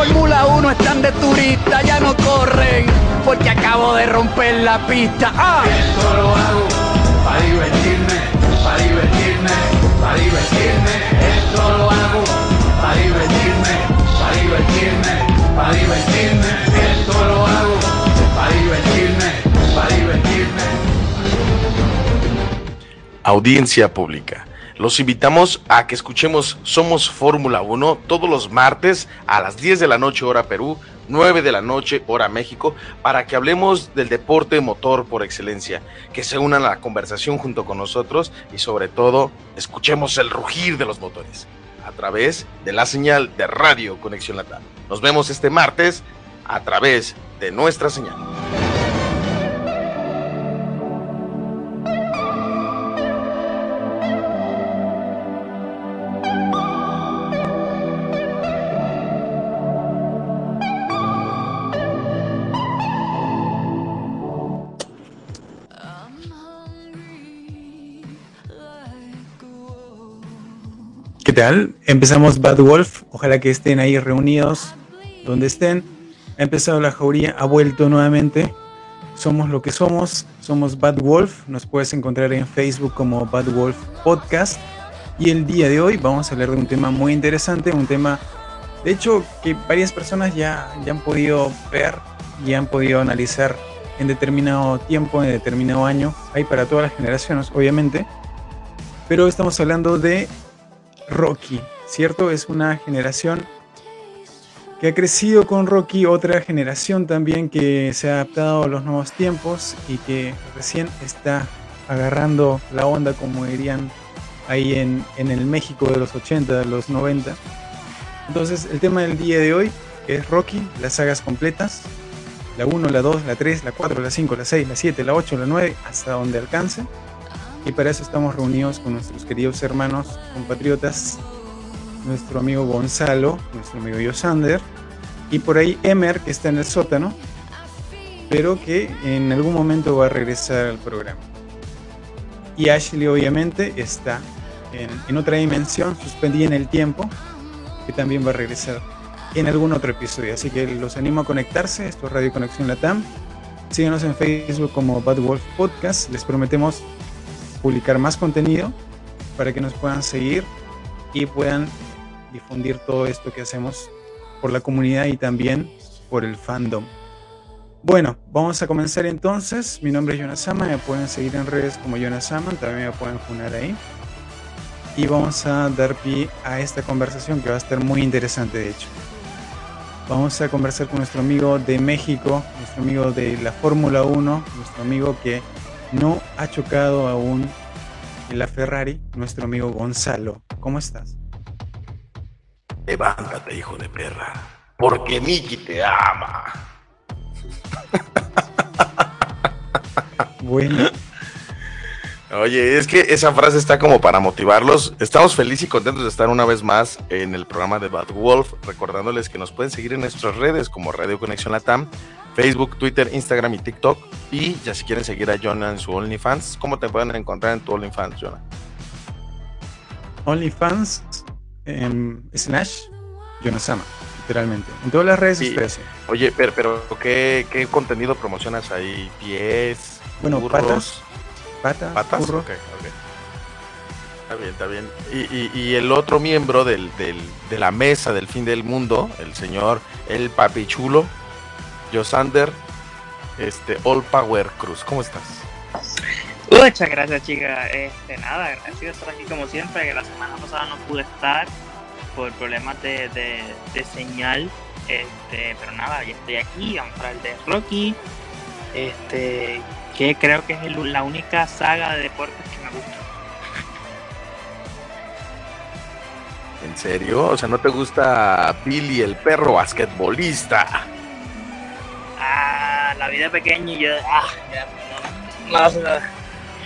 Fórmula 1 están de turista, ya no corren, porque acabo de romper la pista. ¡Ah! Esto lo hago para divertirme, para divertirme, para divertirme. Esto lo hago para divertirme, para divertirme, para divertirme. Esto lo hago para divertirme, para divertirme. Audiencia pública. Los invitamos a que escuchemos Somos Fórmula 1 todos los martes a las 10 de la noche hora Perú, 9 de la noche hora México, para que hablemos del deporte motor por excelencia, que se unan a la conversación junto con nosotros y sobre todo escuchemos el rugir de los motores a través de la señal de Radio Conexión Latam. Nos vemos este martes a través de nuestra señal. ¿Qué tal? Empezamos Bad Wolf. Ojalá que estén ahí reunidos donde estén. Ha empezado la jauría, ha vuelto nuevamente. Somos lo que somos. Somos Bad Wolf. Nos puedes encontrar en Facebook como Bad Wolf Podcast. Y el día de hoy vamos a hablar de un tema muy interesante. Un tema, de hecho, que varias personas ya, ya han podido ver y han podido analizar en determinado tiempo, en determinado año. Hay para todas las generaciones, obviamente. Pero estamos hablando de Rocky, ¿cierto? Es una generación que ha crecido con Rocky, otra generación también que se ha adaptado a los nuevos tiempos y que recién está agarrando la onda, como dirían ahí en, en el México de los 80, de los 90. Entonces, el tema del día de hoy es Rocky, las sagas completas, la 1, la 2, la 3, la 4, la 5, la 6, la 7, la 8, la 9, hasta donde alcance. Y para eso estamos reunidos con nuestros queridos hermanos, compatriotas, nuestro amigo Gonzalo, nuestro amigo Yosander, y por ahí Emer, que está en el sótano, pero que en algún momento va a regresar al programa. Y Ashley obviamente está en, en otra dimensión, suspendida en el tiempo, que también va a regresar en algún otro episodio. Así que los animo a conectarse, esto es Radio Conexión Latam. Síguenos en Facebook como Bad Wolf Podcast, les prometemos publicar más contenido para que nos puedan seguir y puedan difundir todo esto que hacemos por la comunidad y también por el fandom. Bueno, vamos a comenzar entonces. Mi nombre es Jonas Sama, me pueden seguir en redes como Jonas Sama, también me pueden funar ahí. Y vamos a dar pie a esta conversación que va a estar muy interesante, de hecho. Vamos a conversar con nuestro amigo de México, nuestro amigo de la Fórmula 1, nuestro amigo que no ha chocado aún en la Ferrari, nuestro amigo Gonzalo. ¿Cómo estás? Levántate, hijo de perra, porque Miki te ama. Bueno, Oye, es que esa frase está como para motivarlos. Estamos felices y contentos de estar una vez más en el programa de Bad Wolf, recordándoles que nos pueden seguir en nuestras redes como Radio Conexión Latam, Facebook, Twitter, Instagram y TikTok. Y ya si quieren seguir a Jonah en su OnlyFans, ¿cómo te pueden encontrar en tu OnlyFans, Jonah? OnlyFans em, slash Jonasama, literalmente. En todas las redes Sí. así. Oye, pero, pero ¿qué, qué contenido promocionas ahí? ¿Pies? Bueno, burros, patas, Pata, ¿Patas? burro. Ok, ok. Está bien, está bien. Y, y- y el otro miembro del, del- de la mesa del fin del mundo, el señor El Papi Chulo, Josander, este, All Power Cruz. ¿Cómo estás? Muchas gracias, chica. Este, nada, agradecido de estar aquí como siempre. Que la semana pasada no pude estar por problemas de, de, de señal. Este, pero nada, ya estoy aquí. Vamos a hablar de Rocky. Este, que creo que es el- la única saga de deportes que me gusta. ¿En serio? O sea, ¿no te gusta Billy el perro basquetbolista? Ah, la vida pequeña y yo. Ah, ya, no, no, no, no.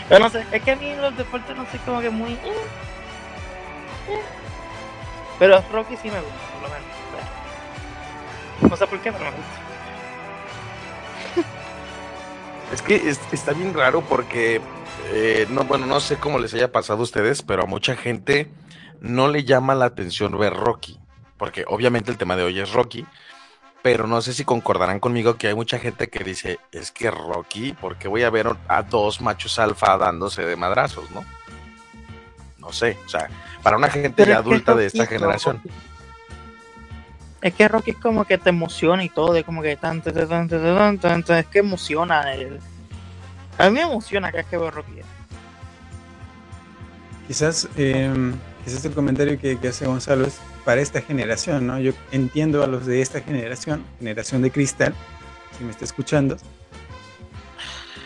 Pero no sé, es que a mí los deportes no sé, como que muy. eh, eh. Pero Rocky sí me gusta, por lo menos. o sea, No sé por qué, pero me gusta. Es que es- está bien raro porque, eh, no, bueno, no sé cómo les haya pasado a ustedes, pero a mucha gente no le llama la atención ver Rocky. porque obviamente el tema de hoy es Rocky, pero no sé si concordarán conmigo que hay mucha gente que dice, es que Rocky, ¿por qué voy a ver a dos machos alfa dándose de madrazos, no? No sé, o sea, para una gente adulta de esta generación. Es que Rocky es como que te emociona y todo, es como que tan, tan, tan, tan, es que emociona. a mí me emociona que es que veo Rocky. Quizás, eh, quizás el comentario que, que hace Gonzalo es para esta generación, ¿no? Yo entiendo a los de esta generación, generación de cristal, si me está escuchando.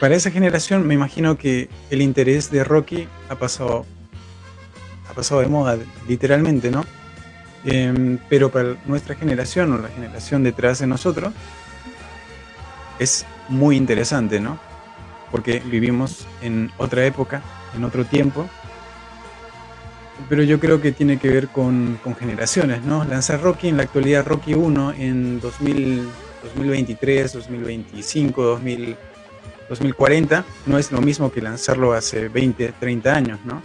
Para esa generación me imagino que el interés de Rocky ha pasado, ha pasado de moda, literalmente, ¿no? Em, pero para nuestra generación o la generación detrás de nosotros es muy interesante, ¿no? Porque vivimos en otra época, en otro tiempo, pero yo creo que tiene que ver con, generaciones, ¿no? Lanzar Rocky en la actualidad, Rocky 1 en 2023, 2025, 2040, no es lo mismo que lanzarlo hace 20, 30 años, ¿no?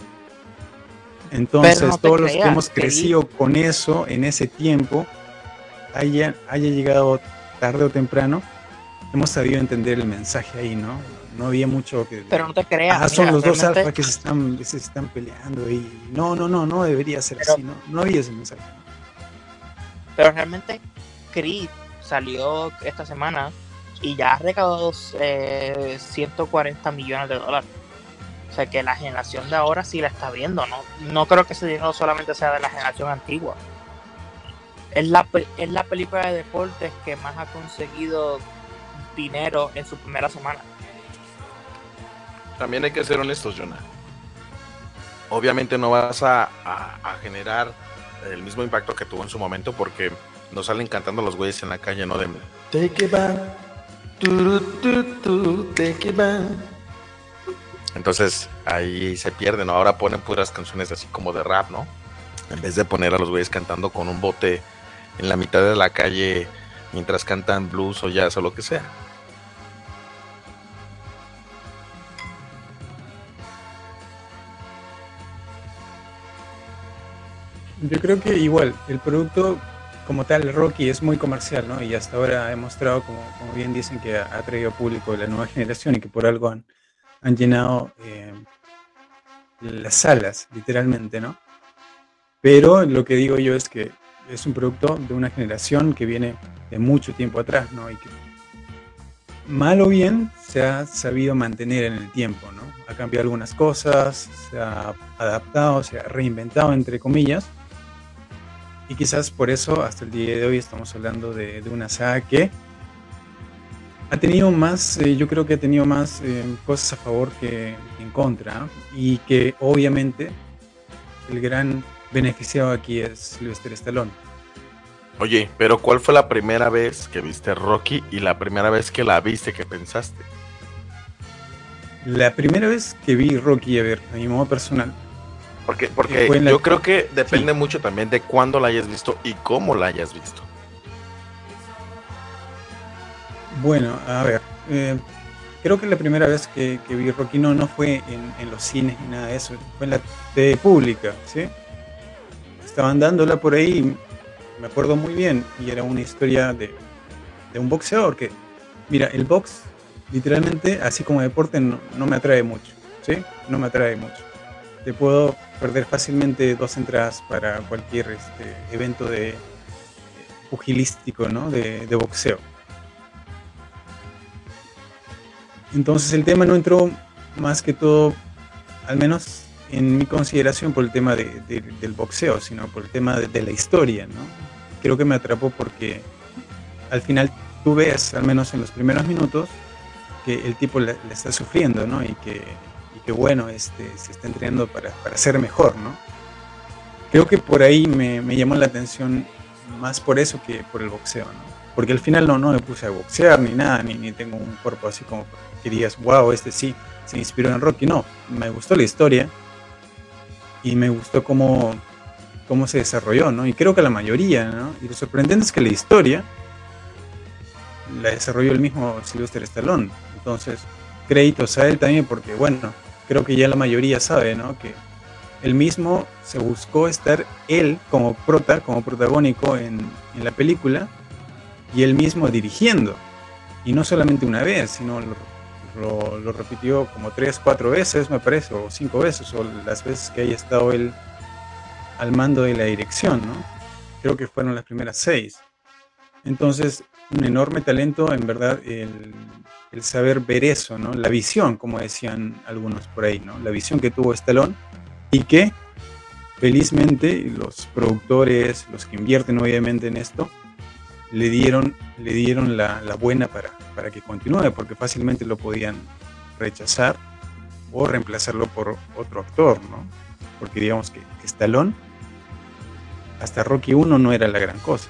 Entonces, todos los que hemos crecido con eso en ese tiempo, haya, haya llegado tarde o temprano, hemos sabido entender el mensaje ahí, ¿no? no había mucho que... Pero no te creas. Ah, son los dos alfas que se están, se están peleando y no, no, no, no debería ser así, ¿no? No había ese mensaje. Pero realmente Creed salió esta semana y ya ha recaudado eh, 140 millones de dólares. O sea que la generación de ahora sí la está viendo, ¿no? No creo que ese dinero solamente sea de la generación antigua. Es la, es la película de deportes que más ha conseguido dinero en su primera semana. También hay que ser honestos, Jonah. Obviamente no vas a, generar el mismo impacto que tuvo en su momento porque nos salen cantando los güeyes en la calle, ¿no? De Take it back. take it back. Entonces ahí se pierden, Ahora ponen puras canciones así como de rap, ¿no? En vez de poner a los güeyes cantando con un bote en la mitad de la calle mientras cantan blues o jazz o lo que sea. Yo creo que igual, el producto como tal, Rocky, es muy comercial, ¿no? Y hasta ahora ha demostrado, como, bien dicen, que ha, traído público de la nueva generación y que por algo han, han llenado eh, las salas, literalmente, ¿no? Pero lo que digo yo es que es un producto de una generación que viene de mucho tiempo atrás, ¿no? Y que mal o bien se ha sabido mantener en el tiempo, ¿no? Ha cambiado algunas cosas, se ha adaptado, se ha reinventado, entre comillas, y quizás por eso hasta el día de hoy estamos hablando de, una saga que ha tenido más, eh, yo creo que ha tenido más eh, cosas a favor que en contra. Y que obviamente el gran beneficiado aquí es Sylvester Stallone. Oye, pero ¿cuál fue la primera vez que viste Rocky y la primera vez que la viste que pensaste? La primera vez que vi Rocky, a ver, a mi modo personal, porque, porque yo creo que depende mucho también de cuándo la hayas visto y cómo la hayas visto. Bueno, a ver, eh, creo que la primera vez que, vi Rocky no, fue en, los cines ni nada de eso, fue en la TV pública, ¿sí? Estaban dándola por ahí, me acuerdo muy bien, y era una historia de, de un boxeador que, mira, el box literalmente, así como deporte, no, no me atrae mucho, ¿sí? No me atrae mucho. Te puedo perder fácilmente dos entradas para cualquier este, evento de pugilístico, ¿no? De, boxeo. Entonces el tema no entró más que todo, al menos en mi consideración, por el tema del boxeo, sino por el tema de, la historia, ¿no? Creo que me atrapó porque al final tú ves, al menos en los primeros minutos, que el tipo le, está sufriendo, ¿no? Y que que bueno, este, se está entrenando para, ser mejor, ¿no? Creo que por ahí me, llamó la atención más por eso que por el boxeo, ¿no? Porque al final no, no me puse a boxear ni nada, ni, ni tengo un cuerpo así como que wow, este sí, se inspiró en Rocky. No, me gustó la historia y me gustó cómo, cómo se desarrolló, ¿no? Y creo que la mayoría, ¿no? Y lo sorprendente es que la historia la desarrolló el mismo Sylvester Stallone. Entonces, créditos a él también porque, bueno, creo que ya la mayoría sabe, ¿no? Que él mismo se buscó estar él como prota, como protagónico en, en la película y él mismo dirigiendo. Y no solamente una vez, sino lo, lo- repitió como tres, cuatro veces, me parece, o cinco veces, o las veces que haya estado él al mando de la dirección, ¿no? Creo que fueron las primeras seis. Entonces, un enorme talento, en verdad, el, el saber ver eso, ¿no? La visión, como decían algunos por ahí, ¿no? La visión que tuvo Stallone y que felizmente los productores, los que invierten obviamente en esto, le dieron, le dieron la, la buena para, para que continúe, porque fácilmente lo podían rechazar o reemplazarlo por otro actor, ¿no? Porque digamos que Stallone, hasta Rocky 1 no era la gran cosa,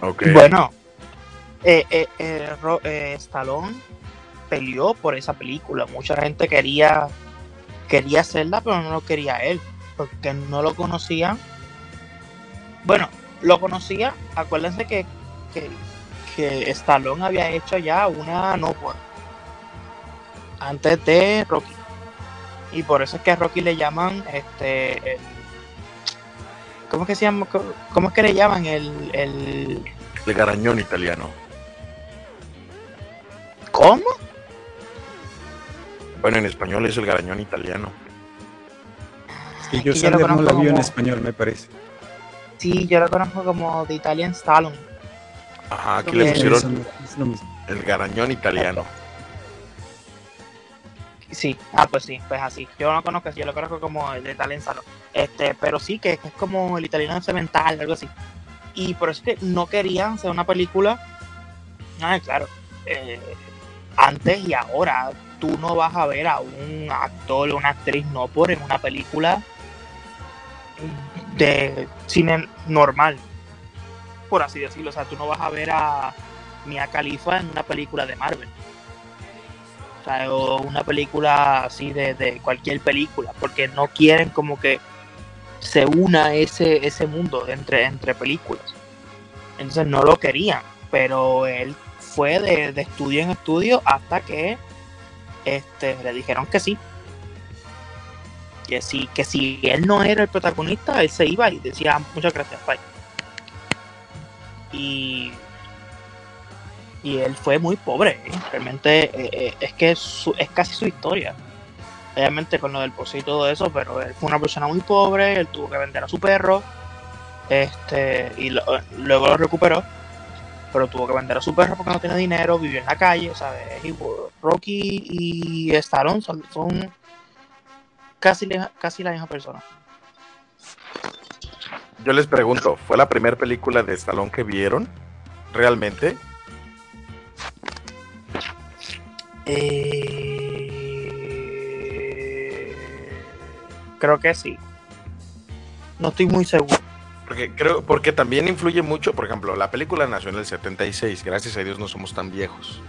¿no? Ok. Bueno, eh, eh, eh, Ro- eh, Stallone peleó por esa película. Mucha gente quería quería hacerla, pero no lo quería él, porque no lo conocían. Bueno, lo conocía. Acuérdense que, que, que Stallone había hecho ya una no por antes de Rocky. Y por eso es que a Rocky le llaman este el- ¿Cómo es que se llama? ¿Cómo es que le llaman? El, el El garañón italiano. ¿Cómo? Bueno, en español es el garañón italiano. Es que Es yo que yo lo Sander no la vio en español, me parece. Sí, yo lo conozco como The Italian Stallone. Ajá, aquí le pusieron el garañón italiano. Sí, ah, pues sí, pues así. Yo no lo conozco yo lo conozco como The Italian Stallone. Este, pero sí, que, que es como el italiano cemental, algo así. Y por eso es que no querían hacer una película. Ah, claro. eh, antes y ahora, tú no vas a ver a un actor o una actriz no por en una película de cine normal, por así decirlo. O sea, tú no vas a ver a Mia Khalifa en una película de Marvel. O, sea, o una película así de, de cualquier película, porque no quieren como que se una ese, ese mundo entre, entre películas. Entonces no lo querían, pero él fue de, de estudio en estudio hasta que este, le dijeron que sí. Que si, que si él no era el protagonista, él se iba y decía muchas gracias, bye. Y, y él fue muy pobre, ¿eh? realmente eh, eh, es que su- es casi su historia. Obviamente con lo del pozo y todo eso, pero él fue una persona muy pobre, él tuvo que vender a su perro, este, y luego lo recuperó, pero tuvo que vender a su perro porque no tenía dinero, vivió en la calle, ¿sabes? Y Rocky y Stallone son casi, la- casi la misma persona. Yo les pregunto, ¿fue la primera película de Stallone que vieron? ¿Realmente? Eh, creo que sí. No estoy muy seguro. Porque creo, porque también influye mucho, por ejemplo, la película nació en el 76, gracias a Dios no somos tan viejos.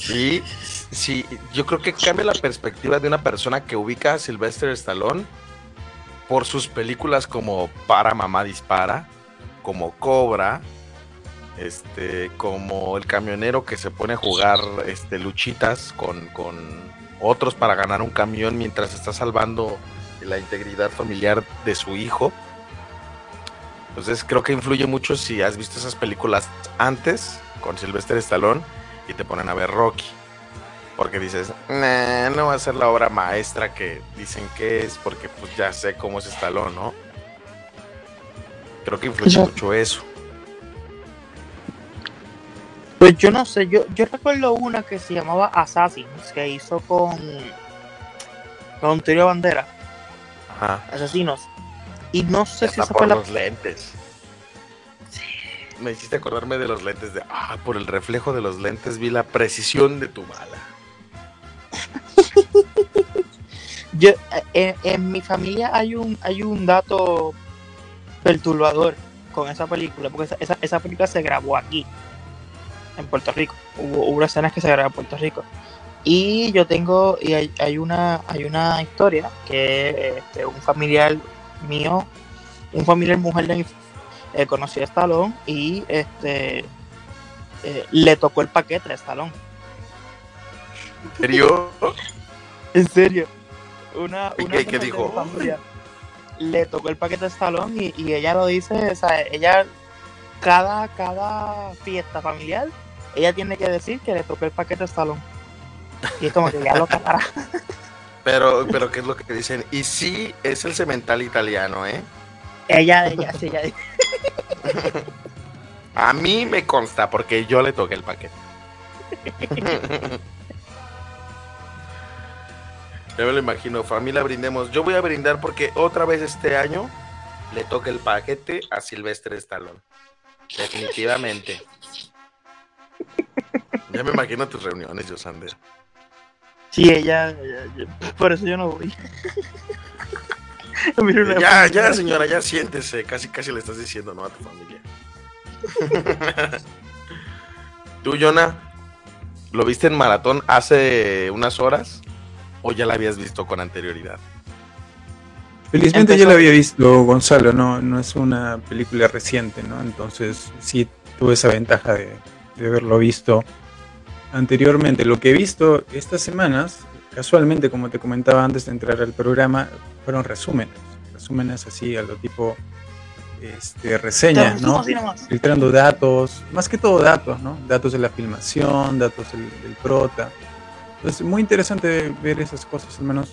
Sí, sí, yo creo que cambia la perspectiva de una persona que ubica a Sylvester Stallone por sus películas como Para Mamá Dispara, como Cobra, este, como el camionero que se pone a jugar este, luchitas con, con otros para ganar un camión mientras está salvando la integridad familiar de su hijo. Entonces creo que influye mucho si has visto esas películas antes con Sylvester Stallone y te ponen a ver Rocky. Porque dices, "Nah, no va a ser la obra maestra que dicen que es, porque pues ya sé cómo es Stallone, ¿no? Creo que influye mucho eso. Pues yo no sé, yo, yo recuerdo una que se llamaba Assassins, que hizo con, con Bandera, Ajá. Asesinos. Y no sé si esa por fue la... los lentes. Me hiciste acordarme de los lentes de, ah, por el reflejo de los lentes vi la precisión de tu bala. Yo, en, mi familia hay un, hay un dato perturbador con esa película, porque esa, esa, película se grabó aquí, en Puerto Rico. Hubo, hubo escenas que se grabaron en Puerto Rico. Y yo tengo, y hay, hay una, hay una historia que este, un familiar mío, un familiar mujer de mi eh, conoció a Stallone y este eh, le tocó el paquete a Stallone. ¿En serio? En serio. Una, ¿Y una qué- dijo? familia le tocó el paquete de salón y, y ella lo dice, o sea, ella cada, cada fiesta familiar, ella tiene que decir que le tocó el paquete de salón. Y es como que ya lo catará. Pero, pero ¿qué es lo que dicen? Y sí, es el cemental italiano, ¿eh? Ella, ella, sí, ella A mí me consta porque yo le toqué el paquete. Ya me lo imagino, familia, brindemos. Yo voy a brindar porque otra vez este año le toca el paquete a Silvestre Stallone. Definitivamente. Ya me imagino tus reuniones, Yosander. Sí, ella, ella- ella- por eso yo no voy. Mira una Ya, ya, señora, ya siéntese. Casi, casi le estás diciendo no a tu familia. ¿Tú, Jonah, lo viste en maratón hace unas horas o ya la habías visto con anterioridad? Felizmente Empezó- ya la había visto Gonzalo, no, no es una película reciente, ¿no? Entonces sí tuve esa ventaja de, de haberlo visto anteriormente. Lo que he visto estas semanas, casualmente, como te comentaba antes de entrar al programa, fueron resúmenes. Resúmenes así a lo tipo este, reseña, Te ¿no? filtrando datos, más que todo datos, ¿no? Datos de la filmación, datos del, del prota. Entonces, muy interesante ver esas cosas, al menos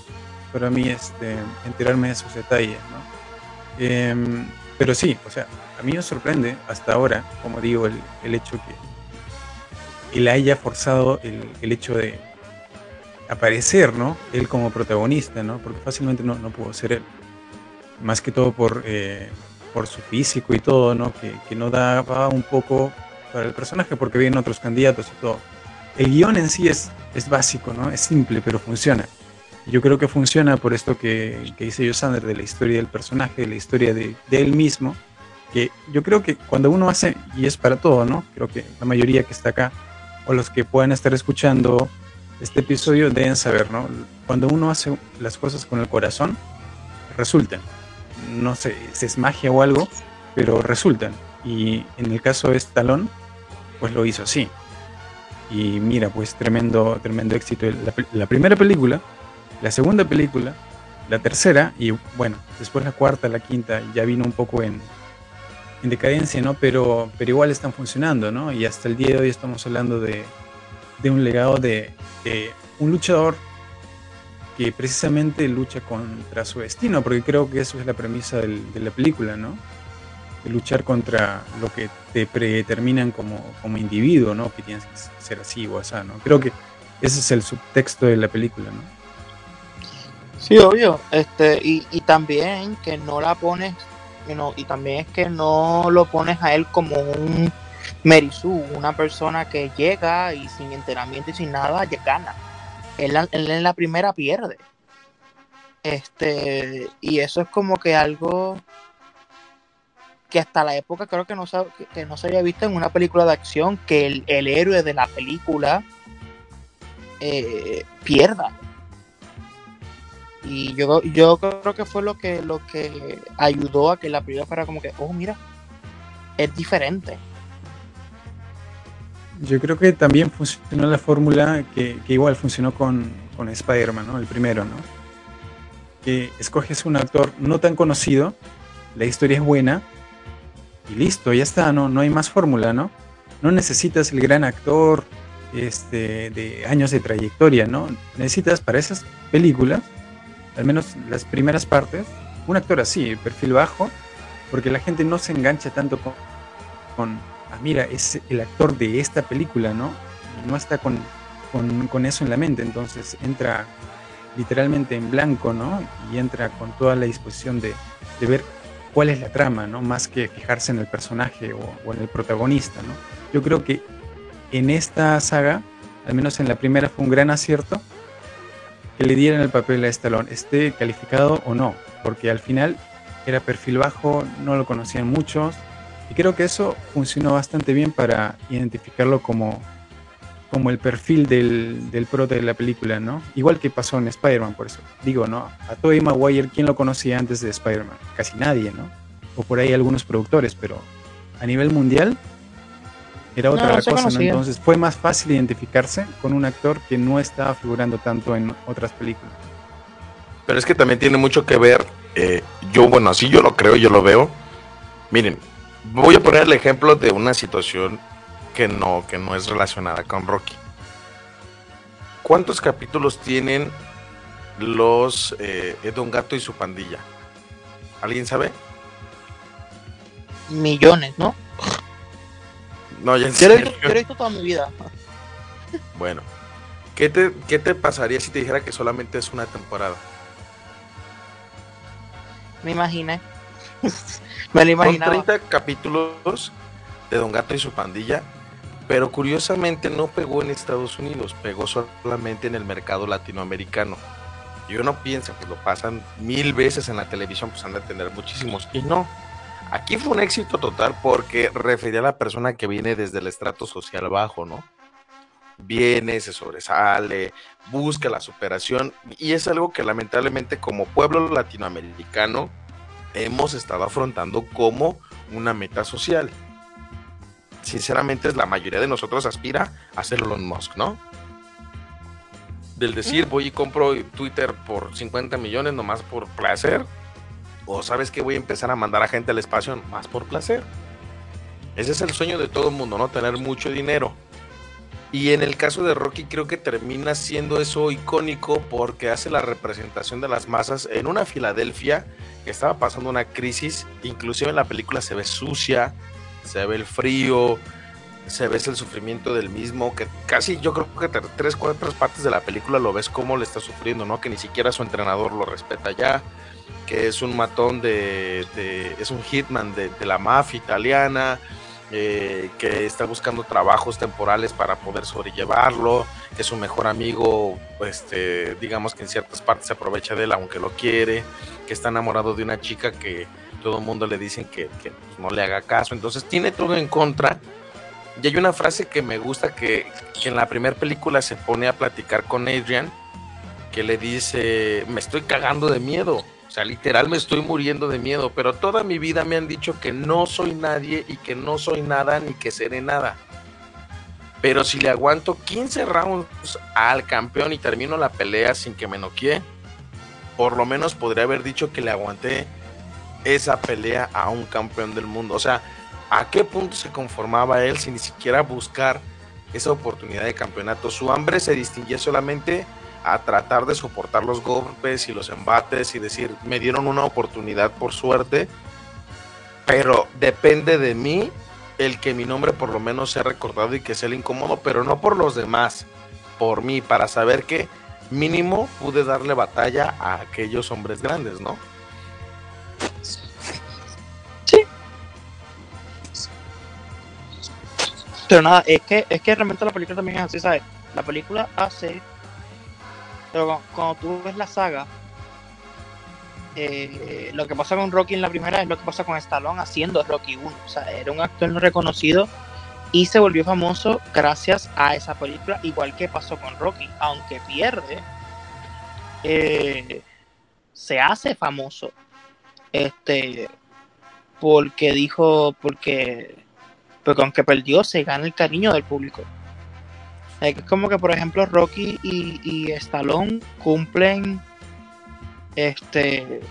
para mí, este, enterarme de esos detalles, ¿no? Em, pero sí, o sea, a mí me sorprende hasta ahora, como digo, el, el hecho que él haya forzado el, el hecho de aparecer, ¿no? Él como protagonista, ¿no? Porque fácilmente no, no pudo ser él. Más que todo por, eh, por su físico y todo, ¿no? Que, que no daba un poco para el personaje porque vienen otros candidatos y todo. El guion en sí es, es básico, ¿no? Es simple, pero funciona. Yo creo que funciona por esto que, que dice Yosander de la historia del personaje, de la historia de, de él mismo, que yo creo que cuando uno hace, y es para todo, ¿no? Creo que la mayoría que está acá, o los que puedan estar escuchando este episodio, deben saber, ¿no? Cuando uno hace las cosas con el corazón, resultan. No sé si es magia o algo, pero resultan. Y en el caso de Stallone, pues lo hizo así. Y mira, pues tremendo, tremendo éxito. La, la primera película, la segunda película, la tercera, y bueno, después la cuarta, la quinta, ya vino un poco en, en decadencia, ¿no? Pero, pero igual están funcionando, ¿no? Y hasta el día de hoy estamos hablando de, de un legado de, un luchador que precisamente lucha contra su destino, porque creo que eso es la premisa de la película, ¿no? De luchar contra lo que te predeterminan como, como individuo, ¿no? Que tienes que ser así o así, ¿no? Creo que ese es el subtexto de la película, ¿no? Sí, obvio. Este, y, y también que no la pones, y también es que no lo pones a él como un Merizú, una persona que llega y sin entrenamiento y sin nada gana. Él, en la primera pierde. Este, y eso es como que algo que hasta la época creo que no se, que- no se había visto en una película de acción que el, el héroe de la película eh, pierda. Y yo, yo creo que fue lo que, lo que ayudó a que la película fuera como que, oh, mira, es diferente. Yo creo que también funcionó la fórmula que, que igual funcionó con, con Spider-Man, ¿no? El primero, ¿no? Que escoges un actor no tan conocido, la historia es buena y listo, ya está, no, no hay más fórmula, ¿no? No necesitas el gran actor este, de años de trayectoria, ¿no? Necesitas para esas películas, al menos las primeras partes, un actor así, perfil bajo, porque la gente no se engancha tanto con, con ah, mira, es el actor de esta película, ¿no? No está con, con, con eso en la mente, entonces entra literalmente en blanco, ¿no? Y entra con toda la disposición de, de ver cuál es la trama, ¿no? Más que fijarse en el personaje o, o en el protagonista, ¿no? Yo creo que en esta saga, al menos en la primera, fue un gran acierto que le dieran el papel a Stallone, esté calificado o no, porque al final era perfil bajo, no lo conocían muchos, y creo que eso funcionó bastante bien para identificarlo como, como el perfil del, del prota de la película, ¿no? Igual que pasó en Spider-Man, por eso. Digo, ¿no? A Tobey Maguire, ¿quién lo conocía antes de Spider-Man? Casi nadie, ¿no? O por ahí algunos productores, pero a nivel mundial, Era otra No, la se cosa, ¿no? Entonces fue más fácil identificarse con un actor que no estaba figurando tanto en otras películas. Pero es que también tiene mucho que ver. eh, yo, bueno, así yo lo creo, yo lo veo. Miren, voy a poner el ejemplo de una situación que no, que no es relacionada con Rocky. ¿Cuántos capítulos tienen los eh, Don Gato y su pandilla? ¿Alguien sabe? Millones, ¿no? No, ya en Yo lo he serio. visto, yo lo he visto toda mi vida. Bueno, ¿qué te, ¿qué te pasaría si te dijera que solamente es una temporada? Me imaginé. Me lo Son imaginaba. 30 capítulos de Don Gato y su pandilla, pero curiosamente no pegó en Estados Unidos, pegó solamente en el mercado latinoamericano. Y uno piensa, pues lo pasan mil veces en la televisión, pues han de tener muchísimos. Y no. Aquí fue un éxito total porque refería a la persona que viene desde el estrato social bajo, ¿no? Viene, se sobresale, busca la superación y es algo que lamentablemente como pueblo latinoamericano hemos estado afrontando como una meta social. Sinceramente, la mayoría de nosotros aspira a ser Elon Musk, ¿no? Del decir, voy y compro Twitter por 50 millones nomás por placer. O sabes que voy a empezar a mandar a gente al espacio más por placer. Ese es el sueño de todo el mundo, ¿no? Tener mucho dinero. Y en el caso de Rocky creo que termina siendo eso icónico porque hace la representación de las masas en una Filadelfia que estaba pasando una crisis, inclusive en la película se ve sucia, se ve el frío, se ve el sufrimiento del mismo, que casi yo creo que tres, cuatro partes de la película lo ves cómo le está sufriendo, ¿no? Que ni siquiera su entrenador lo respeta ya, que es un matón de, es un hitman de la mafia italiana, eh, que está buscando trabajos temporales para poder sobrellevarlo, que su mejor amigo, este, digamos que en ciertas partes se aprovecha de él aunque lo quiere, que está enamorado de una chica que todo el mundo le dicen que, no le haga caso, entonces tiene todo en contra. Y hay una frase que me gusta que, en la primera película se pone a platicar con Adrian, que le dice, me estoy cagando de miedo, sea, literal me estoy muriendo de miedo, pero toda mi vida me han dicho que no soy nadie y que no soy nada ni que seré nada. Pero si le aguanto 15 rounds al campeón y termino la pelea sin que me noquee, por lo menos podría haber dicho que le aguanté esa pelea a un campeón del mundo. O sea, ¿a qué punto se conformaba él sin ni siquiera buscar esa oportunidad de campeonato? Su hambre se distinguía solamente a tratar de soportar los golpes y los embates y decir, me dieron una oportunidad por suerte, pero depende de mí el que mi nombre por lo menos sea recordado y que sea el incómodo, pero no por los demás, por mí, para saber que mínimo pude darle batalla a aquellos hombres grandes, ¿no? Pero nada, es que, es que realmente la película también es así, ¿sabes? La película hace. Pero cu- cuando tú ves la saga, eh, lo que pasa con Rocky en la primera es lo que pasa con Stallone haciendo Rocky 1. O sea, era un actor no reconocido y se volvió famoso gracias a esa película, igual que pasó con Rocky. Aunque pierde, eh, se hace famoso. Este. Porque dijo. Porque porque aunque perdió, se gana el cariño del público. Es que es como que, por ejemplo, Rocky y, y Stallone cumplen. Este.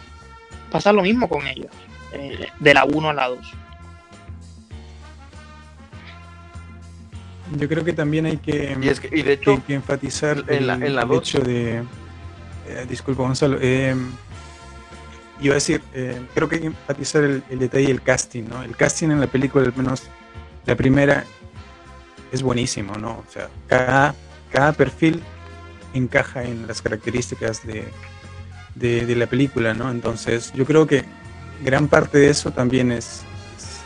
Pasa lo mismo con ellos. eh, de la 1 a la 2. Yo creo que también hay que, Y, es que, y de hecho, que enfatizar en la- el, en la el dos- hecho de... eh, disculpa, Gonzalo. eh, iba a decir, eh, creo que hay que enfatizar el, el detalle del casting, ¿no? El casting en la película, al menos la primera, es buenísimo, ¿no? O sea, cada, cada perfil encaja en las características de, de, la película, ¿no? Entonces, yo creo que gran parte de eso también es,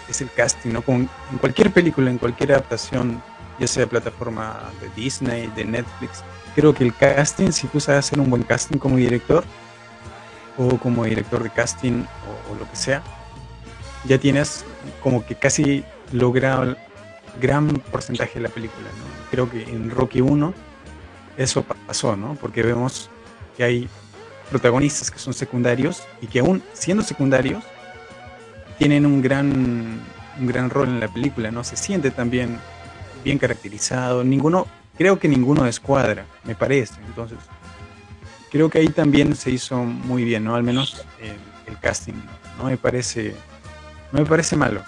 es, el casting, ¿no? Con, en cualquier película, en cualquier adaptación, ya sea plataforma de Disney, de Netflix, creo que el casting, si tú sabes hacer un buen casting como director, o como director de casting, o, o lo que sea, ya tienes como que casi logrado gran porcentaje de la película, ¿no? Creo que en Rocky 1 eso pa- pasó, ¿no? Porque vemos que hay protagonistas que son secundarios y que aún siendo secundarios tienen un gran un gran rol en la película, ¿no? Se siente también bien caracterizado. Ninguno, creo que ninguno descuadra, me parece. Entonces, creo que ahí también se hizo muy bien, ¿no? Al menos el, el casting, no me parece, no me parece malo.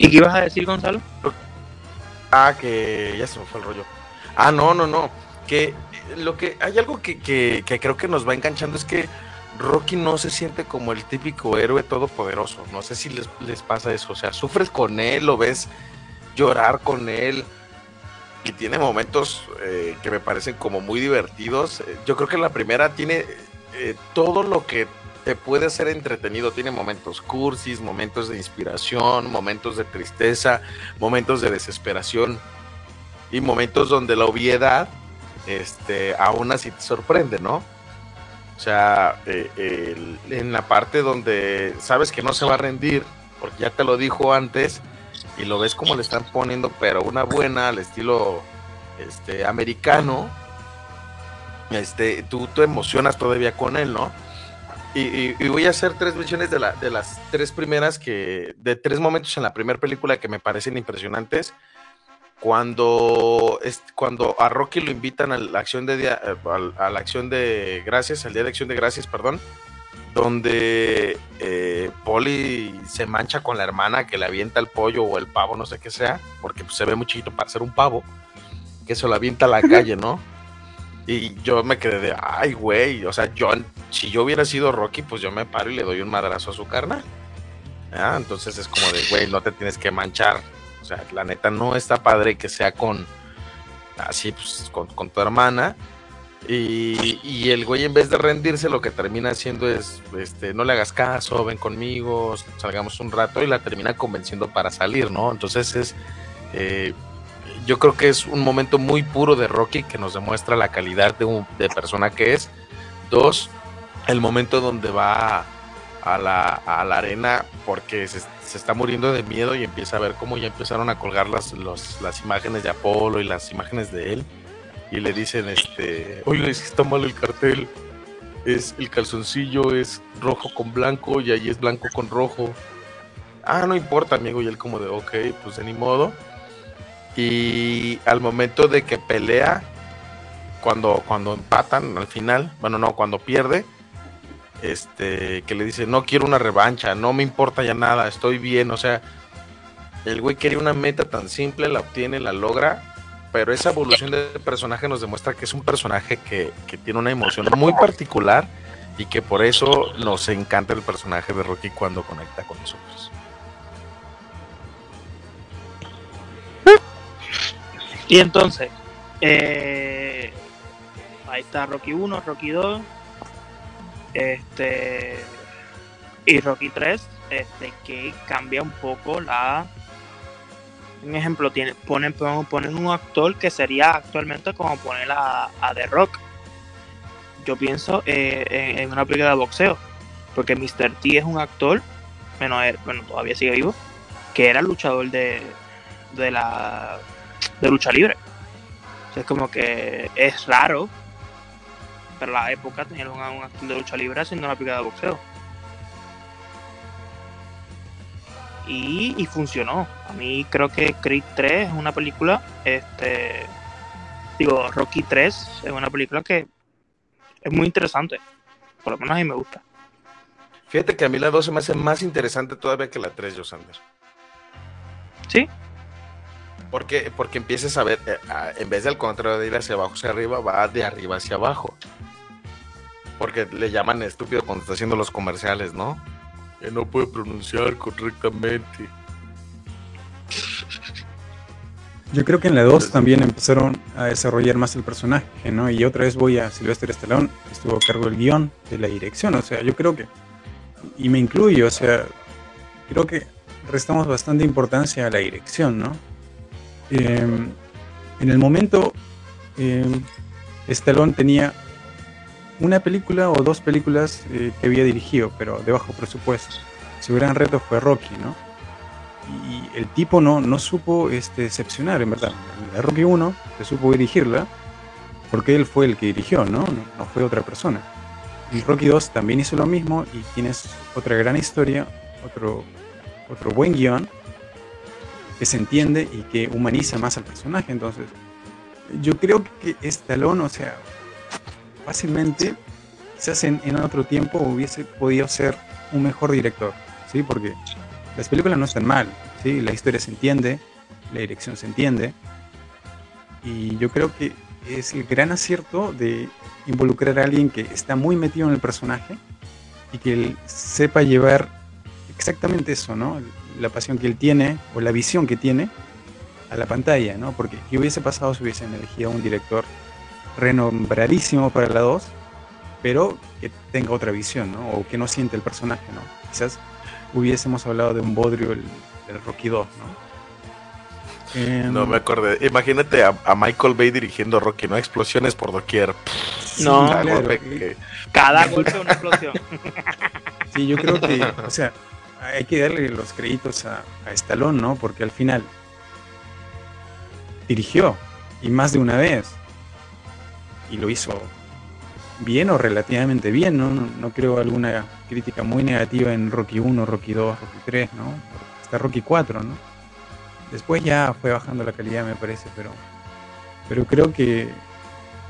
¿Y qué ibas a decir, Gonzalo? Ah, que ya se me fue el rollo. Ah, no, no, no. Que lo que hay algo que, que, creo que nos va enganchando es que Rocky no se siente como el típico héroe todopoderoso. No sé si les, les pasa eso. O sea, sufres con él, lo ves llorar con él. Y tiene momentos eh, que me parecen como muy divertidos. Eh, Yo creo que la primera tiene eh, todo lo que te puede hacer entretenido. Tiene momentos cursis, momentos de inspiración, momentos de tristeza, momentos de desesperación y momentos donde la obviedad este, aún así te sorprende, ¿no? O sea, eh, en la parte donde sabes que no se va a rendir, porque ya te lo dijo antes, y lo ves como le están poniendo, pero una buena al estilo este, americano, este, tú te emocionas todavía con él, ¿no? Y, y- y voy a hacer tres versiones de, la, de las tres primeras que, de tres momentos en la primera película que me parecen impresionantes. Cuando, es, cuando a Rocky lo invitan a la acción de día, eh, a, la acción de gracias, al día de acción de gracias, perdón, donde eh, Polly se mancha con la hermana que le avienta el pollo o el pavo, no sé qué sea, porque pues, se ve muy chiquito para ser un pavo, que se lo avienta a la calle, ¿no? Y yo me quedé de, ay, güey, o sea, yo, si yo hubiera sido Rocky, pues yo me paro y le doy un madrazo a su carnal. Ah, Entonces es como de, güey, no te tienes que manchar. O sea, la neta no está padre que sea con, así, pues, con, tu hermana. Y, y el güey en vez de rendirse lo que termina haciendo es, este, no le hagas caso, ven conmigo, salgamos un rato y la termina convenciendo para salir, ¿no? Entonces es, eh, yo creo que es un momento muy puro de Rocky que nos demuestra la calidad de, un, de persona que es. Dos, el momento donde va a la, a la arena porque se, se está muriendo de miedo y empieza a ver cómo ya empezaron a colgar las, los- las imágenes de Apolo y las imágenes de él. Y le dicen este es que está mal el cartel. Es el calzoncillo es rojo con blanco y ahí es blanco con rojo ah no importa amigo y él como de ok pues de ni modo y al momento de que pelea cuando cuando empatan al final bueno no cuando pierde este que le dice no quiero una revancha no me importa ya nada estoy bien o sea el güey quería una meta tan simple la obtiene la logra pero esa evolución del personaje nos demuestra que es un personaje que, que tiene una emoción muy particular y que por eso nos encanta el personaje de Rocky cuando conecta con nosotros. Y entonces, eh, ahí está Rocky 1, Rocky 2, este, y Rocky 3, este, que cambia un poco la... Un ejemplo, tiene, ponen, ponen, un actor que sería actualmente como poner a, a The Rock. Yo pienso eh, en, una película de boxeo, porque Mr. T es un actor, bueno, bueno todavía sigue vivo, que era luchador de, de la de lucha libre. O sea, es como que es raro para la época tener un, un actor de lucha libre haciendo una película de boxeo. Y, y funcionó. A mí creo que Creed 3 es una película, este, digo, Rocky 3 es una película que es muy interesante. Por lo menos a mí me gusta. Fíjate que a mí la 2 se me hace más interesante todavía que la 3, Josander. Sí, Porque, porque empiezas a ver, eh, a- en vez del contrario de ir hacia abajo hacia arriba, va de arriba hacia abajo. Porque le llaman estúpido cuando está haciendo los comerciales, ¿no? Que no puede pronunciar correctamente. Yo creo que en la 2 también empezaron a desarrollar más el personaje, ¿no? Y otra vez voy a Sylvester Stallone, que estuvo a cargo del guion, de la dirección, o sea, yo creo que, y me incluyo, o sea, creo que restamos bastante importancia a la dirección, ¿no? Eh, en el momento, eh, Stallone tenía una película o dos películas eh, que había dirigido, pero de bajo presupuesto. Su gran reto fue Rocky, ¿no? y el tipo no, no supo este, decepcionar, en verdad. La Rocky 1 se supo dirigirla porque él fue el que dirigió, ¿no? No, no fue otra persona. Y Rocky 2 también hizo lo mismo y tienes otra gran historia, otro otro buen guion que se entiende y que humaniza más al personaje. Entonces, yo creo que Stallone, o sea, fácilmente, quizás en, en otro tiempo hubiese podido ser un mejor director, ¿sí? Porque las películas no están mal, ¿sí? La historia se entiende, la dirección se entiende, y yo creo que es el gran acierto de involucrar a alguien que está muy metido en el personaje y que él sepa llevar exactamente eso, ¿no? La pasión que él tiene o la visión que tiene a la pantalla, ¿no? Porque ¿qué hubiese pasado si hubiesen elegido a un director renombradísimo para la 2, pero que tenga otra visión, ¿no? O que no siente el personaje, ¿no? Quizás hubiésemos hablado de un bodrio el, el Rocky 2, ¿no? Em, no me acordé. Imagínate a, Michael Bay dirigiendo Rocky, ¿no? Explosiones por doquier. no, cada golpe una explosión. Sí, yo creo que, o sea, hay que darle los créditos a, a Stallone, ¿no? Porque al final dirigió y más de una vez y lo hizo bien o relativamente bien, ¿no? No, creo alguna crítica muy negativa en Rocky 1, Rocky 2, Rocky 3, ¿no? Hasta Rocky 4, ¿no? Después ya fue bajando la calidad, me parece, pero, pero creo que,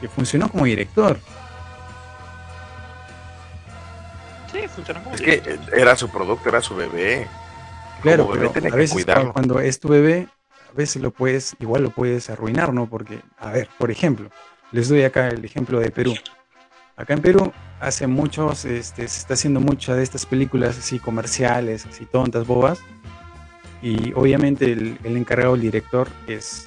que funcionó como director. Sí, funcionó como Es que era su producto, era su bebé. Claro, pero a veces cuando es tu bebé, a veces lo puedes, igual lo puedes arruinar, ¿no? Porque, a ver, por ejemplo, les doy acá el ejemplo de Perú. Acá en Perú hace muchos, este, se está haciendo muchas de estas películas así comerciales, así tontas, bobas, y obviamente el, encargado, el director, es,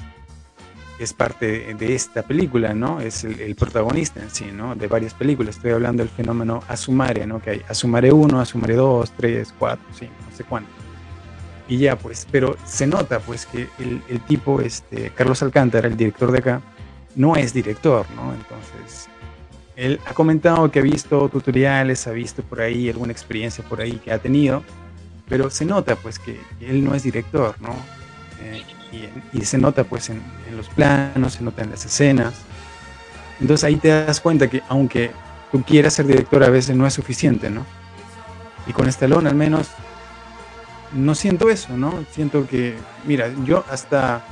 es parte de esta película, ¿no? Es el, protagonista en sí, ¿no? De varias películas. Estoy hablando del fenómeno Asumare, ¿no? Que hay Asumare 1, Asumare 2, 3, 4, 5, no sé cuánto. Y ya, pues, pero se nota, pues, que el, el tipo, este, Carlos Alcántara, el director de acá, no es director, ¿no? Entonces, él ha comentado que ha visto tutoriales, ha visto por ahí alguna experiencia por ahí que ha tenido, pero se nota pues que, él no es director, ¿no? Eh, y, se nota pues en, los planos, se nota en las escenas. Entonces ahí te das cuenta que aunque tú quieras ser director a veces no es suficiente, ¿no? Y con Stallone al menos no siento eso, ¿no? Siento que, mira, yo hasta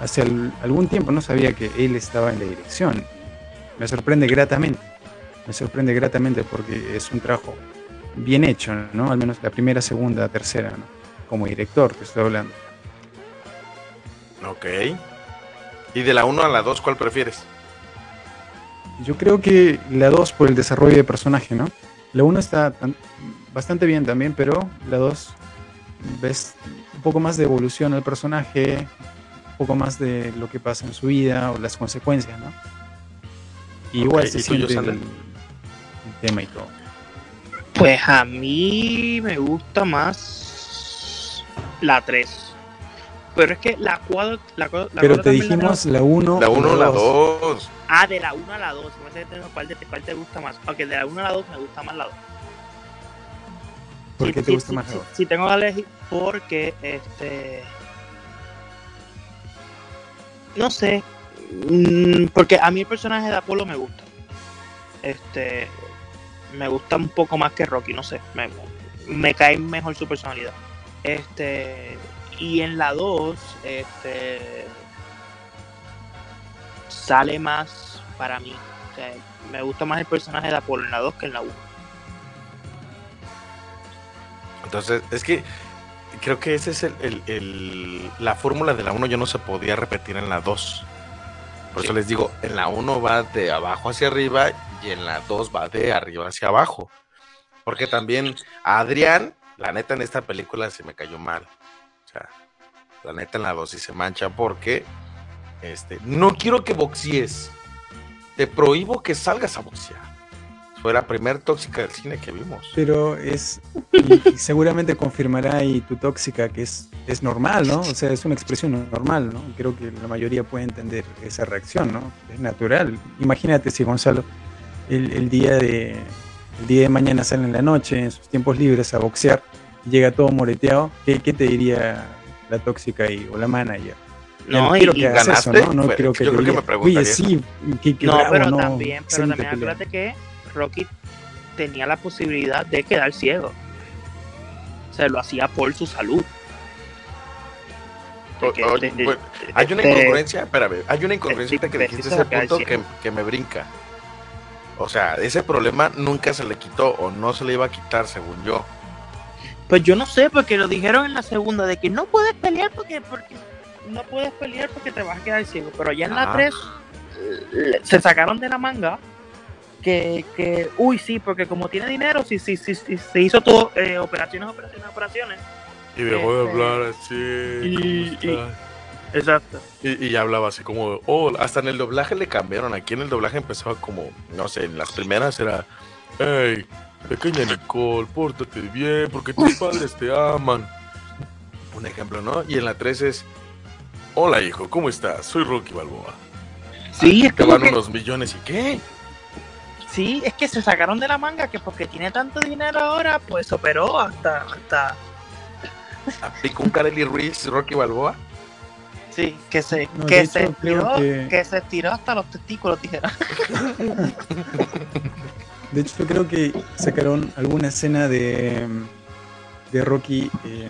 hace algún tiempo no sabía que él estaba en la dirección. Me sorprende gratamente, me sorprende gratamente porque es un trabajo bien hecho, ¿no? Al menos la primera, segunda, tercera. Como director, te estoy hablando. Ok. ¿Y de la 1 a la 2 cuál prefieres? Yo creo que la 2 por el desarrollo de personaje, ¿no? La 1 está bastante bien también, pero la 2 ves un poco más de evolución al personaje, un poco más de lo que pasa en su vida o las consecuencias, ¿no? igual se siente el tema y todo. Pues a mí me gusta más la 3. Pero es que la 4. La, Pero te dijimos la 1. La 1 o la 2. Ah, de la 1 a la 2. No sé cuál, cuál te gusta más. Aunque de la 1 a la 2 me gusta más la 2. ¿Por qué te gusta más la 2? Si, tengo que elegir, porque este. No sé. Mm, porque a mí el personaje de Apolo me gusta. Este me gusta un poco más que Rocky, no sé, me, me cae mejor su personalidad. Este, y en la 2, este, sale más para mí. me gusta más el personaje de Apolo en la 2 que en la 1. Entonces, es que creo que esa es el, el, la fórmula de la 1 ya no se podía repetir en la 2. Por eso les digo, en la 1 va de abajo hacia arriba y en la 2 va de arriba hacia abajo. Porque también a Adrián, la neta en esta película se me cayó mal. La neta en la 2 sí se mancha porque este, no quiero que boxees. Te prohíbo que salgas a boxear. Fue la primer tóxica del cine que vimos. Pero es, seguramente confirmará y tu tóxica que es, es normal, ¿no? O sea, es una expresión normal, ¿no? Creo que la mayoría puede entender esa reacción, ¿no? Es natural. Imagínate si Gonzalo el, día de el día de mañana sale en la noche, en sus tiempos libres, a boxear, llega todo moreteado, ¿qué, qué te diría la tóxica y, o la manager? No, y, que ganaste, eso, ¿no? no creo que yo creo que me preguntaría Oye, sí, que, no, pero también, pero también acuérdate que Rocky tenía la posibilidad de quedar ciego. O se lo hacía por su salud. O- o- bueno, hay una incongruencia, espérame, hay una incongruencia que dijiste ese punto que, que me brinca. O sea, ese problema nunca se le quitó o no se le iba a quitar, según yo. Pues yo no sé, porque lo dijeron en la segunda de que no puedes pelear porque, porque no puedes pelear porque te vas a quedar ciego. Pero ya en la Ah. 3 eh, se sacaron de la manga que, que uy, sí, porque como tiene dinero, sí, sí, sí, sí, se hizo todo, eh, operaciones, operaciones, operaciones. Y dejó de Este, hablar así. y- y- Exacto. Y, y ya hablaba así como, de, oh, hasta en el doblaje le cambiaron. Aquí en el doblaje empezaba como, no sé, en las primeras era, hey, pequeña Nicole, pórtate bien porque tus padres te aman. Un ejemplo, ¿no? Y en la 3 es, hola hijo, ¿cómo estás? Soy Rocky Balboa. Sí, es Te como van que, unos millones y qué? sí, es que se sacaron de la manga que porque tiene tanto dinero ahora, pues operó hasta, hasta, ¿Aplicó un Kareli Ruiz Rocky Balboa? sí, que se, No, que se estiró, que- que se estiró hasta los testículos, dijera. De hecho, creo que sacaron alguna escena de, de Rocky eh,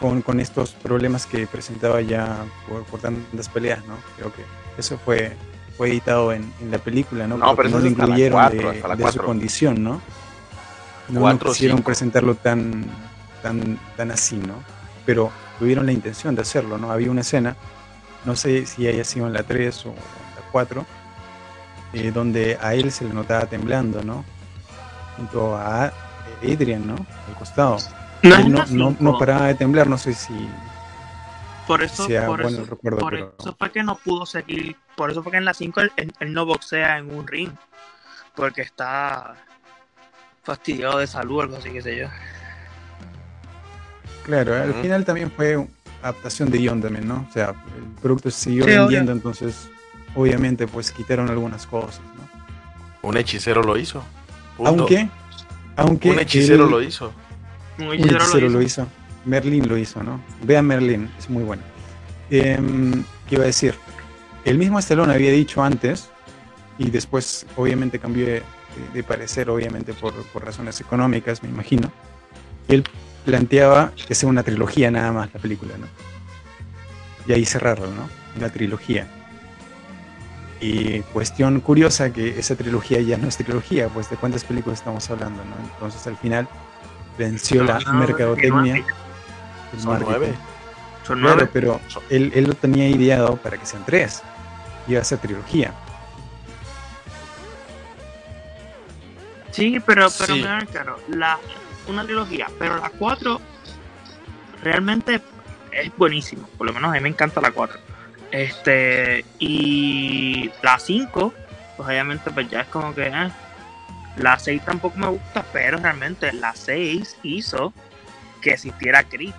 con, con estos problemas que presentaba ya por, por tantas peleas, ¿no? Creo que eso fue, fue editado en, en la película, ¿no? No, Porque pero no lo la incluyeron cuatro, de, hasta la de su condición, ¿no? No, Cuatro quisieron cinco. presentarlo tan, tan, tan así, ¿no? Pero tuvieron la intención de hacerlo, ¿no? Había una escena, no sé si haya sido en la 3 o en la 4, eh, donde a él se le notaba temblando, ¿no? Junto a Adrian, ¿no? Al costado. No, no, no, no paraba de temblar, no sé si Por eso, sea por bueno eso, recuerdo, por pero eso fue que no pudo seguir. Por eso fue que en la 5 él, él- él no boxea en un ring. Porque está fastidiado de salud o algo así, qué sé yo. claro, al final también fue adaptación de guion también, ¿no? O sea, el producto se siguió Sí, vendiendo, entonces obviamente pues quitaron algunas cosas, ¿no? Un hechicero lo hizo. Punto. Aunque, aunque un hechicero él- lo hizo. Un Un hechicero hechicero lo lo hizo. Merlin lo hizo, ¿no? Vean Merlin, es muy bueno. Em, ¿Qué iba a decir? El mismo Stallone había dicho antes, y después obviamente cambió de, de parecer, obviamente por, por razones económicas, me imagino. Él planteaba que sea una trilogía nada más la película, ¿no? Y ahí cerrarlo, ¿no? Una trilogía. Y cuestión curiosa que esa trilogía ya no es trilogía, pues de cuántas películas estamos hablando, ¿no? Entonces al final venció la No, mercadotecnia. nueve. el Son nueve. Son Claro, nueve. pero Son- él, él lo tenía ideado para que sean tres. Iba a ser trilogía. Sí, pero, pero Sí. mira, claro, la, una trilogía, pero la 4 realmente es buenísima. Por lo menos a mí me encanta la 4. Este, y la 5, pues obviamente pues ya es como que eh. la 6 tampoco me gusta, pero realmente la 6 hizo que existiera Chris.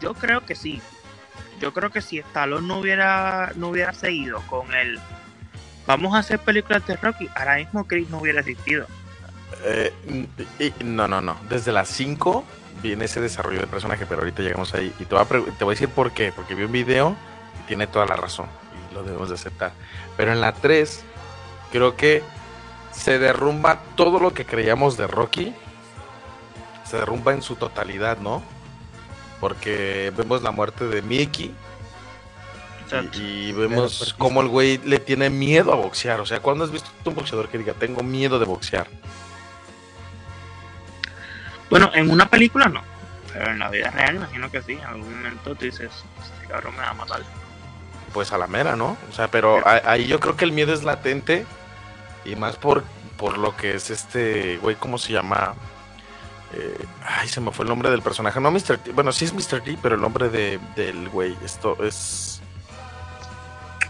Yo creo que sí. Yo creo que si Stallone no hubiera no hubiera seguido con el vamos a hacer películas de Rocky, ahora mismo Chris no hubiera existido. Eh, no, no, no. Desde las 5 viene ese desarrollo de personaje, pero ahorita llegamos ahí. Y te voy a, te voy a decir por qué. Porque vi un video tiene toda la razón. Y lo debemos de aceptar. Pero en la 3, creo que se derrumba todo lo que creíamos de Rocky. Se derrumba en su totalidad, ¿no? Porque vemos la muerte de Mickey. Y, vemos cómo el güey le tiene miedo a boxear. O sea, ¿cuándo has visto un boxeador que diga, tengo miedo de boxear? Bueno, en una película no. Pero en la vida real imagino que sí. En algún momento tú dices, este cabrón me va a matar. Pues a la mera, ¿no? O sea, pero a- ahí yo creo que el miedo es latente y más por, por lo que es este, güey, ¿cómo se llama? Eh, ay, se me fue el nombre del personaje. No, Mr. T. Bueno, sí es Mr. T, pero el nombre de, del güey, esto es...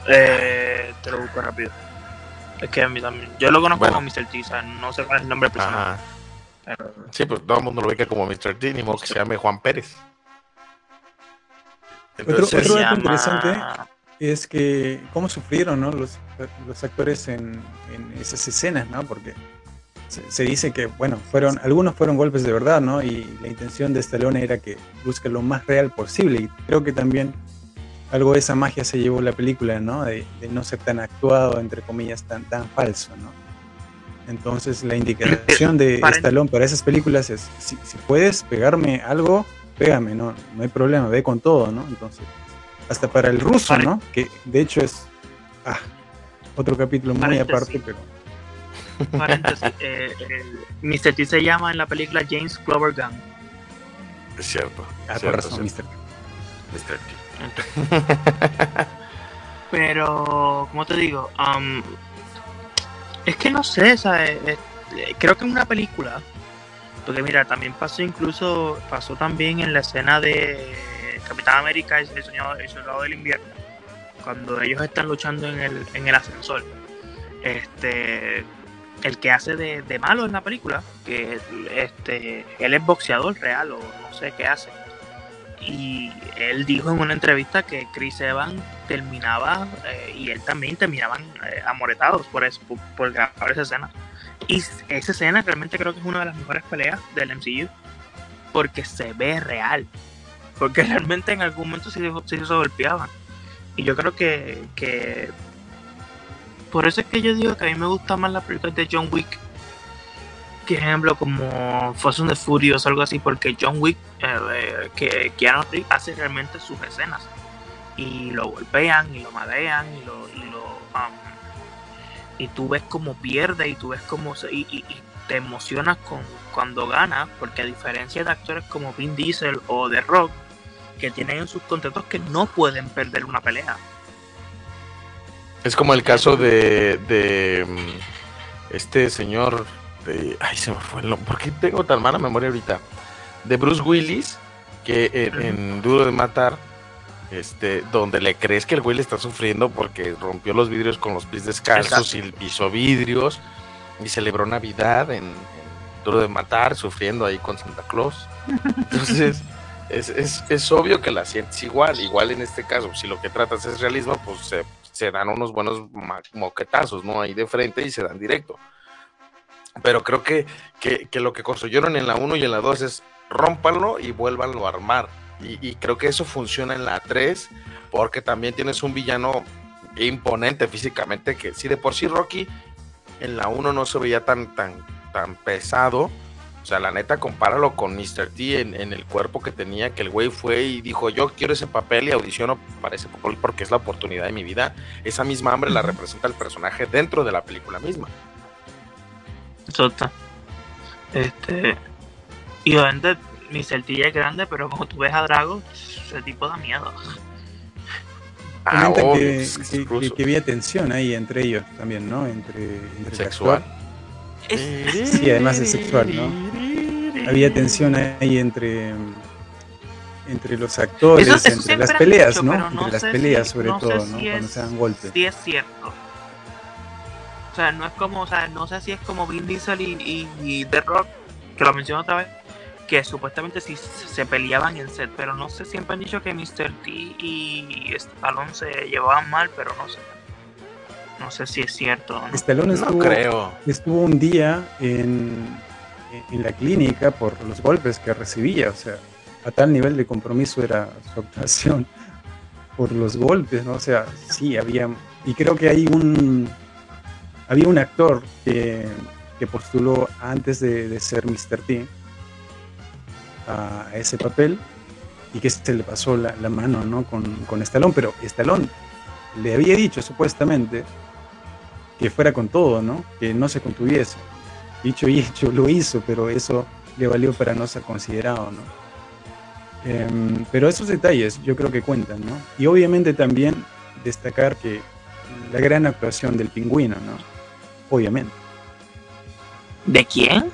Eh, te lo busco rápido. Es que a mí también. Yo lo conozco Bueno. como Mr. T, o sea, no sé cuál es el nombre personal. Ajá. Pero- Sí, pues todo el mundo lo ubica como Mr. T, ni modo que se llame Juan Pérez. Entonces, otro se dato llama- interesante es que cómo sufrieron ¿no? los, los actores en, en esas escenas, ¿no? Porque se, se dice que, bueno, fueron algunos fueron golpes de verdad, ¿no? Y la intención de Stallone era que busque lo más real posible. Y creo que también algo de esa magia se llevó la película, ¿no? De, de no ser tan actuado, entre comillas, tan, tan falso, ¿no? Entonces la indicación de Paren- Stallone para esas películas es, si, si puedes pegarme algo, pégame, no, no hay problema, ve con todo, ¿no? Entonces, hasta para el ruso, ¿no? Que de hecho es ah, otro capítulo muy Paréntesis. aparte, pero Paréntesis, eh, el Mr. T se llama en la película James Clover Gunn. Es cierto. ah, cierto, razón, cierto. Mr. Mr. T. Pero, como te digo, Am, es que no sé, ¿sabes? Eh, eh, creo que en una película, porque mira, también pasó incluso, pasó también en la escena de Capitán América y el Soldado, el Soldado del Invierno, cuando ellos están luchando en el, en el ascensor. Este, el que hace de, de malo en la película, que este, él es boxeador real o no sé qué hace. Y él dijo en una entrevista que Chris Evans terminaba eh, y él también terminaban eh, amoretados por, eso, por, por grabar esa escena. Y esa escena realmente creo que es una de las mejores peleas del MCU porque se ve real. Porque realmente en algún momento sí, sí se golpeaban. Y yo creo que, que por eso es que yo digo que a mí me gusta más la película de John Wick que ejemplo como Fast and the Furious o algo así porque John Wick eh, eh, que Keanu Reeves hace realmente sus escenas y lo golpean y lo madean y lo y lo um, y tú ves cómo pierde y tú ves cómo se, y te emocionas con cuando gana porque a diferencia de actores como Vin Diesel o The Rock que tienen en sus contratos que no pueden perder una pelea Es como el caso de, de mm, este señor de, ay se me fue el nombre, ¿por qué tengo tan mala memoria ahorita? De Bruce Willis, que en, en Duro de Matar, este, donde le crees que el güey le está sufriendo porque rompió los vidrios con los pies descalzos y pisó vidrios y celebró Navidad en, en Duro de Matar, sufriendo ahí con Santa Claus. Entonces, es, es, es obvio que la sientes igual, igual en este caso, si lo que tratas es realismo, pues se, se dan unos buenos moquetazos, ¿no? Ahí de frente y se dan directo. Pero creo que, que, que lo que construyeron en la 1 y en la 2 es rómpanlo y vuélvanlo a armar. Y, y creo que eso funciona en la 3 porque también tienes un villano imponente físicamente que si de por sí Rocky en la 1 no se veía tan, tan, tan pesado. O sea, la neta, compáralo con Mr. T en, en el cuerpo que tenía, que el güey fue y dijo, yo quiero ese papel y audiciono para ese papel porque es la oportunidad de mi vida. Esa misma hambre la representa el personaje dentro de la película misma. Exacto. Este. Y obviamente mi certilla es grande, pero como tú ves a Drago, ese tipo da miedo. Ah, que, que que- había tensión ahí entre ellos también, ¿no? Entre, Sexual. Sí, además es sexual, ¿no? Había tensión ahí entre entre los actores, Eso- eso entre las peleas, dicho, ¿no? Entre las peleas, si- sobre no todo, si ¿no? es- Cuando se dan golpes. Sí es cierto. O sea, no es como, o sea, no sé si es como Vin Diesel y, y, y The Rock, que lo menciono otra vez, que supuestamente sí se peleaban en set, pero no sé, siempre han dicho que Mr. T y Stallone se llevaban mal, pero no sé. No sé si es cierto o no. Stallone No estuvo, creo. estuvo un día en, en la clínica por los golpes que recibía, o sea, a tal nivel de compromiso era su actuación por los golpes, ¿no? O sea, sí, había, y creo que hay un, había un actor que, que postuló antes de, de ser Mr. T a ese papel y que se le pasó la, la mano, ¿no? Con, con Stallone, pero Stallone le había dicho supuestamente que fuera con todo, ¿no? Que no se contuviese. Dicho y hecho, lo hizo, pero eso le valió para no ser considerado, ¿no? Em, pero esos detalles yo creo que cuentan, ¿no? Y obviamente también destacar que la gran actuación del pingüino, ¿no? Obviamente. ¿De quién?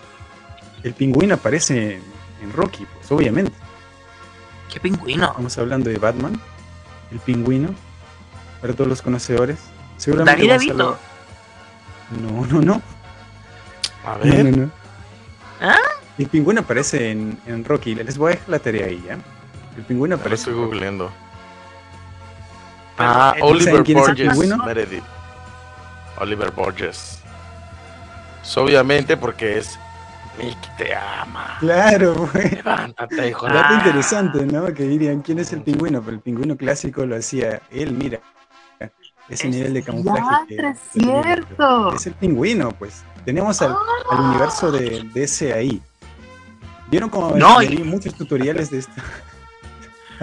El pingüino aparece en, Rocky, pues obviamente. ¿Qué pingüino? Estamos hablando de Batman, el pingüino, para todos los conocedores. Seguramente Danny DeVito. No, no, no. A No, ver. no, no. ¿Ah? El pingüino aparece en, en Rocky. Les voy a dejar la tarea ahí, ¿ya? El pingüino Lo aparece. estoy en Rocky. googleando. Ah, eh, Oliver ¿saben quién es el Borges. pingüino? Meredith. Oliver Borges. So, obviamente porque es Nick te ama. Claro, güey. Levántate, hijo de Dato Ah. interesante, ¿no? Que dirían, ¿quién es el pingüino? Pero el pingüino clásico lo hacía él, mira. Ese Es nivel de camuflaje. que- es cierto. Es el pingüino, pues. Tenemos al, al universo de, de ese ahí. ¿Vieron cómo No, y- vi muchos tutoriales de esto?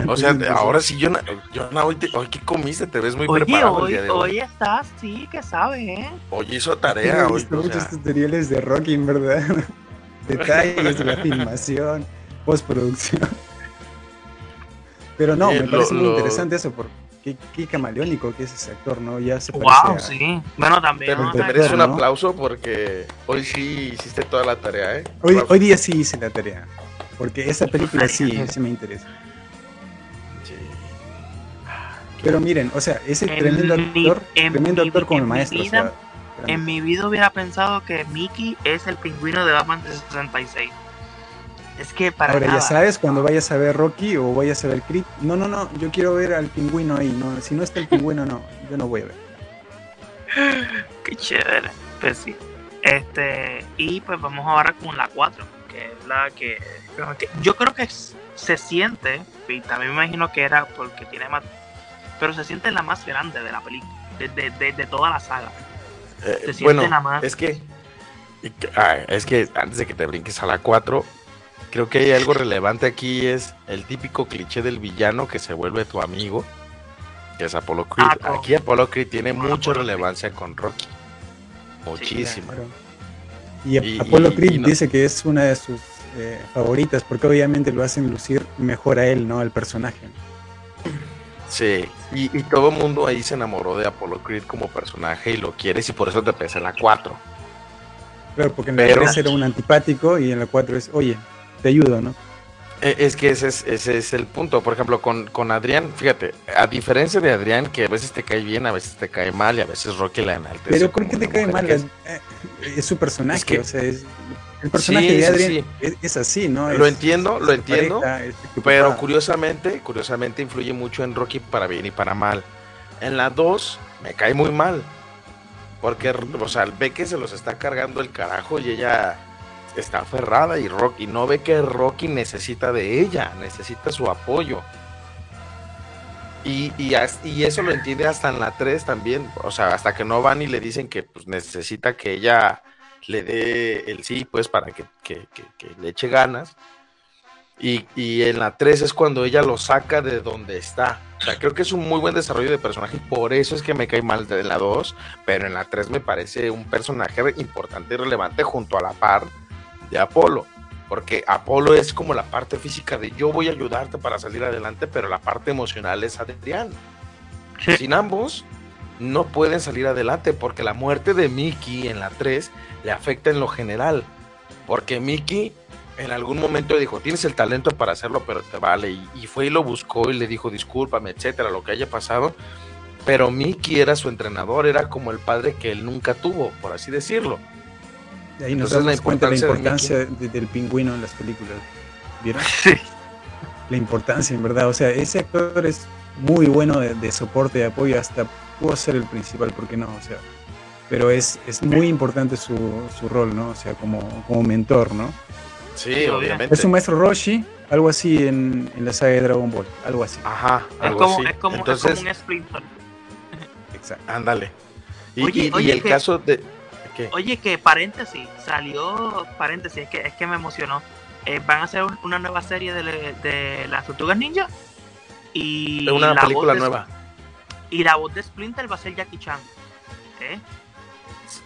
O sea, ahora sí, yo, yo hoy, te- hoy, ¿qué comiste? Te ves muy Oye, preparado el hoy, día de hoy. hoy estás, sí, que sabes, ¿eh? Hoy hizo tarea, hoy, visto o muchos sea, tutoriales de Rocky, en verdad. Detalles de la filmación, postproducción. Pero no, Eh, me lo- parece muy lo- interesante eso, porque qué, qué camaleónico que es ese actor, ¿no? Ya se Wow, a- sí. Bueno, también. te, ¿no? te mereces un ¿no? aplauso porque hoy sí hiciste toda la tarea, ¿eh? Hoy, hoy día sí hice la tarea, porque esa película sí, sí me interesa. Sí. Pero miren, o sea, ese En tremendo mi- actor, en tremendo mi- actor como el maestro, o vida- sea. En mi vida hubiera pensado que Mickey es el pingüino de Batman de 66. Es que para Ahora nada. ya sabes, cuando vayas a ver Rocky o vayas a ver Creed, no, no, no, yo quiero ver al pingüino ahí, no, si no está el pingüino, no, yo no voy a ver. Qué chévere. Pues sí. Este, y pues vamos ahora con la 4, que es la que, yo creo que se siente, y también me imagino que era porque tiene más, pero se siente la más grande de la película, de, de, de- de toda la saga. Eh, Se siente bueno, nada más. es que, y que- ah, es que antes de que te brinques a la 4, creo que hay algo relevante aquí, es el típico cliché del villano que se vuelve tu amigo, que es Apollo Creed. Ah, aquí Apollo Creed tiene mucha Apollo Creed. relevancia con Rocky. Muchísima. Claro. Y, Y- Apollo Creed y no- dice que es una de sus eh, favoritas, porque obviamente lo hacen lucir mejor a él, ¿no? Al personaje. Sí, y, y todo el mundo ahí se enamoró de Apollo Creed como personaje y lo quieres y por eso te pesa en la 4. Claro, porque en la Pero- 3 era un antipático y en la 4 es, oye, te ayudo, ¿no? Eh, Es que ese es, ese es el punto. Por ejemplo, con, con Adrián, fíjate, a diferencia de Adrián, que a veces te cae bien, a veces te cae mal y a veces Rocky la enaltece. Pero ¿por qué te cae mal? Es, eh, es su personaje, Es que- o sea, es, el personaje Sí, de sí, sí. Es, así, ¿no? Lo entiendo, lo entiendo, pareja, Pero curiosamente, curiosamente influye mucho en Rocky para bien y para mal. En la 2 me cae muy mal. Porque, o sea, ve que se los está cargando el carajo y ella está aferrada y Rocky no ve que Rocky necesita de ella, necesita su apoyo. Y, y, eso lo entiende hasta en la 3 también, o sea, hasta que no van y le dicen que pues, necesita que ella le dé el sí, pues para que le eche ganas. Y, y en la 3 es cuando ella lo saca de donde está. O sea, creo que es un muy buen desarrollo de personaje y por eso es que me cae mal de la 2, pero en la 3 me parece un personaje importante y relevante junto a la par de Apolo. Porque Apolo es como la parte física de yo voy a ayudarte para salir adelante, pero la parte emocional es Adrián. Sí. Sin ambos, no pueden salir adelante porque la muerte de Mickey en la 3 le afecta en lo general. Porque Mickey en algún momento dijo, tienes el talento para hacerlo, pero te vale. Y, y fue y lo buscó y le dijo, discúlpame, etcétera, lo que haya pasado. Pero Mickey era su entrenador, era como el padre que él nunca tuvo, por así decirlo. Y ahí nos la damos cuenta la importancia de importancia de- del pingüino en las películas. ¿Vieron? Sí. La importancia, en verdad. O sea, ese actor es muy bueno de, de soporte, de apoyo, hasta pudo ser el principal, ¿por qué no? O sea, pero es, es muy importante su, su rol, ¿no? O sea, como, como mentor, ¿no? Sí, obviamente. Es un maestro Roshi, algo así en, en la saga de Dragon Ball, algo así. Ajá, Es como, así. es, como, es Entonces, como un Splinter. Exacto. ándale. Y, Oye, y- y oye, el que- caso de... ¿qué? Oye, que paréntesis, salió, paréntesis, es que, es que me emocionó. Eh, van a hacer un- una nueva serie de, de las tortugas ninja. Y Es una la película voz de- nueva. Y la voz de Splinter va a ser Jackie Chan. ¿Eh?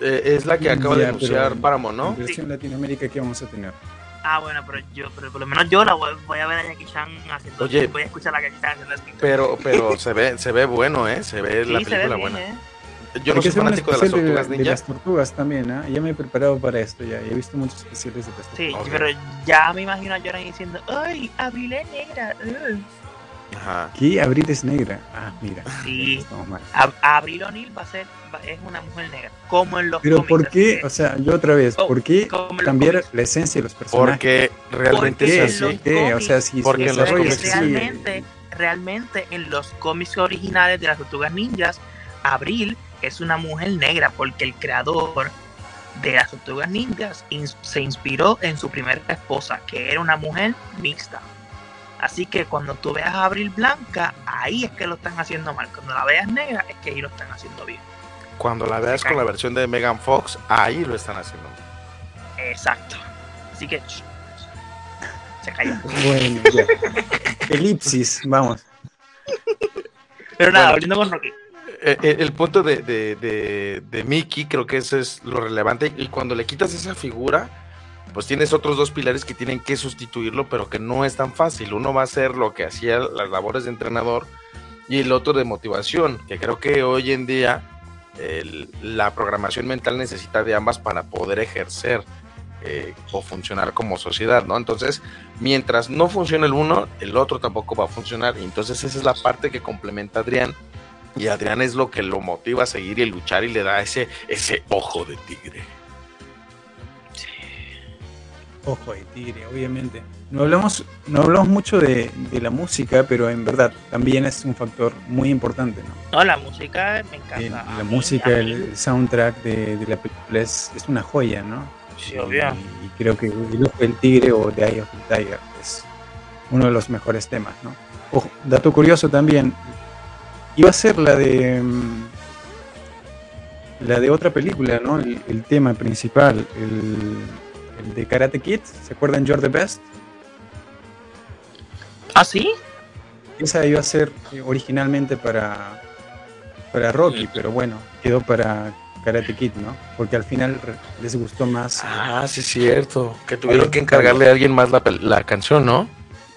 Eh, es la que acaba de anunciar En ¿no? versión Latinoamérica, ¿qué vamos a tener? Ah, bueno, pero yo, pero por lo menos yo la voy, voy a ver a Jackie Chan haciendo. Oye. voy a escuchar a Jackie Chan haciendo Splinter. Pero, pero se ve, se ve bueno, ¿eh? Se ve Sí, la se ve película bien, buena. ¿Eh? Yo no soy fanático de las tortugas de, ninja. las tortugas también, ¿ah? Ya me he preparado para esto, ya. He visto muchos especiales de las tortugas. Sí, Ok. pero ya me imagino a Joran diciendo, ¡ay, Abril es negra! ugh". Ajá. ¿Qué? Abril es negra. Ah, mira. Sí. Ab- Abril O'Neil va a ser, va- es una mujer negra, como en los Pero cómics, ¿por qué? O sea, yo otra vez, Oh, ¿por qué cambiar cómics. la esencia de los personajes? Porque realmente Porque es así. O sea, si Porque cómics es sí. realmente, realmente en los cómics originales de las tortugas ninjas, Abril es una mujer negra porque el creador de las tortugas ninjas se inspiró en su primera esposa, que era una mujer mixta. Así que cuando tú veas a Abril blanca, ahí es que lo están haciendo mal. Cuando la veas negra, es que ahí lo están haciendo bien. Cuando la veas con la versión de Megan Fox, ahí lo están haciendo. Exacto. Así que se cayó. Bueno, ya. Elipsis, vamos. Pero nada, Bueno. volviendo con Rocky. Eh, eh, el punto de, de, de, Mickey creo que eso es lo relevante y cuando le quitas esa figura pues tienes otros dos pilares que tienen que sustituirlo pero que no es tan fácil uno va a ser lo que hacía las labores de entrenador y el otro de motivación que creo que hoy en día la programación mental necesita de ambas para poder ejercer eh, o funcionar como sociedad, ¿no? Entonces, mientras no funcione el uno, el otro tampoco va a funcionar. Entonces esa es la parte que complementa Adrián. Y Adrián es lo que lo motiva a seguir y luchar y le da ese, ese ojo de tigre. Ojo de tigre, obviamente. No hablamos, no hablamos mucho de, de la música, pero en verdad también es un factor muy importante, ¿no? No, la música me encanta. Eh, la mí- música, el soundtrack de, de la película es, es una joya, ¿no? Sí, obvio. Y, y creo que El Ojo del Tigre o The Eye of the Tiger es uno de los mejores temas, ¿no? Ojo, dato curioso también, iba a ser la de mm, la de otra película, ¿no? El, el tema principal, el, el de Karate Kid, ¿se acuerdan You're the Best? ¿Ah, sí? Esa iba a ser originalmente para, para Rocky, pero bueno, quedó para Karate Kid, ¿no? Porque al final les gustó más. Ah, sí, es cierto. Que tuvieron que encargarle a alguien más la, la canción, ¿no?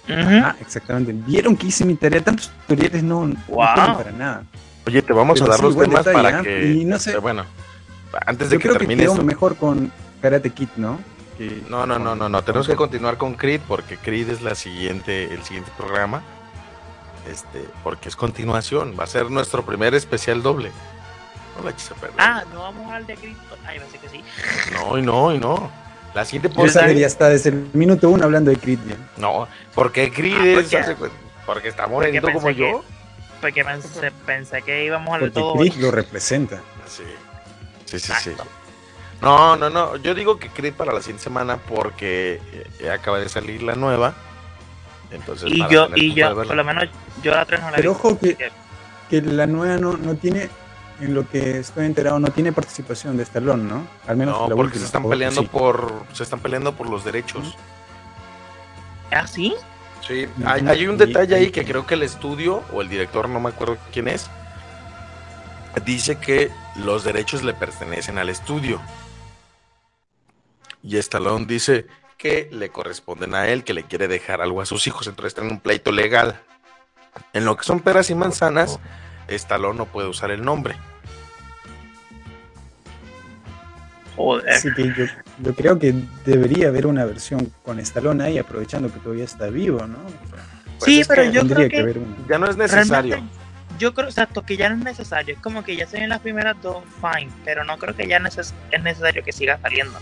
Ujú. Ah, exactamente. Vieron que hice mi tarea, tantos tutoriales no, Wow. para nada. Oye, te vamos Pero a dar sí, los temas detalle, para ¿eh? que. Y no sé- este, bueno, antes de Yo que creo que termine quedó esto. mejor con Karate Kid, ¿no? Que- No, no, no, no, no. Tenemos que continuar con Creed porque Creed es la siguiente, el siguiente programa. Este, porque es continuación. Va a ser nuestro primer especial doble. No la eches a perder. Ah, no vamos a hablar de Cristo. Ay, pensé que sí. No, y no, y no. La siguiente Yo podcast. sabía, ya está desde el minuto uno hablando de Creed. No, porque Creed Ah, es. porque- cu- Porque está morenito como que- yo. Porque pensé, pensé que íbamos a hablar de Porque todo Creed lo representa. Sí, sí, sí. sí. No, no, no. Yo digo que Creed para la siguiente semana porque eh, acaba de salir la nueva. Entonces, Y yo, y yo, por lo menos, yo la 3 no la Pero visto, ojo que- Que la nueva no, no tiene, en lo que estoy enterado, no tiene participación de Stallone, ¿no? Al menos No, la porque última. se están peleando sí. por se están peleando por los derechos. ¿Ah, sí? Sí, hay, hay un detalle ahí que creo que el estudio o el director, no me acuerdo quién es, dice que los derechos le pertenecen al estudio. Y Stallone dice que le corresponden a él, que le quiere dejar algo a sus hijos, entonces está en un pleito legal. En lo que son peras y manzanas, Stallone no puede usar el nombre. Joder. Así que yo, yo creo que debería haber una versión con Stallone ahí, aprovechando que todavía está vivo, ¿no? Pues sí, pero que yo tendría creo que que, haber una. Ya no es necesario. realmente, yo creo, exacto, que ya no es necesario. Es como que ya se ven las primeras dos, fine, pero no creo que ya neces- es necesario que siga saliendo.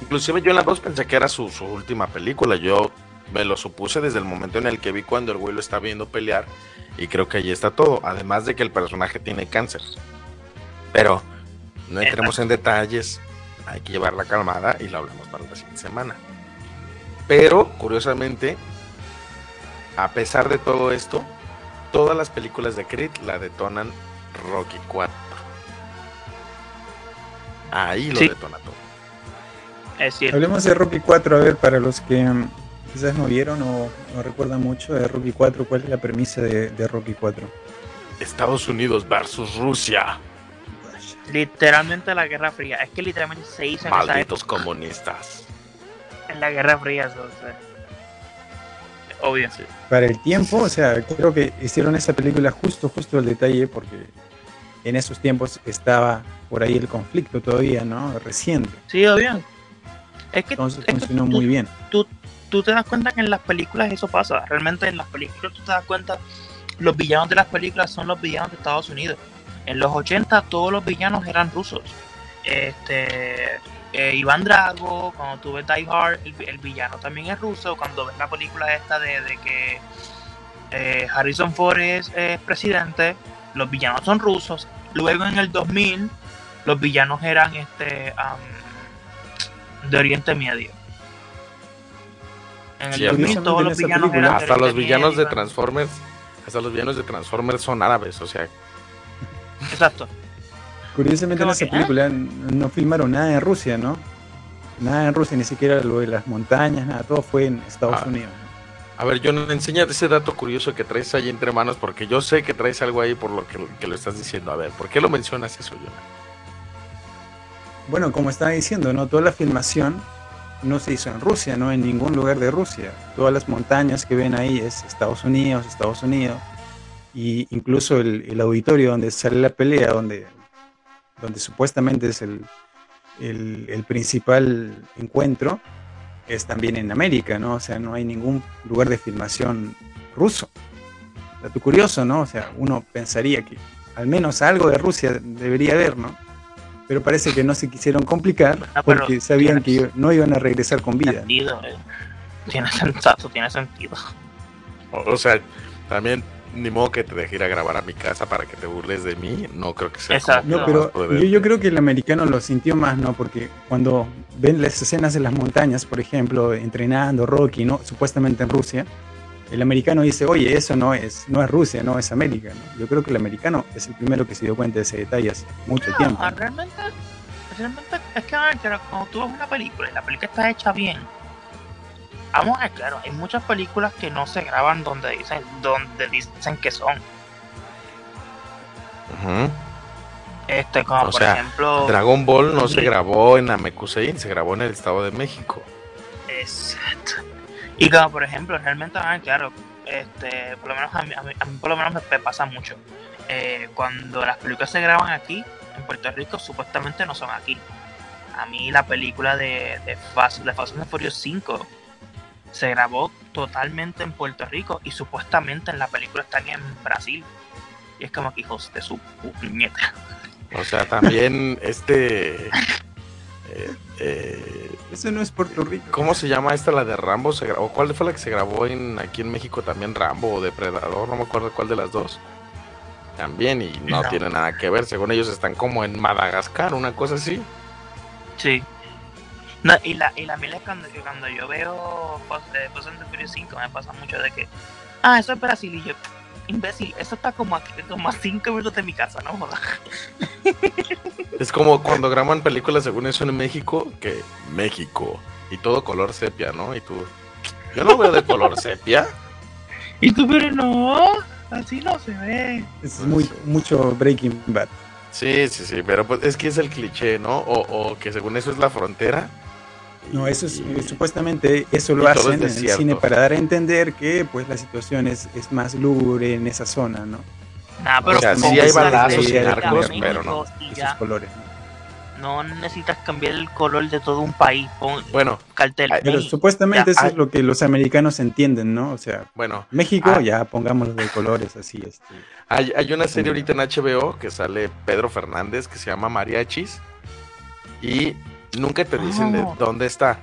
Inclusive yo en la 2 pensé que era su, su última película. Yo me lo supuse desde el momento en el que vi cuando el güey lo está viendo pelear. Y creo que ahí está todo. Además de que el personaje tiene cáncer. Pero no entremos en detalles. Hay que llevarla calmada y la hablamos para la siguiente semana. Pero, curiosamente, a pesar de todo esto, todas las películas de Creed la detonan Rocky 4. Ahí lo Sí. detona todo. Es cierto. Hablemos de Rocky 4, a ver, para los que mm, quizás no vieron o no recuerdan mucho de Rocky 4, ¿cuál es la premisa de, de Rocky 4? Estados Unidos versus Rusia. Literalmente la Guerra Fría. Es que literalmente se hizo en esa Malditos época, comunistas. en la Guerra Fría. eso, o sea, obvio. Para el tiempo, o sea, creo que hicieron esa película justo, justo el detalle, porque en esos tiempos estaba por ahí el conflicto todavía, ¿no? Reciente. Sí, obvio. Es que, Entonces es que funcionó tú- muy bien. tú, tú te das cuenta que en las películas eso pasa. Realmente en las películas tú te das cuenta, los villanos de las películas son los villanos de Estados Unidos. En los 80 todos los villanos eran rusos. Este, eh, Iván Drago, cuando tú ves Die Hard, el, el villano también es ruso. Cuando ves la película esta de, de que eh, Harrison Ford es eh, presidente, los villanos son rusos. Luego en el 2000 los villanos eran este am, de Oriente Medio. En el Sí, 2000 curiosamente todos los villanos película- eran Hasta los villanos de Transformers, hasta los villanos de Transformers son árabes, o sea, Exacto. Curiosamente en esa que, ¿ah? película no filmaron nada en Rusia, ¿no? Nada en Rusia, ni siquiera lo de las montañas, nada, todo fue en Estados Ah. Unidos. A ver, John, enséñate ese dato curioso que traes ahí entre manos, porque yo sé que traes algo ahí por lo que, que lo estás diciendo. A ver, ¿por qué lo mencionas eso, John? Bueno, como estaba diciendo, ¿no? Toda la filmación no se hizo en Rusia, no en ningún lugar de Rusia. Todas las montañas que ven ahí es Estados Unidos, Estados Unidos. Y incluso el, el auditorio donde sale la pelea, donde, donde supuestamente es el, el, el principal encuentro, es también en América, ¿no? O sea, no hay ningún lugar de filmación ruso. Dato curioso, ¿no? O sea, uno pensaría que al menos algo de Rusia debería haber, ¿no? Pero parece que no se quisieron complicar Ah, porque sabían que no iban a regresar con vida. Sentido, eh. Tiene sentido, tiene sentido. O, o sea, también ni modo que te deje ir a grabar a mi casa para que te burles de mí. No creo que sea. Exacto. No, pero yo, yo creo que el americano lo sintió más, ¿no? Porque cuando ven las escenas de las montañas, por ejemplo, entrenando Rocky, ¿no? Supuestamente en Rusia, el americano dice, oye, eso no es, no es Rusia, no es América, ¿no? Yo creo que el americano es el primero que se dio cuenta de ese detalle hace mucho tiempo. Ah, realmente, realmente es que, a ver, claro, cuando tú ves una película y la película está hecha bien, vamos a ver, claro, hay muchas películas que no se graban donde dicen, donde dicen que son. Este, como O por sea, ejemplo. Dragon Ball no se grabó en Namekusein, se grabó en el Estado de México. Exacto. Y como por ejemplo, realmente, ah, claro, este, por lo menos a mí, a mí- a mí por lo menos me, me pasa mucho. Eh, cuando las películas se graban aquí, en Puerto Rico, supuestamente no son aquí. A mí la película de, de Fast, de Fast and Furious 5 se grabó totalmente en Puerto Rico y supuestamente en la película están en Brasil. Y es como que hijos de su puñeta. O sea, también este. eh, eh, Eso no es Puerto Rico. ¿Cómo se llama esta la de Rambo? Se grabó, ¿Cuál fue la que se grabó en aquí en México también Rambo o Depredador? No me acuerdo cuál de las dos. También y no, No. tiene nada que ver. Según ellos están como en Madagascar, una cosa así. Sí. No, y la, y la es cuando, que cuando yo veo Fast eh, Fast and the Furious 5 me pasa mucho de que, ah, eso es Brasil y yo, imbécil, eso está como a, como a 5 minutos de mi casa, ¿no? jodas? Es como cuando graban películas según eso en México, que México y todo color sepia, ¿no? Y tú, yo no veo de color sepia. Y tú, pero no, así no se ve. Es muy, mucho Breaking Bad. Sí, sí, sí, pero pues es que es el cliché, ¿no? O, o que según eso es la frontera. No, eso es, Y- eh, supuestamente eso lo es hacen en el cine para dar a entender que pues la situación es, es más lúgubre en esa zona, ¿no? Nah, pero sea, sí hay balazos y México pero no. y Esos colores. ¿no? no necesitas cambiar el color de todo un país, pon Bueno, cartel. Pero supuestamente ya, eso hay- es lo que los americanos entienden, ¿no? O sea, bueno, México ya pongámoslo de colores así, este. hay, hay una serie ahorita en HBO que sale Pedro Fernández que se llama Mariachis y nunca te dicen de Oh. dónde está.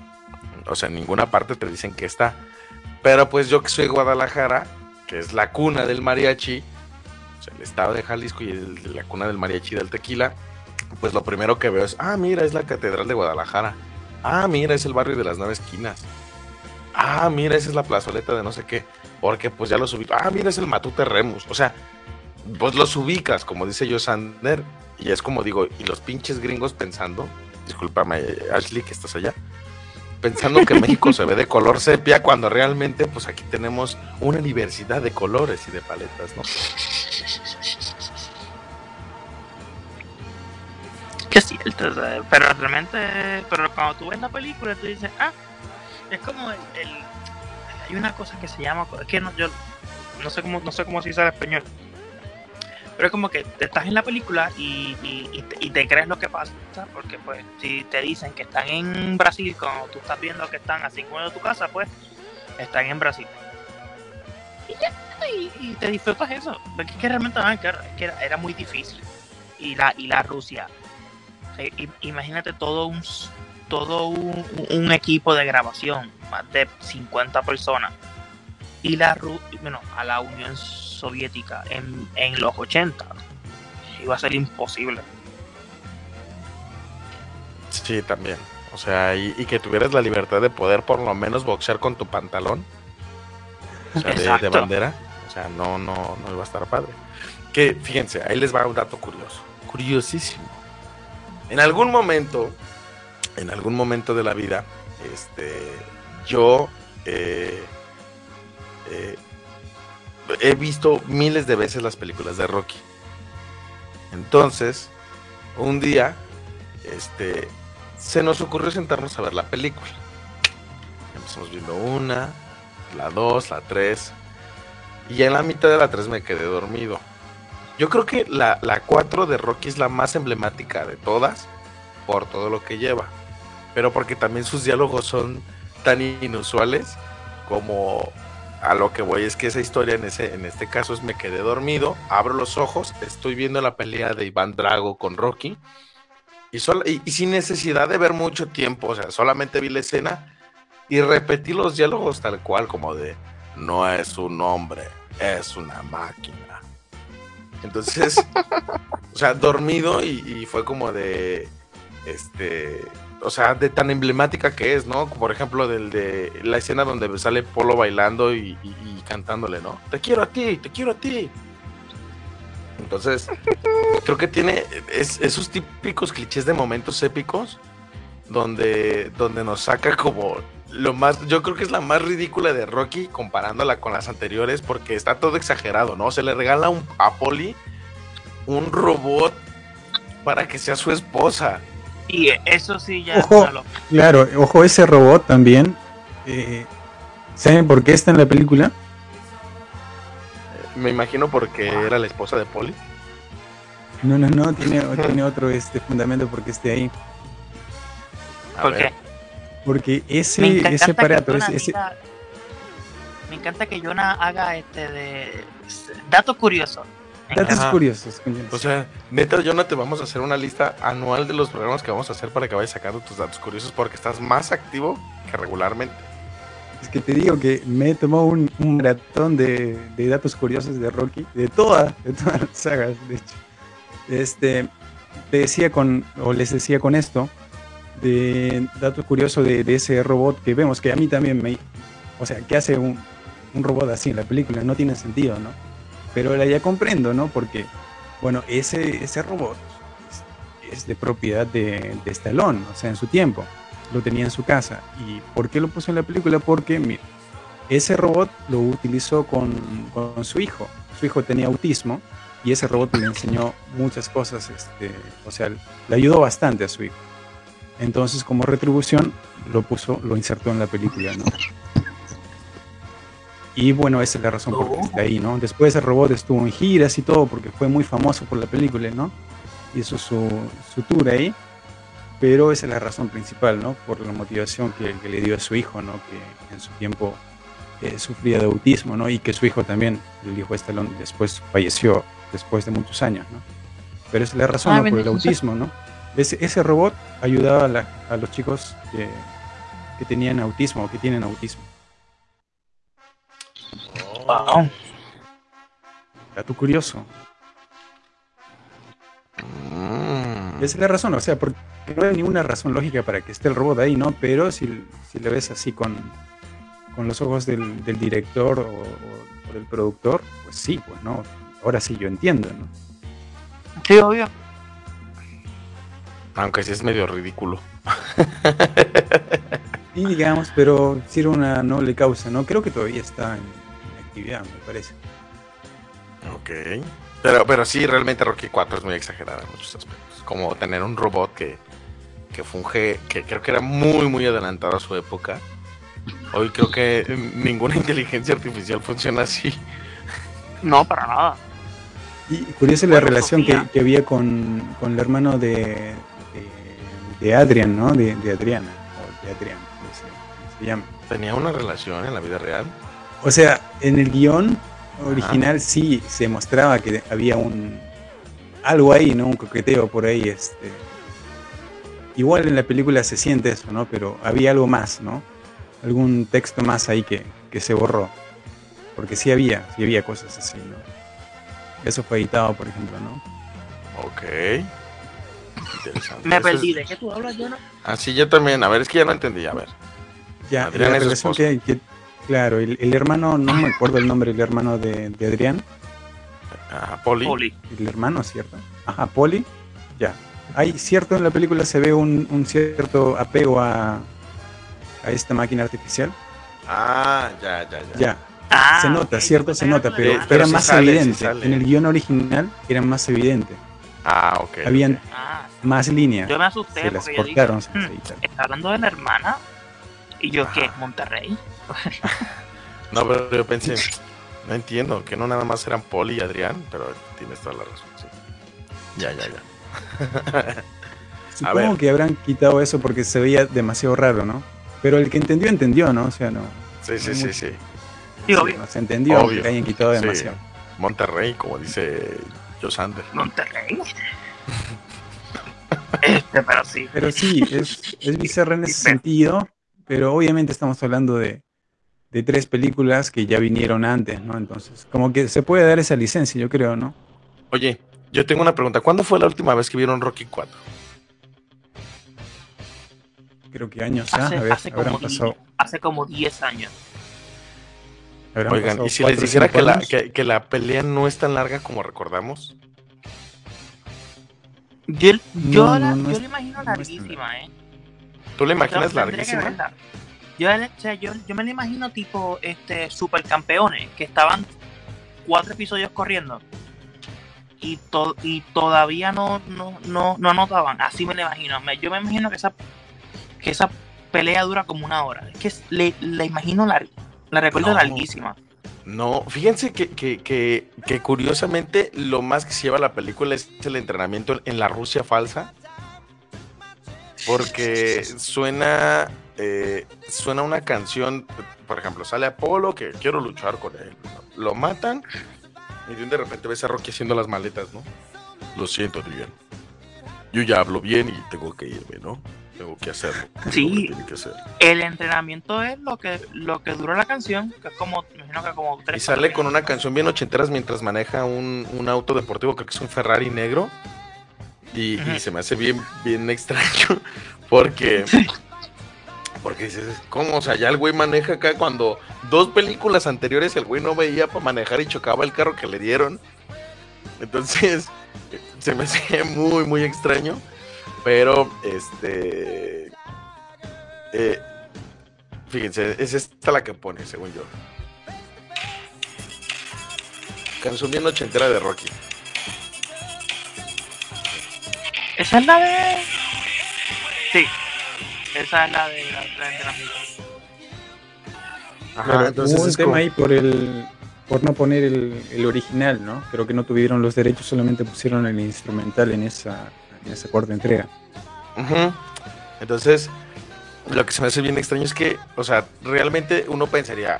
O sea, en ninguna parte te dicen que está. Pero pues yo que soy de Guadalajara, que es la cuna del mariachi, o sea, el estado de Jalisco y el- la cuna del mariachi del tequila, pues lo primero que veo es, ah, mira, es la catedral de Guadalajara. Ah, mira, es el barrio de las nueve esquinas. Ah, mira, esa es la plazoleta de no sé qué. Porque pues ya los ubico. Ah, mira, es el Matute Remus. O sea, pues los ubicas, como dice yo Sander. Y es como digo, y los pinches gringos pensando, discúlpame, Ashley, que estás allá, pensando que México se ve de color sepia cuando realmente, pues aquí tenemos una diversidad de colores y de paletas, ¿no? Que o sea, pero realmente, pero cuando tú ves la película, tú dices, ah, es como el, el- hay una cosa que se llama, que no, yo no sé cómo, no sé cómo se dice en español, pero es como que estás en la película y, y, te, crees lo que pasa, porque pues si te dicen que están en Brasil, cuando tú estás viendo que están a 5 minutos de tu casa, pues están en Brasil. Y ya, y, te disfrutas eso, porque es que realmente, ah, era, muy difícil. Y la, y la Rusia, imagínate todo un todo un, equipo de grabación, más de 50 personas. Y la bueno, a la Unión Soviética en, en los 80 iba a ser imposible. Sí, también. O sea, y, que tuvieras la libertad de poder por lo menos boxear con tu pantalón. O sea, de, bandera. O sea, no, no, no iba a estar padre. Que fíjense, ahí les va un dato curioso. Curiosísimo. En algún momento, en algún momento de la vida, este, yo eh, eh, he visto miles de veces las películas de Rocky. Entonces, un día, este, se nos ocurrió sentarnos a ver la película. Empezamos viendo una, la dos, la tres. Y en la mitad de la tres me quedé dormido. Yo creo que la, la 4 de Rocky es la más emblemática de todas por todo lo que lleva. Pero porque también sus diálogos son tan inusuales como a lo que voy es que esa historia en ese en este caso es me quedé dormido, abro los ojos, estoy viendo la pelea de Iván Drago con Rocky y, solo, y, sin necesidad de ver mucho tiempo, o sea, solamente vi la escena y repetí los diálogos tal cual como de no es un hombre, es una máquina. Entonces, o sea, dormido y, y fue como de este o sea, de tan emblemática que es, ¿no? Por ejemplo, del de la escena donde sale Polo bailando y, cantándole, ¿no? Te quiero a ti, te quiero a ti. Entonces, creo que tiene esos típicos clichés de momentos épicos donde, donde nos saca como lo más, yo creo que es la más ridícula de Rocky comparándola con las anteriores porque está todo exagerado, ¿no? Se le regala un, a Polly un robot para que sea su esposa. Y eso sí ya ojo, Claro, ojo, ese robot también. Eh, ¿Saben por qué está en la película? Me imagino porque era la esposa de Polly. No, no, no, tiene, tiene otro este fundamento porque esté ahí. ¿Por qué? Porque ese, ese aparato, ese, Me encanta que Jonah haga este de datos curiosos. Datos curiosos. O sea, neta, Jonah, te vamos a hacer una lista anual de los programas que vamos a hacer para que vayas sacando tus datos curiosos porque estás más activo que regularmente. Es que te digo que me he tomado un, un maratón de, datos curiosos de Rocky, de todas, de todas las sagas, de hecho. Este, te decía con, o les decía con esto, de datos curiosos de, ese robot que vemos, que a mí también me, o sea, que hace un, un robot así en la película, no tiene sentido, ¿no? Pero ahora ya comprendo, ¿no? Porque, bueno, ese, ese robot es, de propiedad de, de Stallone, o sea, en su tiempo. Lo tenía en su casa. ¿Y por qué lo puso en la película? Porque, mira, ese robot lo utilizó con, con su hijo. Su hijo tenía autismo y ese robot le enseñó muchas cosas, este, o sea, le ayudó bastante a su hijo. Entonces, como retribución, lo puso, lo insertó en la película, ¿no? Y bueno, esa es la razón por la que está ahí, ¿no? Después el robot estuvo en giras y todo porque fue muy famoso por la película, ¿no? Hizo su, su tour ahí. Pero esa es la razón principal, ¿no? Por la motivación que, le dio a su hijo, ¿no? Que en su tiempo eh, sufría de autismo, ¿no? Y que su hijo también, el hijo Stallone, después falleció después de muchos años, ¿no? Pero esa es la razón, ah, Por el autismo, ¿no? Ese, ese robot ayudaba a, a los chicos que, que tenían autismo o que tienen autismo. Wow. Dato curioso. Mm. Esa es la razón, o sea, porque no hay ninguna razón lógica para que esté el robot ahí, ¿no? Pero si, si le ves así con, con los ojos del, director o, del productor, pues sí, pues no. Ahora sí yo entiendo, ¿no? Sí, obvio. Aunque sí es medio ridículo. y digamos, pero si era una noble causa, ¿no? Creo que todavía está en, actividad, me parece. Ok. Pero, pero sí, realmente Rocky 4 es muy exagerada en muchos aspectos. Como tener un robot que, que funge, que creo que era muy, muy adelantado a su época. Hoy creo que ninguna inteligencia artificial funciona así. No, para nada. Y curiosa la relación que, había con, con, el hermano de, de, Adrian, ¿no? De, Adriana, o de se llama. ¿Tenía una relación en la vida real? O sea, en el guion original sí se mostraba que había un algo ahí, ¿no? Un coqueteo por ahí, este. Igual en la película se siente eso, ¿no? Pero había algo más, ¿no? Algún texto más ahí que, que se borró. Porque sí había, sí había cosas así, ¿no? Eso fue editado, por ejemplo, ¿no? Ok. Interesante. Me perdí. ¿De qué tú hablas, Jonah? Ah, sí, yo también. A ver, es que ya no entendí. A ver. Ya, Adrián la relación que, que- claro, el, el hermano, no me acuerdo el nombre del hermano de, de Adrián, Ah, Poli. Poli. el hermano, ¿cierto? Ajá, Poli, ya. Hay cierto en la película se ve un, un cierto apego a, a esta máquina artificial. Ah, ya, ya, ya. Ya, Ah, se nota, cierto, se nota, pero, era- pero era sí más sale, evidente. En el guion original era más evidente. Ah, ok. Habían. Ah, más líneas. yo me asusté Se las porque yo dije, cortaron. se "Hmm. ¿está hablando de la hermana? ¿Y yo qué? Ajá. ¿Monterrey? No, pero yo pensé, no entiendo, que no nada más eran Poli y Adrián, pero tienes toda la razón, sí. Ya, ya, ya. Supongo ver. que habrán quitado eso porque se veía demasiado raro, ¿no? Pero el que entendió, entendió, ¿no? O sea, no. Sí, sí, sí, sí. Sí, sí, obvio. se entendió Obvio. que hayan quitado Sí. demasiado. Monterrey, como dice Josander. ¿Monterrey? este, pero sí. Pero sí, es, es bizarra en ese sentido, pero obviamente estamos hablando de, de tres películas que ya vinieron antes, ¿no? Entonces, como que se puede dar esa licencia, yo creo, ¿no? Oye, yo tengo una pregunta. ¿Cuándo fue la última vez que vieron Rocky 4? Creo que años, ¿ah? Hace, A ver, hace, habrán como, pasado, hace como 10 años. habrán Oigan, ¿y si cuatro les dijera que la, que, que la pelea no es tan larga como recordamos? Yo, yo, No, la, no, no yo es- la imagino no larguísima, ¿eh? ¿Tú la imaginas larguísima? Yo, la- o sea, yo, yo me la imagino tipo este supercampeones que estaban cuatro episodios corriendo y, to- y todavía no, no, no, no anotaban. Así me la imagino. Yo me imagino que esa, que esa pelea dura como una hora. Es que le, la imagino larga. La recuerdo No. larguísima. No, fíjense que, que, que, que curiosamente lo más que se lleva la película es el entrenamiento en la Rusia falsa. Porque suena, eh, suena una canción, por ejemplo, sale Apolo que quiero luchar con él. Lo matan y de repente ves a Rocky haciendo las maletas, ¿no? Lo siento, Adrián. Yo ya hablo bien y tengo que irme, ¿no? Tengo que hacerlo. Sí. Que hacer. El entrenamiento es lo que, lo que dura la canción, que es como, imagino que como tres Y sale con una canción bien ochenteras mientras maneja un, un auto deportivo, creo que es un Ferrari negro. Y, y se me hace bien, bien extraño porque, porque dices, ¿cómo? O sea, ya el güey maneja acá cuando dos películas anteriores el güey no veía para manejar y chocaba el carro que le dieron. Entonces, se me hace muy, muy extraño. Pero, este... eh, fíjense, es esta la que pone, según yo. Canción bien ochentera de Rocky. Esa es la de. Sí. Esa es la de la, la entrenamiento. Ajá, entonces hubo un es tema como- ahí por el por no poner el, el original, ¿no? Creo que no tuvieron los derechos, solamente pusieron el instrumental en esa, en esa cuarta entrega. Entonces, lo que se me hace bien extraño es que, o sea, realmente uno pensaría,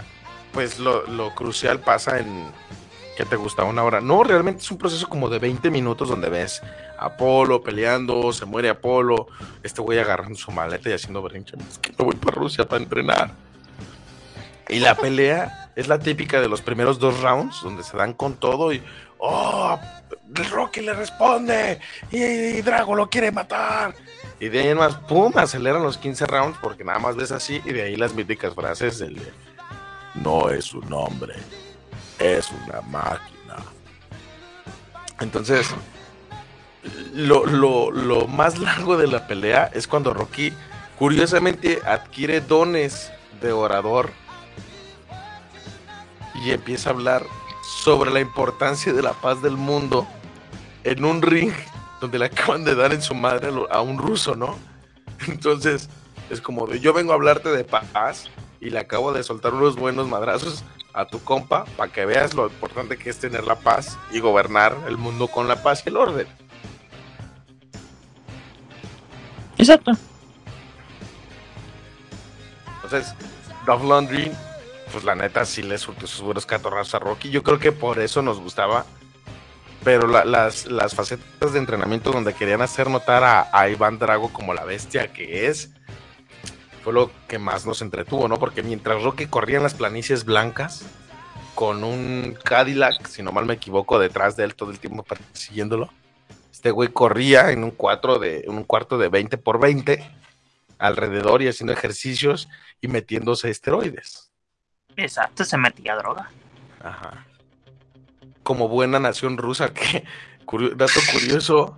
pues lo, lo crucial pasa en que te gusta una hora. No, realmente es un proceso como de 20 minutos donde ves Apolo peleando, se muere Apolo, este güey agarrando su maleta y haciendo berrinche. Es que me voy para Rusia para entrenar. Y la pelea es la típica de los primeros dos rounds, donde se dan con todo y, oh, Rocky le responde y, y Drago lo quiere matar. Y de ahí en más, pum, aceleran los 15 rounds porque nada más ves así y de ahí las míticas frases del de, no es un hombre, es una máquina. Entonces, lo, lo, más largo de la pelea es cuando Rocky curiosamente adquiere dones de orador y empieza a hablar sobre la importancia de la paz del mundo en un ring donde le acaban de dar en su madre a un ruso, ¿no? Entonces, es como yo vengo a hablarte de paz y le acabo de soltar unos buenos madrazos a tu compa para que veas lo importante que es tener la paz y gobernar el mundo con la paz y el orden. Exacto. Entonces, Dove Laundry, pues la neta sí le surtió sus buenos catorrazos a Rocky. Yo creo que por eso nos gustaba. Pero la- las, las facetas de entrenamiento donde querían hacer notar a, a Iván Drago como la bestia que es, fue lo que más nos entretuvo, ¿no? Porque mientras Rocky corría en las planicies blancas, con un Cadillac, si no mal me equivoco, detrás de él todo el tiempo persiguiéndolo, Este güey corría en un, cuatro de, un cuarto de 20 por 20 alrededor y haciendo ejercicios y metiéndose esteroides. Exacto, se metía droga. Ajá. Como buena nación rusa, que, dato curioso,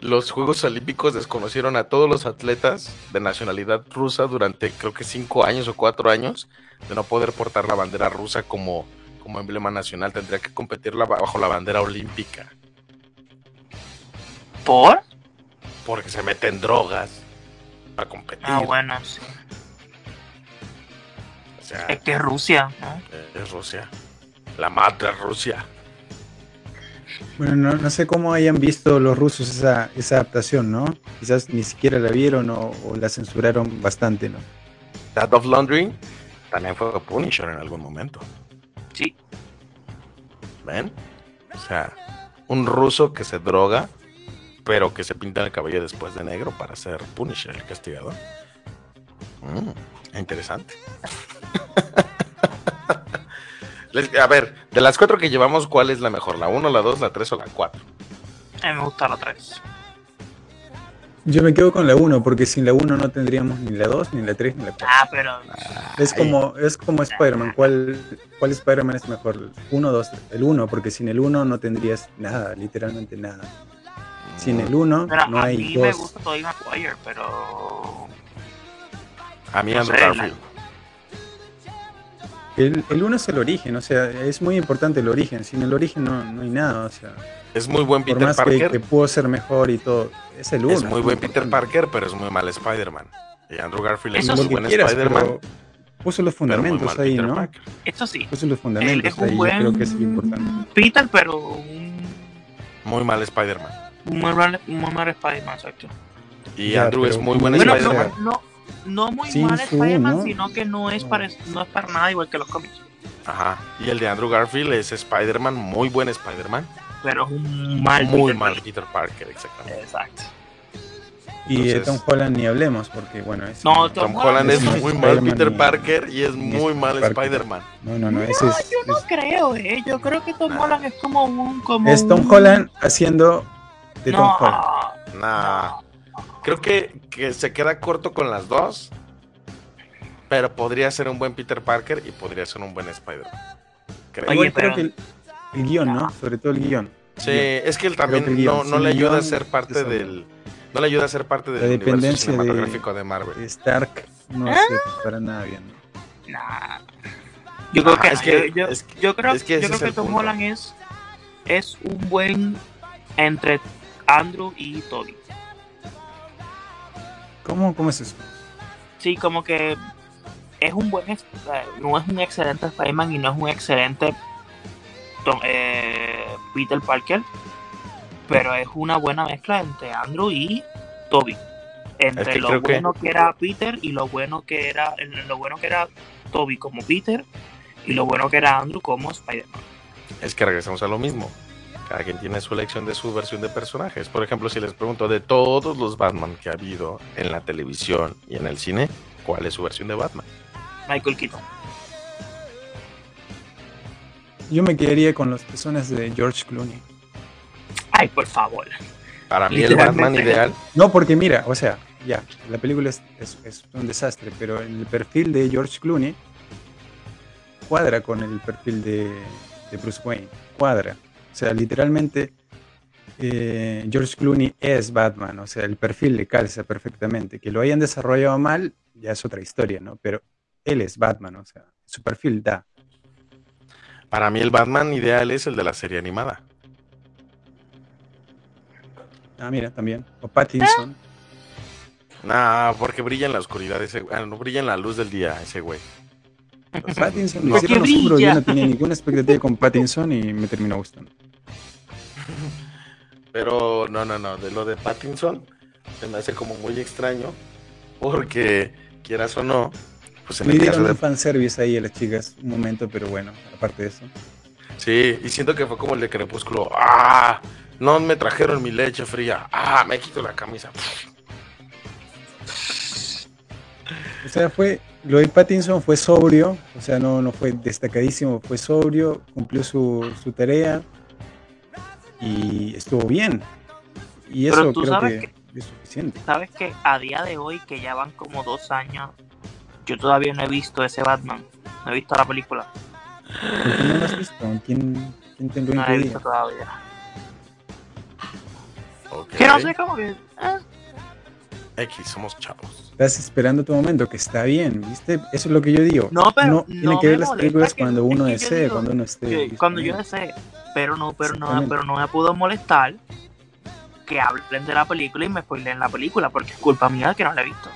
los Juegos Olímpicos desconocieron a todos los atletas de nacionalidad rusa durante creo que cinco años o cuatro años de no poder portar la bandera rusa como, como emblema nacional. Tendría que competir bajo la bandera olímpica. ¿Por? Porque se meten drogas para competir. Ah, bueno, sí. es que es Rusia, ¿no? Es Rusia. La madre Rusia. Bueno, no, sé cómo hayan visto los rusos esa, esa adaptación, ¿no? Quizás ni siquiera la vieron o, la censuraron bastante, ¿no? That of Laundry también fue Punisher en algún momento. Sí. ¿Ven? O sea, un ruso que se droga, pero que se pinta el cabello después de negro para ser Punisher, el castigador. Mm, interesante. A ver, de las cuatro que llevamos, ¿cuál es la mejor? ¿La 1, la 2, la 3 o la 4? A mí me gusta la 3. Yo me quedo con la 1, porque sin la 1 no tendríamos ni la 2, ni la 3, ni la 4. Ah, pero. Es como, es como Spider-Man. ¿Cuál, cuál Spider-Man es mejor? 1 o 2. El 1, porque sin el 1 no tendrías nada, literalmente nada. Sin el 1 no hay 2. A mí me gusta Tobey Maguire, pero. A mí no Andrew Garfield. El, el uno es el origen, o sea, es muy importante el origen. Sin el origen no, no hay nada, o sea. Es muy buen Peter por más Parker. Que, que, pudo ser mejor y todo. Es el uno. Es muy buen Peter Parker, pero es muy mal Spider-Man. Y Andrew Garfield es muy buen Spider-Man. Puso los fundamentos ahí, ¿no? Parker. Eso sí. Puso los fundamentos ahí, yo creo que es importante. Peter, pero un... Muy mal Spider-Man. Muy mal, muy mal Spider-Man, exacto. Y ya, Andrew es muy buen Spider-Man. No, no, no muy mal Spider-Man, sino que no es, para, no es para nada igual que los cómics. Ajá. Y el de Andrew Garfield es Spider-Man, muy buen Spider-Man. Pero es un mal Muy Peter mal Parker. Peter Parker, exactamente. Exacto. Y Entonces, Tom Holland ni hablemos, porque bueno, es no, Tom, Holland es muy mal Peter Parker y es muy mal Spider-Man. No, no, no, ese es, yo no creo, eh. Yo creo que Tom Holland es como un. Como es Tom Holland haciendo de Tom Holland. Nah. Creo que, que se queda corto con las dos. Pero podría ser un buen Peter Parker y podría ser un buen Spider-Man. Creo. creo que el, guion, ¿no? Sobre todo el guion. Sí, es que él también no, no le ayuda a ser parte del. No le ayuda a ser parte del la dependencia cinematográfico de, Marvel. Stark no es para nada bien. Nah. Yo creo que, es que, creo, que, yo creo que Tom Holland es, es un buen entre Andrew y Toby. ¿Cómo, ¿Cómo es eso? Sí, como que es un buen, no es un excelente Spider-Man y no es un excelente eh, Peter Parker, pero es una buena mezcla entre Andrew y Toby. Entre lo bueno que... era Peter y lo bueno que era lo bueno que era Toby como Peter y lo bueno que era Andrew como Spider-Man. Es que regresamos a lo mismo. Cada quien tiene su elección de su versión de personajes. Por ejemplo, si les pregunto de todos los Batman que ha habido en la televisión y en el cine, ¿cuál es su versión de Batman? Michael Keaton. Yo me quedaría con los pezones de George Clooney. Ay, por favor. Para mí el Batman ideal. No, porque mira, o sea, ya, la película es, un desastre, pero el perfil de George Clooney cuadra con el perfil de, Bruce Wayne. Cuadra. O sea, literalmente eh, George Clooney es Batman. O sea, el perfil le calza perfectamente. Que lo hayan desarrollado mal ya es otra historia, ¿no? Pero él es Batman, o sea, su perfil da. Para mí el Batman ideal es el de la serie animada. Ah, mira, también. O Pattinson. Nah, porque brilla en la oscuridad ese ah, no brilla en la luz del día ese güey. Pattinson lo hicieron oscuro, yo no tenía ninguna expectativa con Pattinson y me terminó gustando. Pero no, no, no, de lo de Pattinson se me hace como muy extraño porque quieras o no, pues en Me dieron un fanservice ahí a las chicas un momento, pero bueno, aparte de eso. Sí, y siento que fue como el de Crepúsculo. ¡Ah! No me trajeron mi leche fría. ¡Ah! Me quito la camisa. O sea, fue. Lo de Pattinson fue sobrio, o sea, no, no fue destacadísimo, fue sobrio, cumplió su, su tarea y estuvo bien. Y Pero eso tú creo sabes que es suficiente. Sabes que a día de hoy, que ya van como dos años, yo todavía no he visto ese Batman. No he visto la película. ¿Por qué no lo has visto? ¿Quién, quién te lo No he visto todavía. Ok. Que no sé cómo que. ah, X, somos chavos. Estás esperando tu momento, que está bien, ¿viste? Eso es lo que yo digo. No, pero no, no tiene que ver las películas cuando uno desee, digo cuando uno esté. que cuando yo desee. Pero no, pero no, pero no me pudo molestar que hablen de la película y me spoilen la película, porque es culpa mía que no la he visto.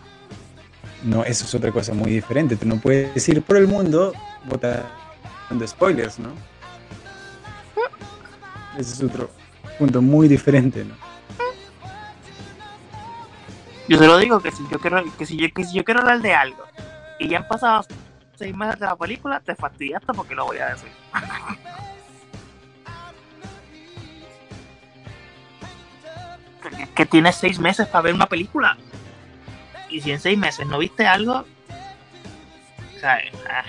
No, eso es otra cosa muy diferente. Tú no puedes ir por el mundo botando spoilers, ¿no? Ese es otro punto muy diferente, ¿no? Yo se lo digo que si yo quiero, que si yo, que si yo quiero hablar de algo y ya han pasado seis meses de la película, te fastidiaste porque lo voy a decir. que, tienes seis meses para ver una película. Y si en seis meses no viste algo, sea, ah.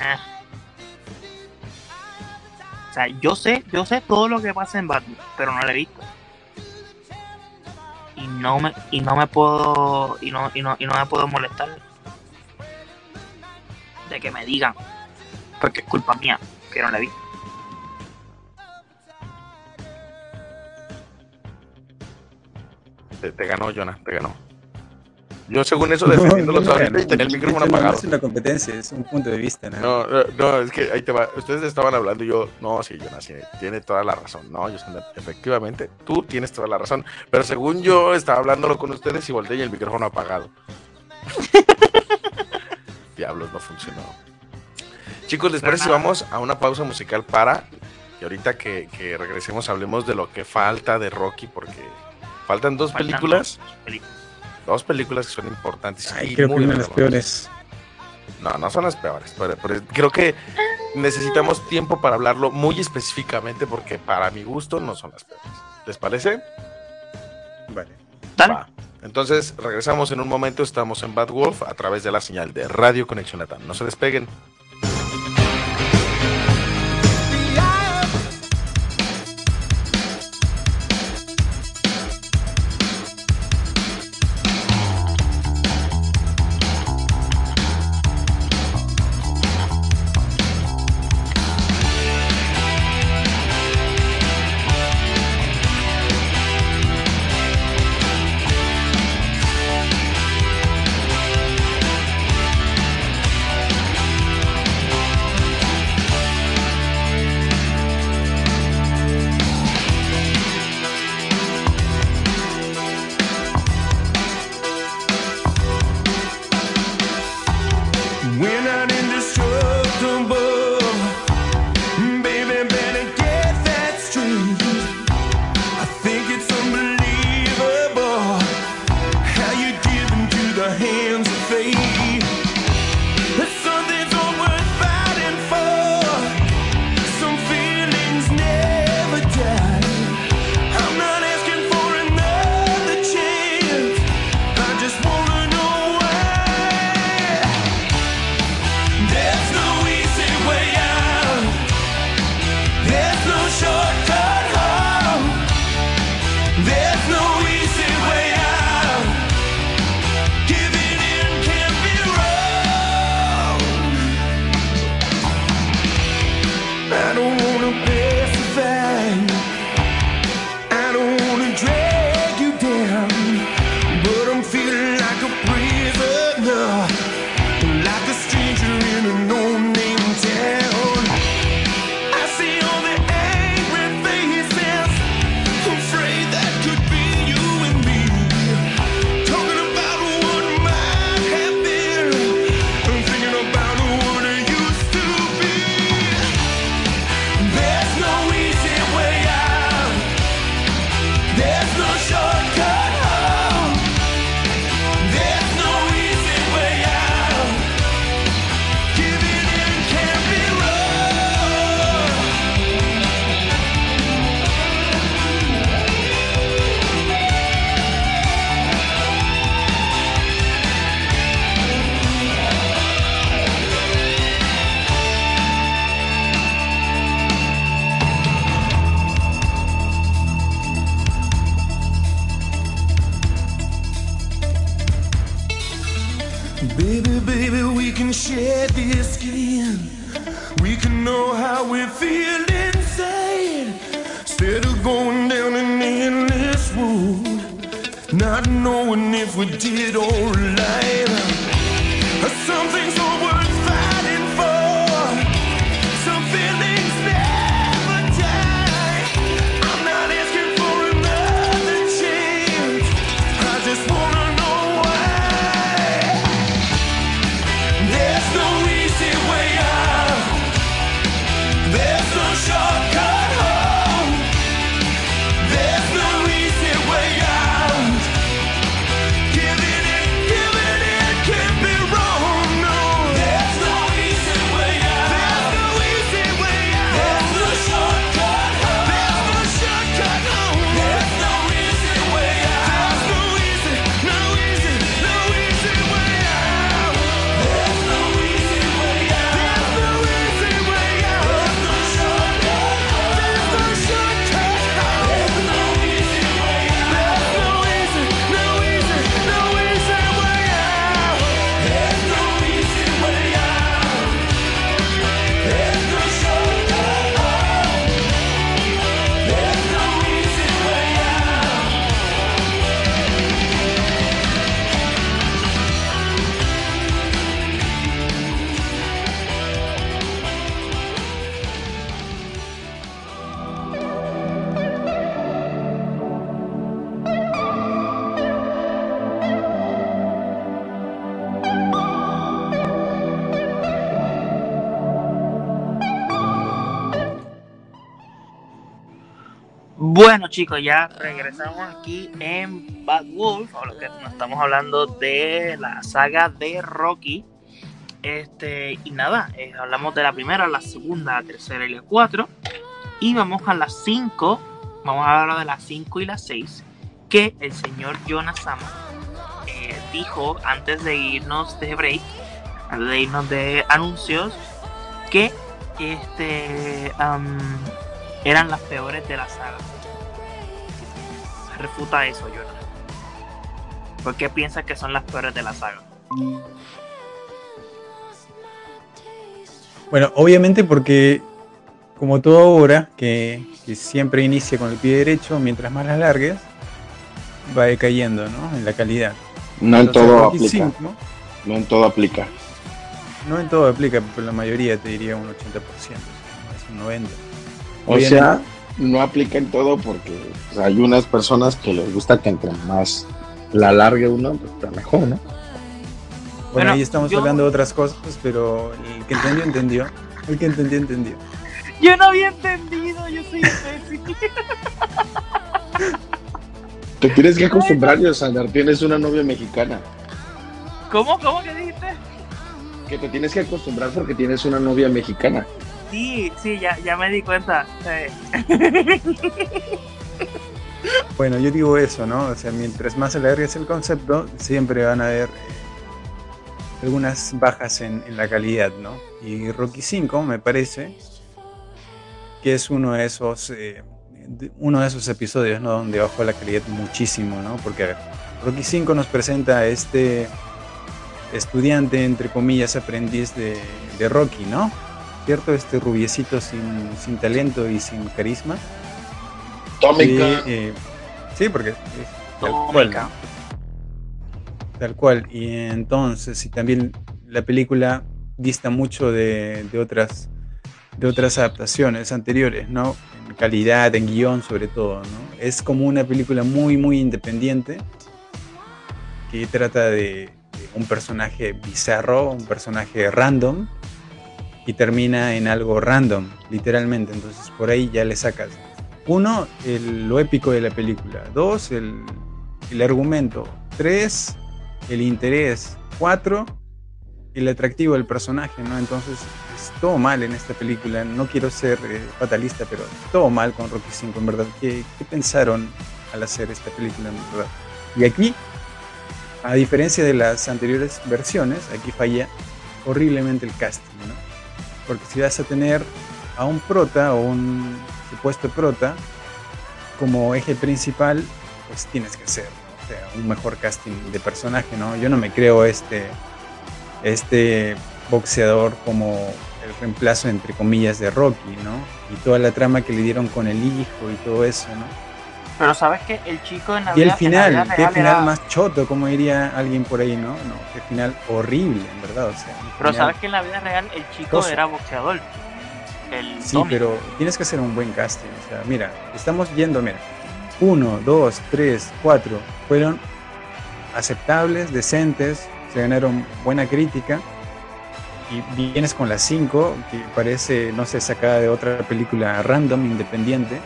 Ah. O sea, yo sé, yo sé todo lo que pasa en Batman, pero no lo he visto. Y no me, y no me puedo, y no, y no, y no me puedo molestar de que me digan, porque es culpa mía que no la vi. Te, ganó, Jonah, te ganó. Yo, según eso, defendiéndolos No, no, ahorita y tenía el micrófono hecho, no apagado. es una competencia, es un punto de vista, ¿no? No, no, no, es que ahí te va. Ustedes estaban hablando y yo, no, sí, Jonas, tiene toda la razón. No, yo efectivamente, tú tienes toda la razón. Pero según yo estaba hablándolo con ustedes y volteé y el micrófono apagado. Diablos, no funcionó. Chicos, ¿les parece si vamos a una pausa musical para que ahorita que, que regresemos hablemos de lo que falta de Rocky? Porque faltan dos Faltan películas, dos películas. Dos películas que son importantes. Ay, y creo que muy una de las peores. No, no son las peores, pero, pero creo que necesitamos tiempo para hablarlo muy específicamente porque para mi gusto no son las peores. ¿Les parece? Vale. Va. Entonces regresamos en un momento, estamos en Bad Wolf a través de la señal de Radio Conexión Latam. No se despeguen. Bueno chicos, ya regresamos aquí en Bad Wolf, que nos estamos hablando de la saga de Rocky. Este, y nada, eh, hablamos de la primera, la segunda, la tercera y la cuatro. Y vamos a las cinco, vamos a hablar de las cinco y las seis, que el señor Jonas Sama eh, dijo antes de irnos de break, antes de irnos de anuncios, que este eran las peores de la saga. Refuta eso, Jonah. ¿Por qué piensas que son las peores de la saga? Bueno, obviamente porque, como toda obra que, que siempre inicia con el pie derecho, mientras más las largues, va decayendo ¿no? en la calidad. No en todo Rocky aplica. cinco, No en todo aplica. no en todo aplica, pero la mayoría te diría un 80%, es un 90%. O Obviamente. sea, no aplica en todo porque pues, hay unas personas que les gusta que entre más la largue uno, pues está mejor, ¿no? Bueno, Bueno, ahí estamos yo- hablando de otras cosas, pero el que entendió, entendió. El que entendió, entendió. Yo no había entendido, yo soy imbécil. Te tienes que acostumbrar, Yosandar, tienes una novia mexicana. ¿Cómo? ¿Cómo que dijiste? Que te tienes que acostumbrar porque tienes una novia mexicana. Sí, sí, ya, ya me di cuenta. Bueno, yo digo eso, ¿no? O sea, mientras más alargues el concepto, siempre van a haber eh, algunas bajas en, la calidad, ¿no? Y Rocky 5 me parece que es uno de esos eh, uno de esos episodios, ¿no? Donde bajó la calidad muchísimo, ¿no? Porque a ver, Rocky 5 nos presenta a este estudiante, entre comillas, aprendiz de, de Rocky, ¿no? ¿Cierto? Este rubiecito sin, sin talento y sin carisma. Tómica. eh, sí, porque es tal cual. Tal cual. Y entonces, y también la película dista mucho de, de otras de otras adaptaciones anteriores, ¿no? En calidad, en guion sobre todo, ¿no? Es como una película muy, muy independiente que trata de, de un personaje bizarro, un personaje random y termina en algo random, literalmente. Entonces por ahí ya le sacas uno, el- lo épico de la película. Dos, el, el argumento. Tres, el interés. Cuatro, el atractivo del personaje, ¿no? Entonces, es todo mal en esta película. No quiero ser eh, fatalista, pero todo mal con Rocky 5, en verdad. ¿Qué, qué pensaron al hacer esta película, en verdad? Y aquí, a diferencia de las anteriores versiones, aquí falla horriblemente el casting, ¿no? Porque si vas a tener a un prota o un supuesto prota como eje principal, pues tienes que hacer un mejor casting de personaje, ¿no? Yo no me creo este este boxeador como el reemplazo, entre comillas, de Rocky, ¿no? Y toda la trama que le dieron con el hijo y todo eso, ¿no? Pero sabes que el chico en la Y el vida- final, real final más choto, como diría alguien por ahí, ¿no? No, qué final horrible, en verdad, o sea. Pero final- sabes que en la vida real el chico Cosa. era boxeador. El Sí, Tommy. pero tienes que hacer un buen casting. O sea, mira, estamos yendo, mira, uno, dos, tres, cuatro, fueron aceptables, decentes, se ganaron buena crítica. Y vienes con las cinco, que parece, no sé, sacada de otra película random, independiente.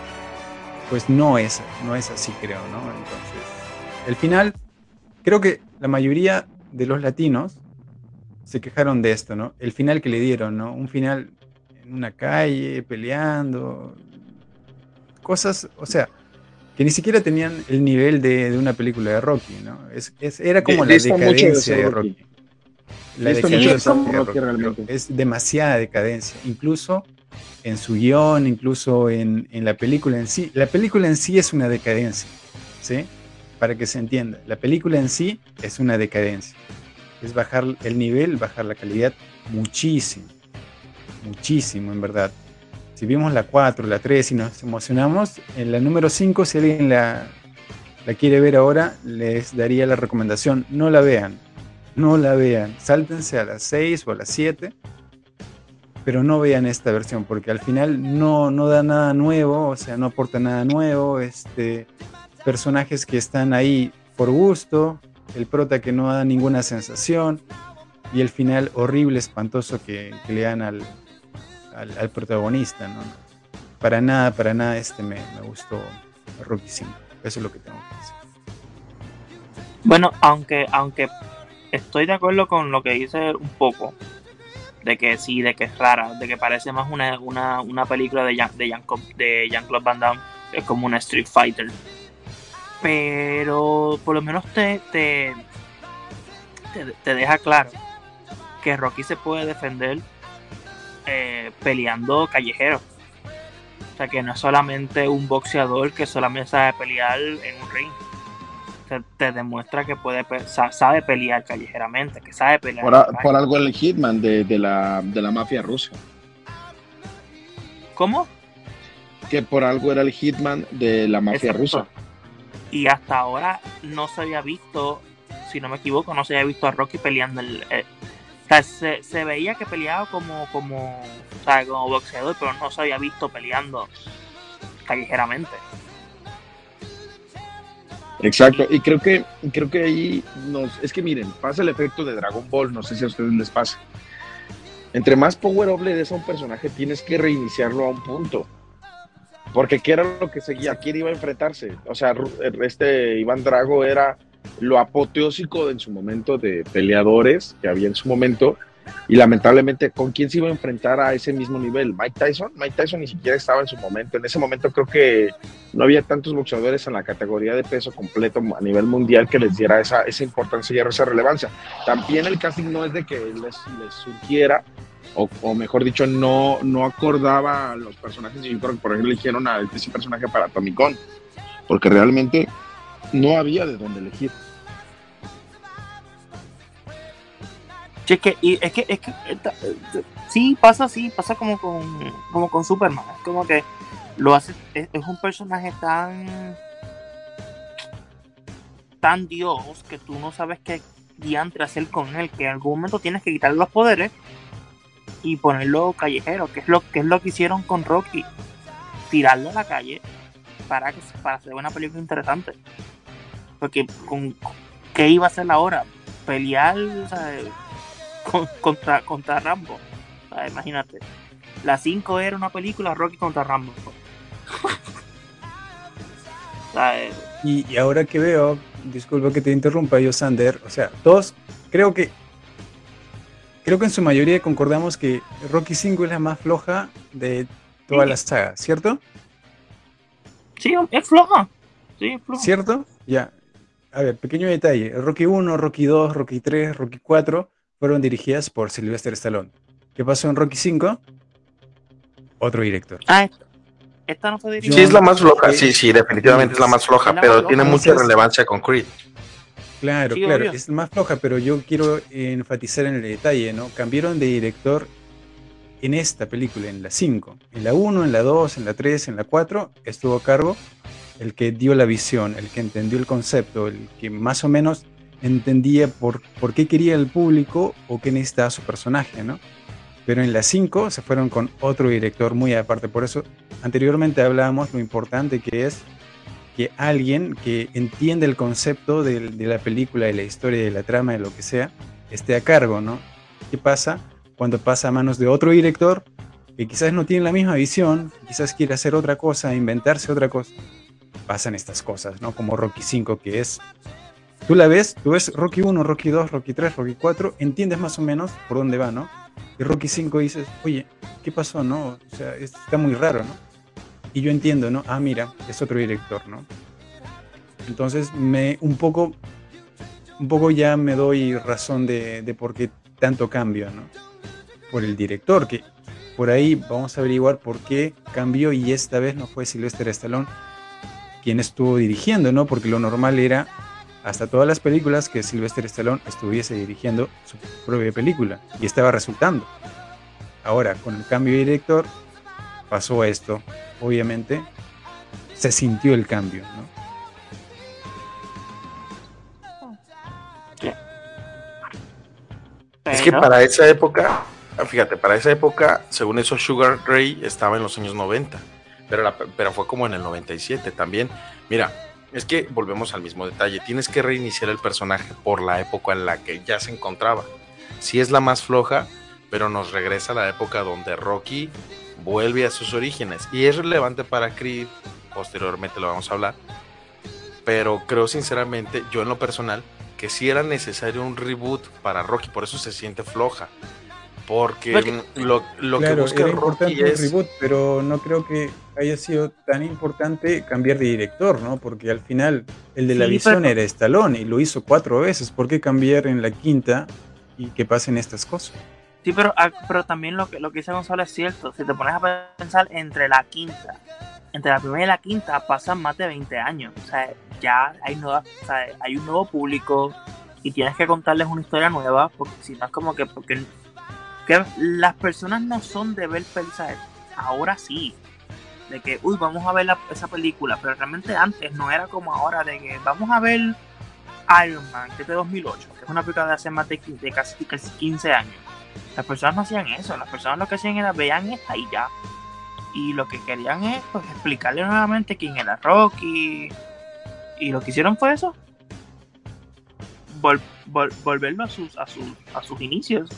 Pues no es, no es así, creo, ¿no? Entonces, el final, creo que la mayoría de los latinos se quejaron de esto, ¿no? El final que le dieron, ¿no? Un final en una calle, peleando, cosas, o sea, que ni siquiera tenían el nivel de, de una película de Rocky, ¿no? Es, es- era como la mucho de decadencia ser de Rocky. Rocky. La decadencia de Rocky Rocky, realmente. es demasiada decadencia, incluso en su guion, incluso en, en la película en sí. La película en sí es una decadencia, ¿sí? Para que se entienda, la película en sí es una decadencia. Es bajar el nivel, bajar la calidad muchísimo, muchísimo en verdad. Si vimos la 4, la 3 y nos emocionamos, en la número 5, si alguien la, la quiere ver ahora, les daría la recomendación, no la vean, no la vean, sáltense a las 6 o a las 7, pero no vean esta versión, porque al final no, no da nada nuevo, o sea, no aporta nada nuevo, este, personajes que están ahí por gusto, el prota que no da ninguna sensación, y el final horrible, espantoso que, le dan al, al, al protagonista, ¿no? Para nada, para nada este me, me gustó Rocky 5. Eso es lo que tengo que decir. Bueno, aunque, aunque estoy de acuerdo con lo que dice un poco, de que sí, de que es rara, de que parece más una, una, una película de Jean, de, Jean, de Jean-Claude Van Damme, es como una Street Fighter. Pero por lo menos te, te, te, te deja claro que Rocky se puede defender eh, peleando callejero. O sea, que no es solamente un boxeador que solamente sabe pelear en un ring te, te demuestra que puede sabe pelear callejeramente, que sabe pelear. Por, a- por algo el Hitman de, de la, de la mafia rusa. ¿Cómo? Que por algo era el Hitman de la mafia Exacto. rusa. Y hasta ahora no se había visto, si no me equivoco, no se había visto a Rocky peleando. El, eh, o sea, se, se veía que peleaba como, como, o sea, como boxeador, pero no se había visto peleando callejeramente. Exacto, y creo que creo que ahí nos es que miren, pasa el efecto de Dragon Ball, no sé si a ustedes les pasa. Entre más power up des a un personaje, tienes que reiniciarlo a un punto. Porque qué era lo que seguía, quién iba a enfrentarse. O sea, este Iván Drago era lo apoteósico en su momento de peleadores que había en su momento. Y lamentablemente, ¿con quién se iba a enfrentar a ese mismo nivel? ¿Mike Tyson? Mike Tyson ni siquiera estaba en su momento. En ese momento creo que no había tantos boxeadores en la categoría de peso completo a nivel mundial que les diera esa, esa importancia y esa relevancia. También el casting no es de que les, les surgiera, o, o mejor dicho, no, no acordaba a los personajes. Yo que por ejemplo eligieron a ese personaje para Tomicón, porque realmente no había de dónde elegir. Sí, es que, es que, es que sí pasa así, pasa como con, como con Superman. Es como que lo hace, es, es un personaje tan tan Dios que tú no sabes qué diantre hacer con él, que en algún momento tienes que quitarle los poderes y ponerlo callejero, que es lo que es lo que hicieron con Rocky, tirarlo a la calle para que para hacer una película interesante. Porque con qué iba a hacer ahora, pelear, o sea, con- contra, contra Rambo. O sea, imagínate. La 5 era una película Rocky contra Rambo. O sea, eh, Y, y ahora que veo, disculpa que te interrumpa, yo Sander, o sea, todos creo que creo que en su mayoría concordamos que Rocky 5 es la más floja de toda Sí. la saga, ¿cierto? sí, es floja. Sí, es floja. ¿Cierto? Ya. A ver, pequeño detalle. Rocky 1, Rocky 2, Rocky 3, Rocky 4 fueron dirigidas por Sylvester Stallone. ¿Qué pasó en Rocky 5? Otro director. Ah, esta, esta no fue dirigida. Sí, es la más floja, Sí. sí, sí, definitivamente es la más floja, la pero más tiene mucha Entonces- relevancia con Creed. Claro, Sí, claro, obvio. es más floja, pero yo quiero enfatizar en el detalle, ¿no? Cambiaron de director en esta película, en la 5. En la 1, en la 2, en la 3, en la 4, estuvo a cargo el que dio la visión, el que entendió el concepto, el que más o menos entendía por, por qué quería el público o qué necesitaba su personaje, ¿no? Pero en la 5 se fueron con otro director muy aparte. Por eso, anteriormente hablábamos lo importante que es que alguien que entiende el concepto del- de, la película, de la historia, de la trama, de lo que sea, esté a cargo, ¿no? ¿Qué pasa cuando pasa a manos de otro director que quizás no tiene la misma visión, quizás quiere hacer otra cosa, inventarse otra cosa? Pasan estas cosas, ¿no? Como Rocky 5, que es... Tú la ves, tú ves Rocky 1, Rocky 2, Rocky 3, Rocky 4, entiendes más o menos por dónde va, ¿no? Y Rocky 5 dices, oye, ¿qué pasó, no? O sea, está muy raro, ¿no? Y yo entiendo, ¿no? Ah, mira, es otro director, ¿no? Entonces, me un poco, un poco ya me doy razón de, de por qué tanto cambio, ¿no? Por el director, que por ahí vamos a averiguar por qué cambió y esta vez no fue Sylvester Stallone quien estuvo dirigiendo, ¿no? Porque lo normal era hasta todas las películas que Sylvester Stallone estuviese dirigiendo su propia película y estaba resultando. Ahora, con el cambio de director, pasó esto. Obviamente, se sintió el cambio, ¿no? Es que para esa época, fíjate, para esa época, según eso, Sugar Ray estaba en los años 90, pero, la- pero fue como en el 97 también. Mira, es que volvemos al mismo detalle, tienes que reiniciar el personaje por la época en la que ya se encontraba. Sí es la más floja, pero nos regresa a la época donde Rocky vuelve a sus orígenes y es relevante para Creed, posteriormente lo vamos a hablar, pero creo sinceramente, yo en lo personal, que sí era necesario un reboot para Rocky, por eso se siente floja. Porque Porque- lo, lo claro, que busca era importante es. reboot, pero no creo que haya sido tan importante cambiar de director, ¿no? Porque al final el de la Sí, visión pero- era Stallone y lo hizo cuatro veces. ¿Por qué cambiar en la quinta y que pasen estas cosas? Sí, pero, ah, pero también lo que, lo que dice Gonzalo es cierto. Si te pones a pensar entre la quinta, entre la primera y la quinta pasan más de 20 años. O sea, ya hay, nuevas, o sea, hay un nuevo público y tienes que contarles una historia nueva porque si no es como que, porque, que las personas no son de ver películas. Ahora sí. De que, uy, vamos a ver esa película. Pero realmente antes no era como ahora de que vamos a ver Iron Man, que es de 2008, que es una película de hace más de casi, casi 15 años. Las personas no hacían eso, las personas lo que hacían era veían esta y ya. Y lo que querían es pues, explicarle nuevamente quién era Rocky. Y lo que hicieron fue eso. Vol- vol- volverlo a sus, a sus, a sus inicios.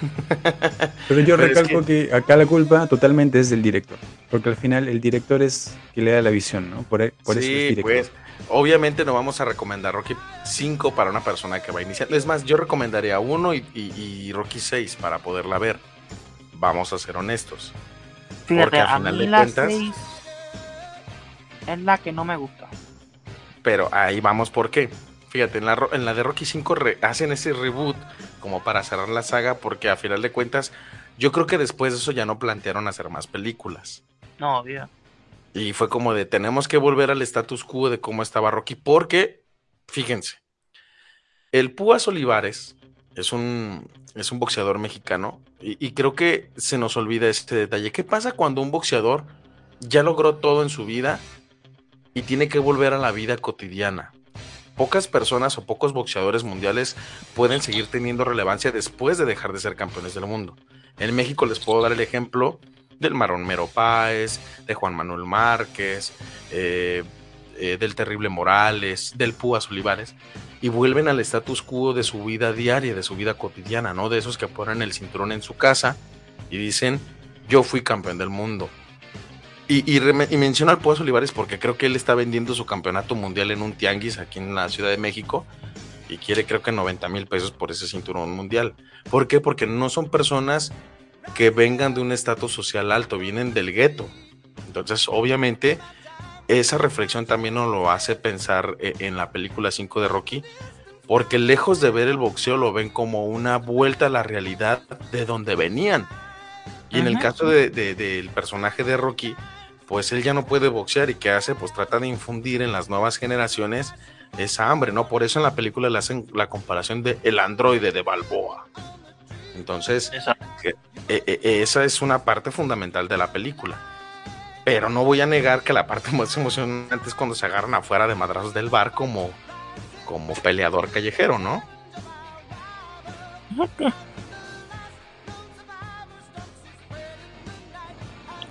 Pero yo Pero es recalco que... acá la culpa totalmente es del director. Porque al final el director es que le da la visión, ¿no? Por, e- eso es director. pues. Obviamente no vamos a recomendar Rocky 5 para una persona que va a iniciar. Es más, yo recomendaría 1 y, y- y Rocky 6 para poderla ver. Vamos a ser honestos. Fíjate, Porque a a final mí de la cuentas- 6 es la que no me gusta. Pero ahí vamos, ¿por qué? Fíjate, en la, en la de Rocky 5 re- hacen ese reboot como para cerrar la saga porque a final de cuentas yo creo que después de eso ya no plantearon hacer más películas. No, obvio. Y fue como de tenemos que volver al status quo de cómo estaba Rocky porque, fíjense, el Púas Olivares es un, es un boxeador mexicano y, y creo que se nos olvida este detalle. ¿Qué pasa cuando un boxeador ya logró todo en su vida y tiene que volver a la vida cotidiana? Pocas personas o pocos boxeadores mundiales pueden seguir teniendo relevancia después de dejar de ser campeones del mundo. En México les puedo dar el ejemplo del Marón Mero Páez, de Juan Manuel Márquez, eh, eh, del Terrible Morales, del Púas Olivares, y vuelven al status quo de su vida diaria, de su vida cotidiana, ¿no? De esos que ponen el cinturón en su casa y dicen, yo fui campeón del mundo. Y, y, y menciono al Púas Olivares porque creo que él está vendiendo su campeonato mundial en un tianguis aquí en la Ciudad de México y quiere creo que 90 mil pesos por ese cinturón mundial. ¿Por qué? Porque no son personas que vengan de un estatus social alto, vienen del gueto. Entonces, obviamente, esa reflexión también nos lo hace pensar eh, en la película 5 de Rocky, porque lejos de ver el boxeo lo ven como una vuelta a la realidad de donde venían. Y en el caso de- de- del personaje de Rocky, pues él ya no puede boxear y ¿qué hace? Pues trata de infundir en las nuevas generaciones esa hambre, ¿no? Por eso en la película le hacen la comparación de el androide de Balboa. Entonces, Exacto. que- e- e- esa es una parte fundamental de la película. Pero no voy a negar que la parte más emocionante es cuando se agarran afuera de madrazos del bar como, como peleador callejero, ¿no?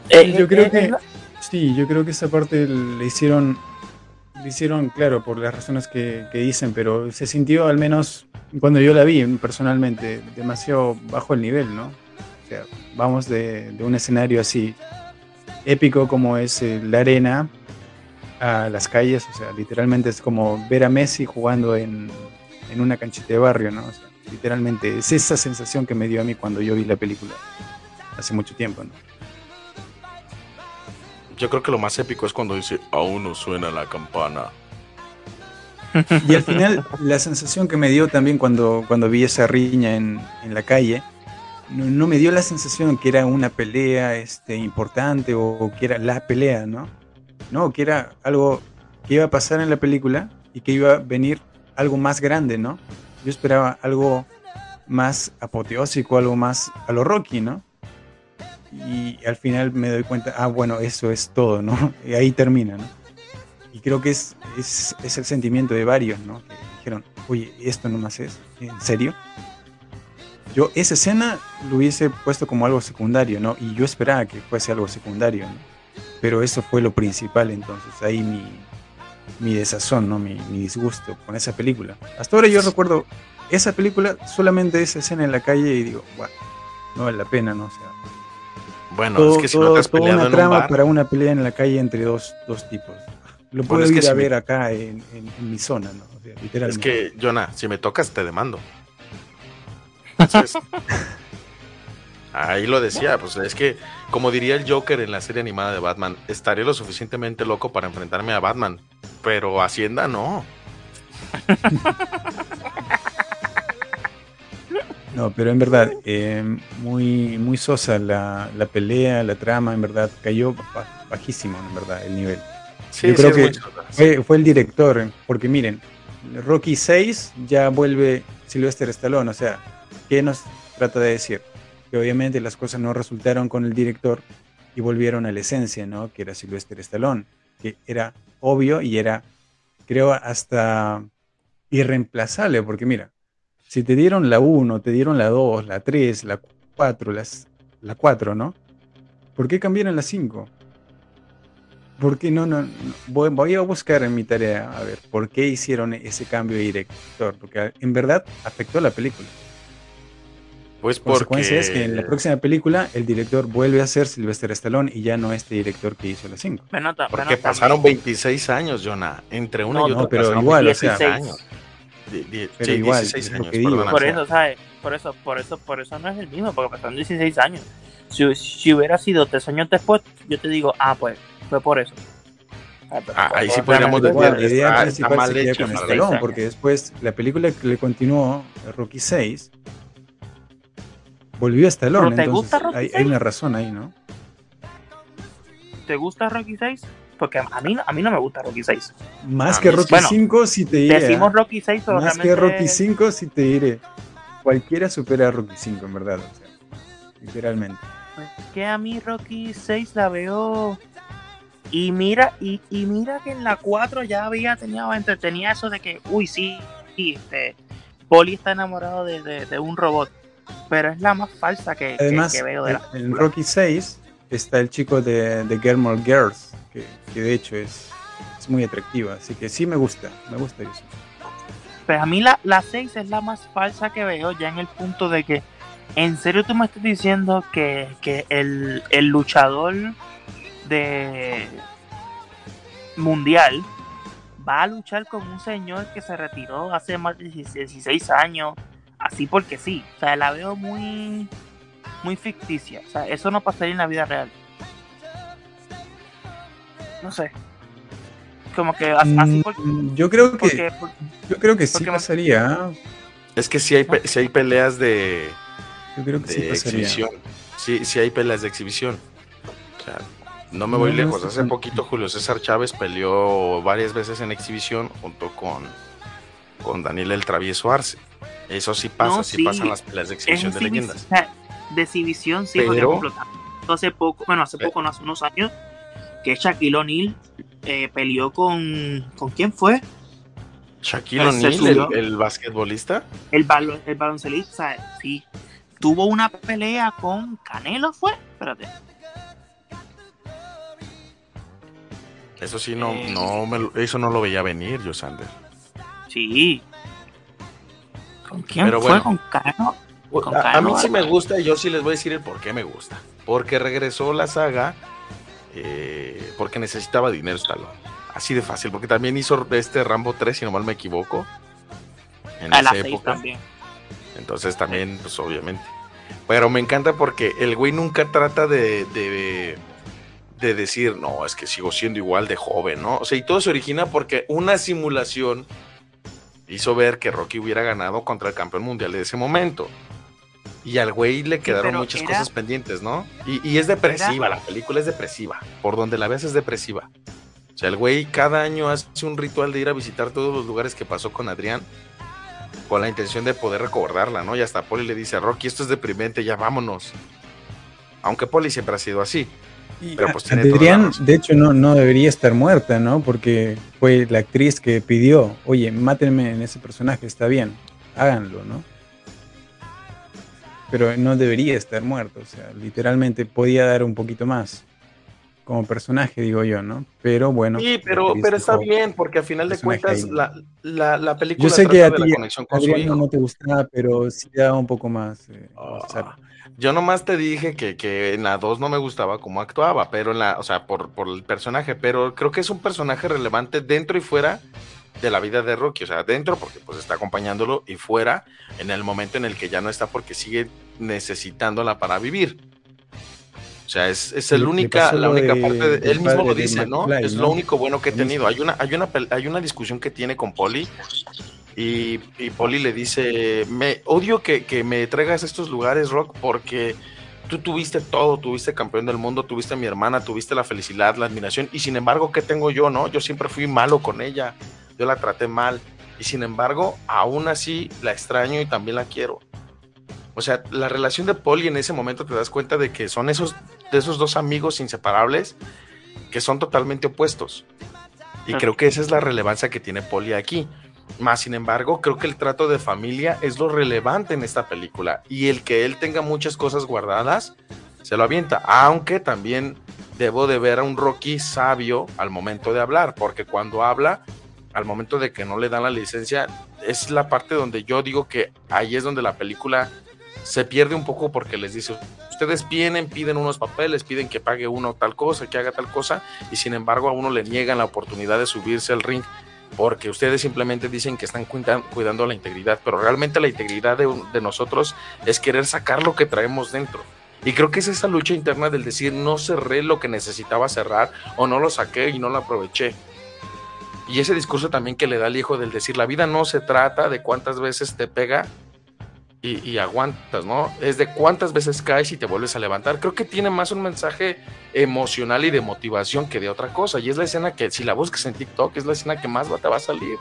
Eh, yo eh, creo eh, que no- sí, yo creo que esa parte le hicieron, le hicieron, claro, por las razones que, dicen, pero se sintió al menos cuando yo la vi personalmente demasiado bajo el nivel, ¿no? O sea, vamos de, de un escenario así épico como es eh, la arena a las calles, o sea, literalmente es como ver a Messi jugando en, en una canchita de barrio, ¿no? O sea, literalmente es esa sensación que me dio a mí cuando yo vi la película hace mucho tiempo, ¿no? Yo creo que lo más épico es cuando dice, aún no suena la campana. Y al final, la sensación que me dio también cuando, cuando vi esa riña en, en la calle, no, no me dio la sensación que era una pelea este, importante o, o que era la pelea, ¿no? No, que era algo que iba a pasar en la película y que iba a venir algo más grande, ¿no? Yo esperaba algo más apoteósico, algo más a lo Rocky, ¿no? Y al final me doy cuenta, ah, bueno, eso es todo, ¿no? Y ahí termina, ¿no? Y creo que es, es, es el sentimiento de varios, ¿no? Que dijeron, oye, esto nomás es, ¿en serio? Yo esa escena lo hubiese puesto como algo secundario, ¿no? Y yo esperaba que fuese algo secundario, ¿no? Pero eso fue lo principal, entonces ahí mi, mi desazón, ¿no? Mi, mi disgusto con esa película. Hasta ahora yo recuerdo esa película, solamente esa escena en la calle y digo, wow, no vale la pena, ¿no? O sea, Bueno, todo, es que si todo- no te has toda peleado una en un trama bar, para una pelea en la calle entre dos, dos tipos. Lo Bueno, puedo que ir a si me- ver acá en, en- en mi zona, ¿no? O sea, es literalmente. que, Jonah, si me tocas te demando. Entonces, ahí lo decía, pues es que, como diría el Joker en la serie animada de Batman, estaré lo suficientemente loco para enfrentarme a Batman, pero Hacienda no. No, pero en verdad, eh, muy, muy sosa la, la pelea, la trama, en verdad, cayó ba- bajísimo, en verdad, el nivel. Sí, Yo sí creo es que. Fue, fue el director, porque miren, Rocky 6 ya vuelve Sylvester Stallone, o sea, ¿qué nos trata de decir? Que obviamente las cosas no resultaron con el director y volvieron a la esencia, ¿no? Que era Sylvester Stallone, que era obvio y era, creo, hasta irreemplazable, porque mira, si te dieron la 1, te dieron la 2, la 3, la 4, las, la 4, ¿no? ¿Por qué cambiaron la 5? ¿Por qué no, no, no? Voy, voy a buscar en mi tarea a ver por qué hicieron ese cambio de director, porque en verdad afectó la película. Pues Consecuencia porque es que en la próxima película el director vuelve a ser Sylvester Stallone y ya no este director que hizo la 5. Bueno, ta- porque pasaron también- 26 años, Jonah. Entre una No, y otra no, pero pasaron igual, o 16 sea, años. Di- di- Pero sí, igual, 16 es lo años, que digo. perdona. Por eso, ¿sabes? Por eso, por eso, por eso no es el mismo, porque pasaron 16 años. Si, si hubiera sido tres años después, yo te digo, ah, pues, fue por eso. Ah, Ah, ahí sí por- podríamos decir, Igual, la idea está- principal está mal se queda hecho, con años. porque después la película que le continuó, Rocky 6, volvió a Stallone. ¿Pero te entonces gusta Rocky hay, hay 6? una razón ahí, ¿no? ¿Te gusta Rocky 6? Porque a mí, no- a mí no me gusta Rocky 6. Más A que mí. Rocky Bueno, 5, si te diré. Decimos ¿ah? Rocky 6, pero Más realmente... que Rocky 5, si te diré. Cualquiera supera a Rocky 5, en verdad. O sea, literalmente. Es que a mí Rocky 6 la veo... Y mira, y, y mira que en la 4 ya había tenido, entretenía eso de que, uy, sí, sí, este, Poli está enamorado de, de- de un robot. Pero es la más falsa que, que- Además, que veo de la en Rocky 6 está el chico de, de Girls, que, de hecho es, es muy atractiva. Así que sí me gusta, me gusta eso. Pero a mí la, la 6 es la más falsa que veo, ya en el punto de que, ¿en serio tú me estás diciendo que, que el, el luchador de mundial va a luchar con un señor que se retiró hace más de 16 años, así porque sí? O sea, la veo muy, muy ficticia. O sea, eso no pasaría en la vida real. No sé. Como que as- así porque... Mm, yo creo que, porque- yo creo que sí pasaría. ¿ah? Es que si hay, pe- sí hay peleas de, Yo creo que sí pasaría. exhibición. Sí, sí hay peleas de exhibición. O sea, No me voy No, lejos. Hace poquito Julio César Chávez peleó varias veces en exhibición junto con, con Daniel el Travieso Arce. Eso sí pasa, No, sí, sí, pasan las peleas de exhibición Es de leyendas. o sea, de exhibición, sí, Pero- ejemplo, hace poco, bueno, hace Pe- poco, no hace unos años, que Shaquille O'Neal eh, peleó con. ¿Con quién fue? Shaquille O'Neal, el, el basquetbolista. El, balo- el baloncelista, sí. Tuvo una pelea con Canelo, ¿fue? Espérate. Eso sí, no, Eh. no me lo- eso no lo veía venir, yo, Sander. Sí. ¿Con quién Pero fue? bueno. ¿Con Canelo? Con A, a mí sí me gusta y yo sí les voy a decir el por qué me gusta. Porque regresó la saga eh, porque necesitaba dinero Stallone. Así de fácil, porque también hizo este Rambo 3, si no mal me equivoco. En A la esa 6 época. también. Entonces también, pues obviamente. Pero me encanta porque el güey nunca trata de, de, de decir, no, es que sigo siendo igual de joven, ¿no? O sea, y todo se origina porque una simulación hizo ver que Rocky hubiera ganado contra el campeón mundial de ese momento. Y al güey le quedaron muchas era- cosas pendientes, ¿no? Y, y es depresiva, la película es depresiva. Por donde la ves es depresiva. O sea, el güey cada año hace un ritual de ir a visitar todos los lugares que pasó con Adrián con la intención de poder recordarla, ¿no? Y hasta Poli le dice, Rocky, esto es deprimente, ya vámonos. Aunque Poli siempre ha sido así. Pero, a- pues, tiene Adrián, de hecho, no, no debería estar muerta, ¿no? Porque fue la actriz que pidió, oye, mátenme en ese personaje, está bien, háganlo, ¿no? Pero no debería estar muerto, o sea, literalmente podía dar un poquito más como personaje, digo yo, ¿no? Pero bueno. Sí, pero, pero está bien, porque a final de cuentas la, la, la película Yo sé que a ti, la conexión con su Adrián, hijo. no te gustaba, pero sí daba un poco más. eh. Ah, yo nomás te dije que, que en la 2 no me gustaba cómo actuaba, pero en la, o sea, por, por el personaje, pero creo que es un personaje relevante dentro y fuera de la vida de Rocky, o sea, dentro porque pues está acompañándolo y fuera en el momento en el que ya no está porque sigue necesitándola para vivir. O sea, es, es el única, la única de- parte de, él mismo lo dice, ¿no? Es ¿no? lo único bueno que he tenido. Hay una, hay una, hay una discusión que tiene con Polly y, y Polly le dice, me odio que, que me traigas a estos lugares, Rock, porque tú tuviste todo, tuviste campeón del mundo, tuviste a mi hermana, tuviste la felicidad, la admiración, y sin embargo, ¿qué tengo yo, no? Yo siempre fui malo con ella, yo la traté mal, y sin embargo, aún así la extraño y también la quiero. O sea, la relación de Polly en ese momento te das cuenta de que son esos, de esos dos amigos inseparables que son totalmente opuestos. Y Ah. creo que esa es la relevancia que tiene Polly aquí. Más sin embargo, creo que el trato de familia es lo relevante en esta película. Y el que él tenga muchas cosas guardadas, se lo avienta. Aunque también debo de ver a un Rocky sabio al momento de hablar, porque cuando habla, al momento de que no le dan la licencia, es la parte donde yo digo que ahí es donde la película se pierde un poco porque les dice, ustedes vienen, piden unos papeles, piden que pague uno tal cosa, que haga tal cosa, y sin embargo a uno le niegan la oportunidad de subirse al ring porque ustedes simplemente dicen que están cuida- cuidando la integridad, pero realmente la integridad de, de nosotros es querer sacar lo que traemos dentro. Y creo que es esa lucha interna del decir, no cerré lo que necesitaba cerrar o no lo saqué y no lo aproveché. Y ese discurso también que le da el hijo del decir, la vida no se trata de cuántas veces te pega y, aguantas, ¿no? Es de cuántas veces caes y te vuelves a levantar. Creo que tiene más un mensaje emocional y de motivación que de otra cosa. Y es la escena que, si la buscas en TikTok, es la escena que más te va a salir.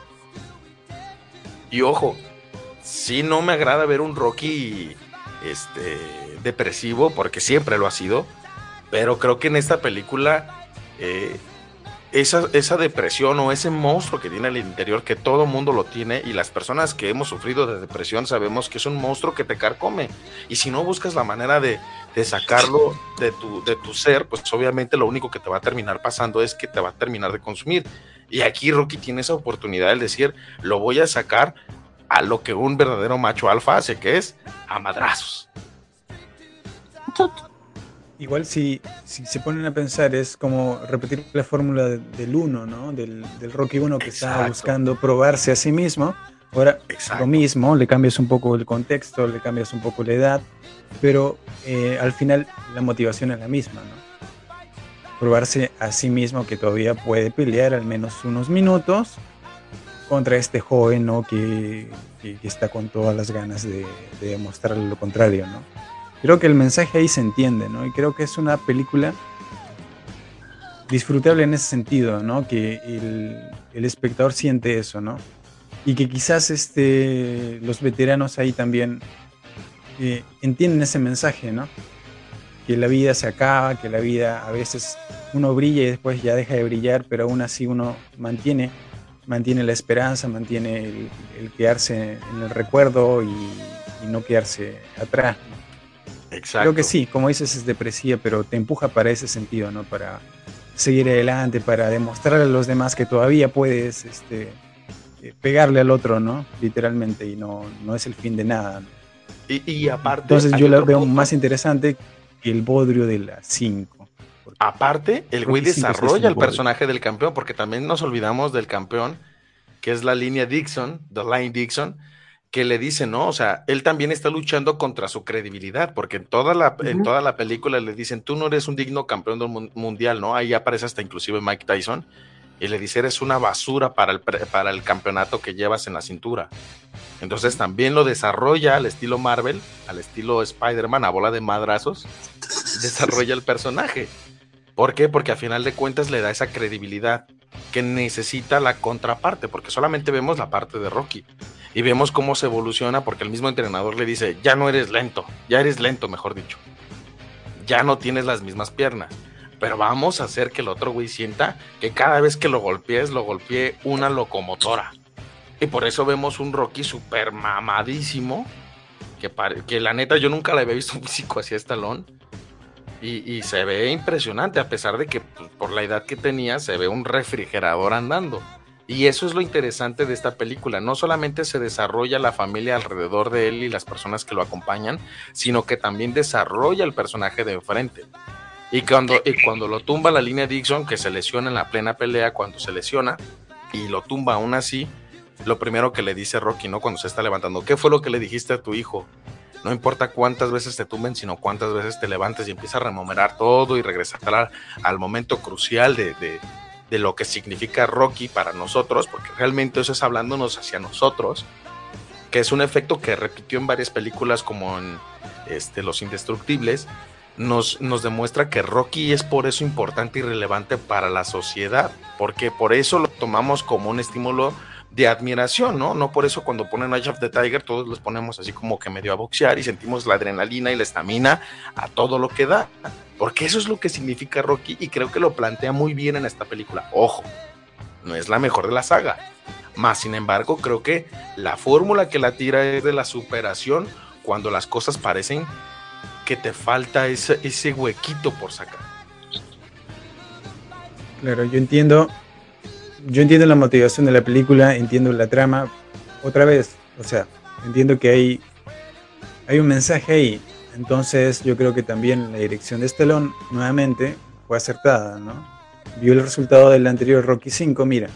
Y ojo, sí no me agrada ver un Rocky este, depresivo, porque siempre lo ha sido, pero creo que en esta película eh, esa, esa depresión o ese monstruo que tiene al interior, que todo mundo lo tiene, y las personas que hemos sufrido de depresión sabemos que es un monstruo que te carcome. Y si no buscas la manera de, de sacarlo de tu, de tu ser, pues obviamente lo único que te va a terminar pasando es que te va a terminar de consumir. Y aquí Rocky tiene esa oportunidad de decir, lo voy a sacar a lo que un verdadero macho alfa hace, que es a madrazos. Igual si, si se ponen a pensar es como repetir la fórmula de- del uno, ¿no? Del, del Rocky 1 que estaba Exacto. buscando probarse a sí mismo. Ahora Exacto. lo mismo, le cambias un poco el contexto, le cambias un poco la edad, pero eh, al final la motivación es la misma, ¿no? Probarse a sí mismo que todavía puede pelear al menos unos minutos contra este joven, ¿no? Que, que- que está con todas las ganas de, de demostrarle lo contrario, ¿no? Creo que el mensaje ahí se entiende, ¿no? Y creo que es una película disfrutable en ese sentido, ¿no? Que el, el espectador siente eso, ¿no? Y que quizás este, los veteranos ahí también eh, entienden ese mensaje, ¿no? Que la vida se acaba, que la vida a veces uno brilla y después ya deja de brillar, pero aún así uno mantiene, mantiene la esperanza, mantiene el, el quedarse en el recuerdo y, y no quedarse atrás. ¿no? Exacto. Creo que sí, como dices, es depresiva, pero te empuja para ese sentido, ¿no? Para seguir adelante, para demostrarle a los demás que todavía puedes este, eh, pegarle al otro, ¿no? Literalmente, y no, no es el fin de nada. ¿no? Y, y aparte. Entonces yo la veo punto. más interesante que el bodrio de las 5. Aparte, el es desarrolla el el bodrio. personaje del campeón, porque también nos olvidamos del campeón, que es la línea Dixon, The Line Dixon, que le dice, ¿no? O sea, él también está luchando contra su credibilidad, porque en toda la, en toda la película le dicen, tú no eres un digno campeón del mun- mundial, ¿no? Ahí aparece hasta inclusive Mike Tyson, y le dice, eres una basura para el, para el campeonato que llevas en la cintura. Entonces también lo desarrolla al estilo Marvel, al estilo Spider-Man, a bola de madrazos, desarrolla el personaje. ¿Por qué? Porque a final de cuentas le da esa credibilidad que necesita la contraparte, porque solamente vemos la parte de Rocky y vemos cómo se evoluciona porque el mismo entrenador le dice, ya no eres lento, ya eres lento, mejor dicho. Ya no tienes las mismas piernas. Pero vamos a hacer que el otro güey sienta que cada vez que lo golpees, lo golpee una locomotora. Y por eso vemos un Rocky super mamadísimo. Que, que la neta yo nunca le había visto un físico así a Stallone. Y, y se ve impresionante, a pesar de que pues, por la edad que tenía se ve un refrigerador andando. Y eso es lo interesante de esta película. No solamente se desarrolla la familia alrededor de él y las personas que lo acompañan, sino que también desarrolla el personaje de enfrente. Y cuando, y cuando lo tumba la línea Dixon, que se lesiona en la plena pelea, cuando se lesiona y lo tumba aún así, lo primero que le dice Rocky, ¿no? Cuando se está levantando, ¿qué fue lo que le dijiste a tu hijo? No importa cuántas veces te tumben, sino cuántas veces te levantes y empiezas a rememorar todo y regresar al, al momento crucial de, de lo que significa Rocky para nosotros, porque realmente eso es hablándonos hacia nosotros, que es un efecto que repitió en varias películas como en este, Los Indestructibles, nos, nos demuestra que Rocky es por eso importante y relevante para la sociedad, porque por eso lo tomamos como un estímulo de admiración, ¿no? No por eso cuando ponen Eye of the Tiger todos los ponemos así como que medio a boxear y sentimos la adrenalina y la estamina a todo lo que da, porque eso es lo que significa Rocky y creo que lo plantea muy bien en esta película. Ojo, no es la mejor de la saga, más sin embargo creo que la fórmula que la tira es de la superación cuando las cosas parecen que te falta ese, ese huequito por sacar. Claro, yo entiendo, yo entiendo la motivación de la película, entiendo la trama. Otra vez, o sea, entiendo que hay, hay un mensaje ahí. Entonces yo creo que también la dirección de Stallone nuevamente fue acertada, ¿no? Vio el resultado del anterior Rocky 5, mira,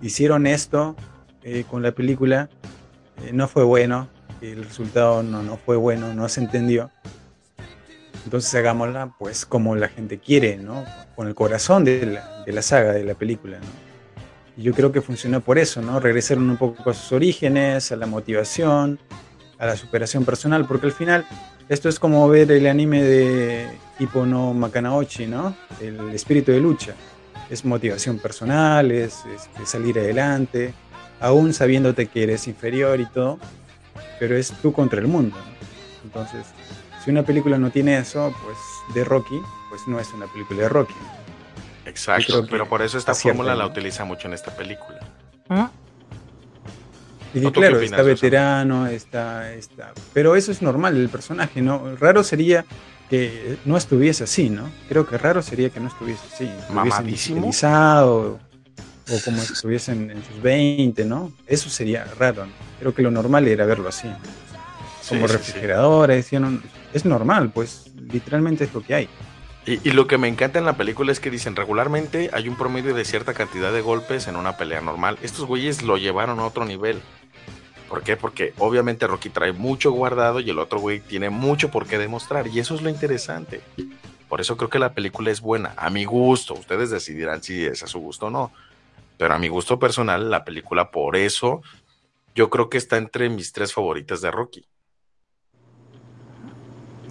hicieron esto eh, con la película, eh, no fue bueno, el resultado no, no fue bueno, no se entendió. Entonces hagámosla pues como la gente quiere, ¿no? Con el corazón de la, de la saga, de la película, ¿no? Y yo creo que funcionó por eso, ¿no? Regresaron un poco a sus orígenes, a la motivación, a la superación personal, porque al final esto es como ver el anime de Hippo no Makanaochi, ¿no? El espíritu de lucha. Es motivación personal, es, es salir adelante, aún sabiéndote que eres inferior y todo, pero es tú contra el mundo, ¿no? Entonces, si una película no tiene eso, pues de Rocky, pues no es una película de Rocky. Exacto, pero por eso esta fórmula la utiliza mucho en esta película. Y que ¿O tú qué claro, opinas, está veterano, está, está. Pero eso es normal, el personaje, ¿no? Raro sería que no estuviese así, ¿no? Creo que raro sería que no estuviese así. Mamadísimo. infantilizado, o como estuviesen en sus 20, ¿no? Eso sería raro, ¿no? Creo que lo normal era verlo así. ¿no? Sí, Como sí, sí. refrigeradores, decían, es normal, pues literalmente es lo que hay. Y, lo que me encanta en la película es que dicen regularmente hay un promedio de cierta cantidad de golpes en una pelea normal. Estos güeyes lo llevaron a otro nivel. ¿Por qué? Porque obviamente Rocky trae mucho guardado y el otro güey tiene mucho por qué demostrar. Y eso es lo interesante. Por eso creo que la película es buena. A mi gusto. Ustedes decidirán si es a su gusto o no. Pero a mi gusto personal, la película por eso yo creo que está entre mis tres favoritas de Rocky.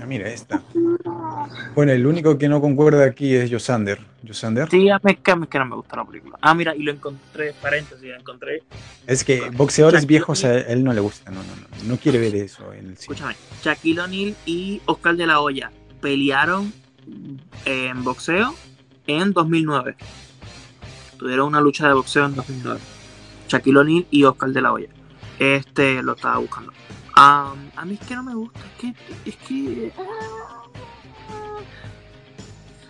Ah, mira, esta. Bueno, el único que no concuerda aquí es Yosander. Yosander. Sí, a mí que, a mí es que no me gusta la película. Ah, mira, y lo encontré, paréntesis, lo encontré. Es que boxeadores viejos a él no le gusta. No, no, no. No quiere ver eso en el cine. Escúchame, Shaquille O'Neal y Oscar de la Hoya pelearon en boxeo en 2009. Tuvieron una lucha de boxeo en 2009. Shaquille O'Neal y Oscar de la Hoya. Este lo estaba buscando. Am, a mí es que no me gusta, es que es que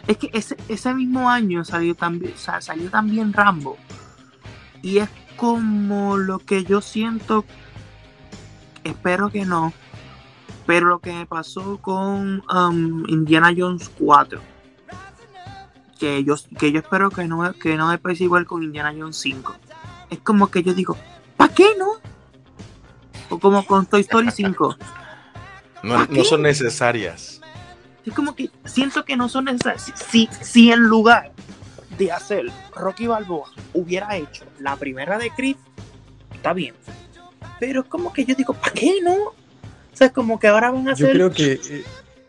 es que ese, ese mismo año salió también sa- salió también Rambo y es como lo que yo siento espero que no pero lo que me pasó con um, Indiana Jones 4 que yo, que yo espero que no, que no me pase igual con Indiana Jones 5 es como que yo digo ¿para qué no? O como con Toy Story 5 No, ¿Para no son necesarias. es como que siento que no son necesarias si, si en lugar de hacer Rocky Balboa hubiera hecho la primera de Creed está bien pero es como que yo digo ¿para qué no? o sea es como que ahora van a Yo hacer creo que eh,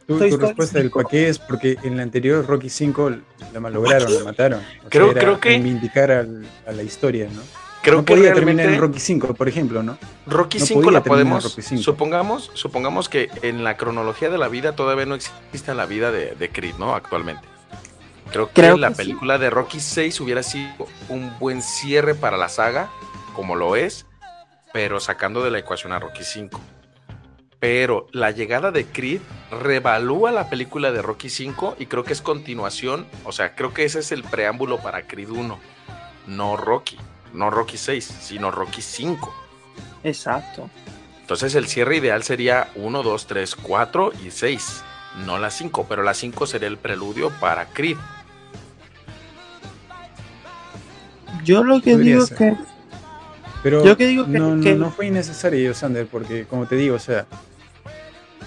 tu, tu respuesta del 5. pa' qué es porque en la anterior Rocky 5 la malograron, la mataron. O Creo- era creo que- reivindicar al- a la historia, ¿no? Creo no que podía terminar realmente en Rocky 5, por ejemplo, ¿no? Rocky no 5 podía la podemos, Rocky 5. supongamos, supongamos que en la cronología de la vida todavía no existe la vida de, de Creed, ¿no? Actualmente. Creo que Creo la que sí. película de Rocky 6 hubiera sido un buen cierre para la saga, como lo es, pero sacando de la ecuación a Rocky 5. Pero la llegada de Creed revalúa la película de Rocky 5 y creo que es continuación, o sea, creo que ese es el preámbulo para Creed 1, no Rocky, no Rocky 6, sino Rocky 5. exacto Entonces el cierre ideal sería 1, 2, 3, 4 y 6. No la 5, pero la 5 sería el preludio para Creed. yo lo que Podría digo ser. es que Pero Yo que digo que- no, no- que- no fue innecesario, Sander, porque como te digo, o sea,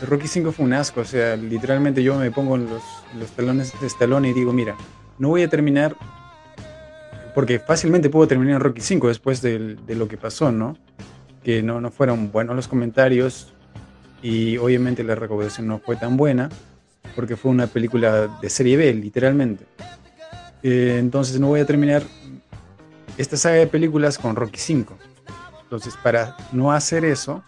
Rocky 5 fue un asco, o sea, literalmente yo me pongo en los, los talones de Stallone y digo, mira, no voy a terminar, porque fácilmente puedo terminar en Rocky 5 después del- de lo que pasó, ¿no? Que no, no fueron buenos los comentarios y obviamente la recaudación no fue tan buena, porque fue una película de serie B, literalmente. Eh, entonces no voy a terminar esta saga de películas con Rocky 5. Entonces, para no hacer eso,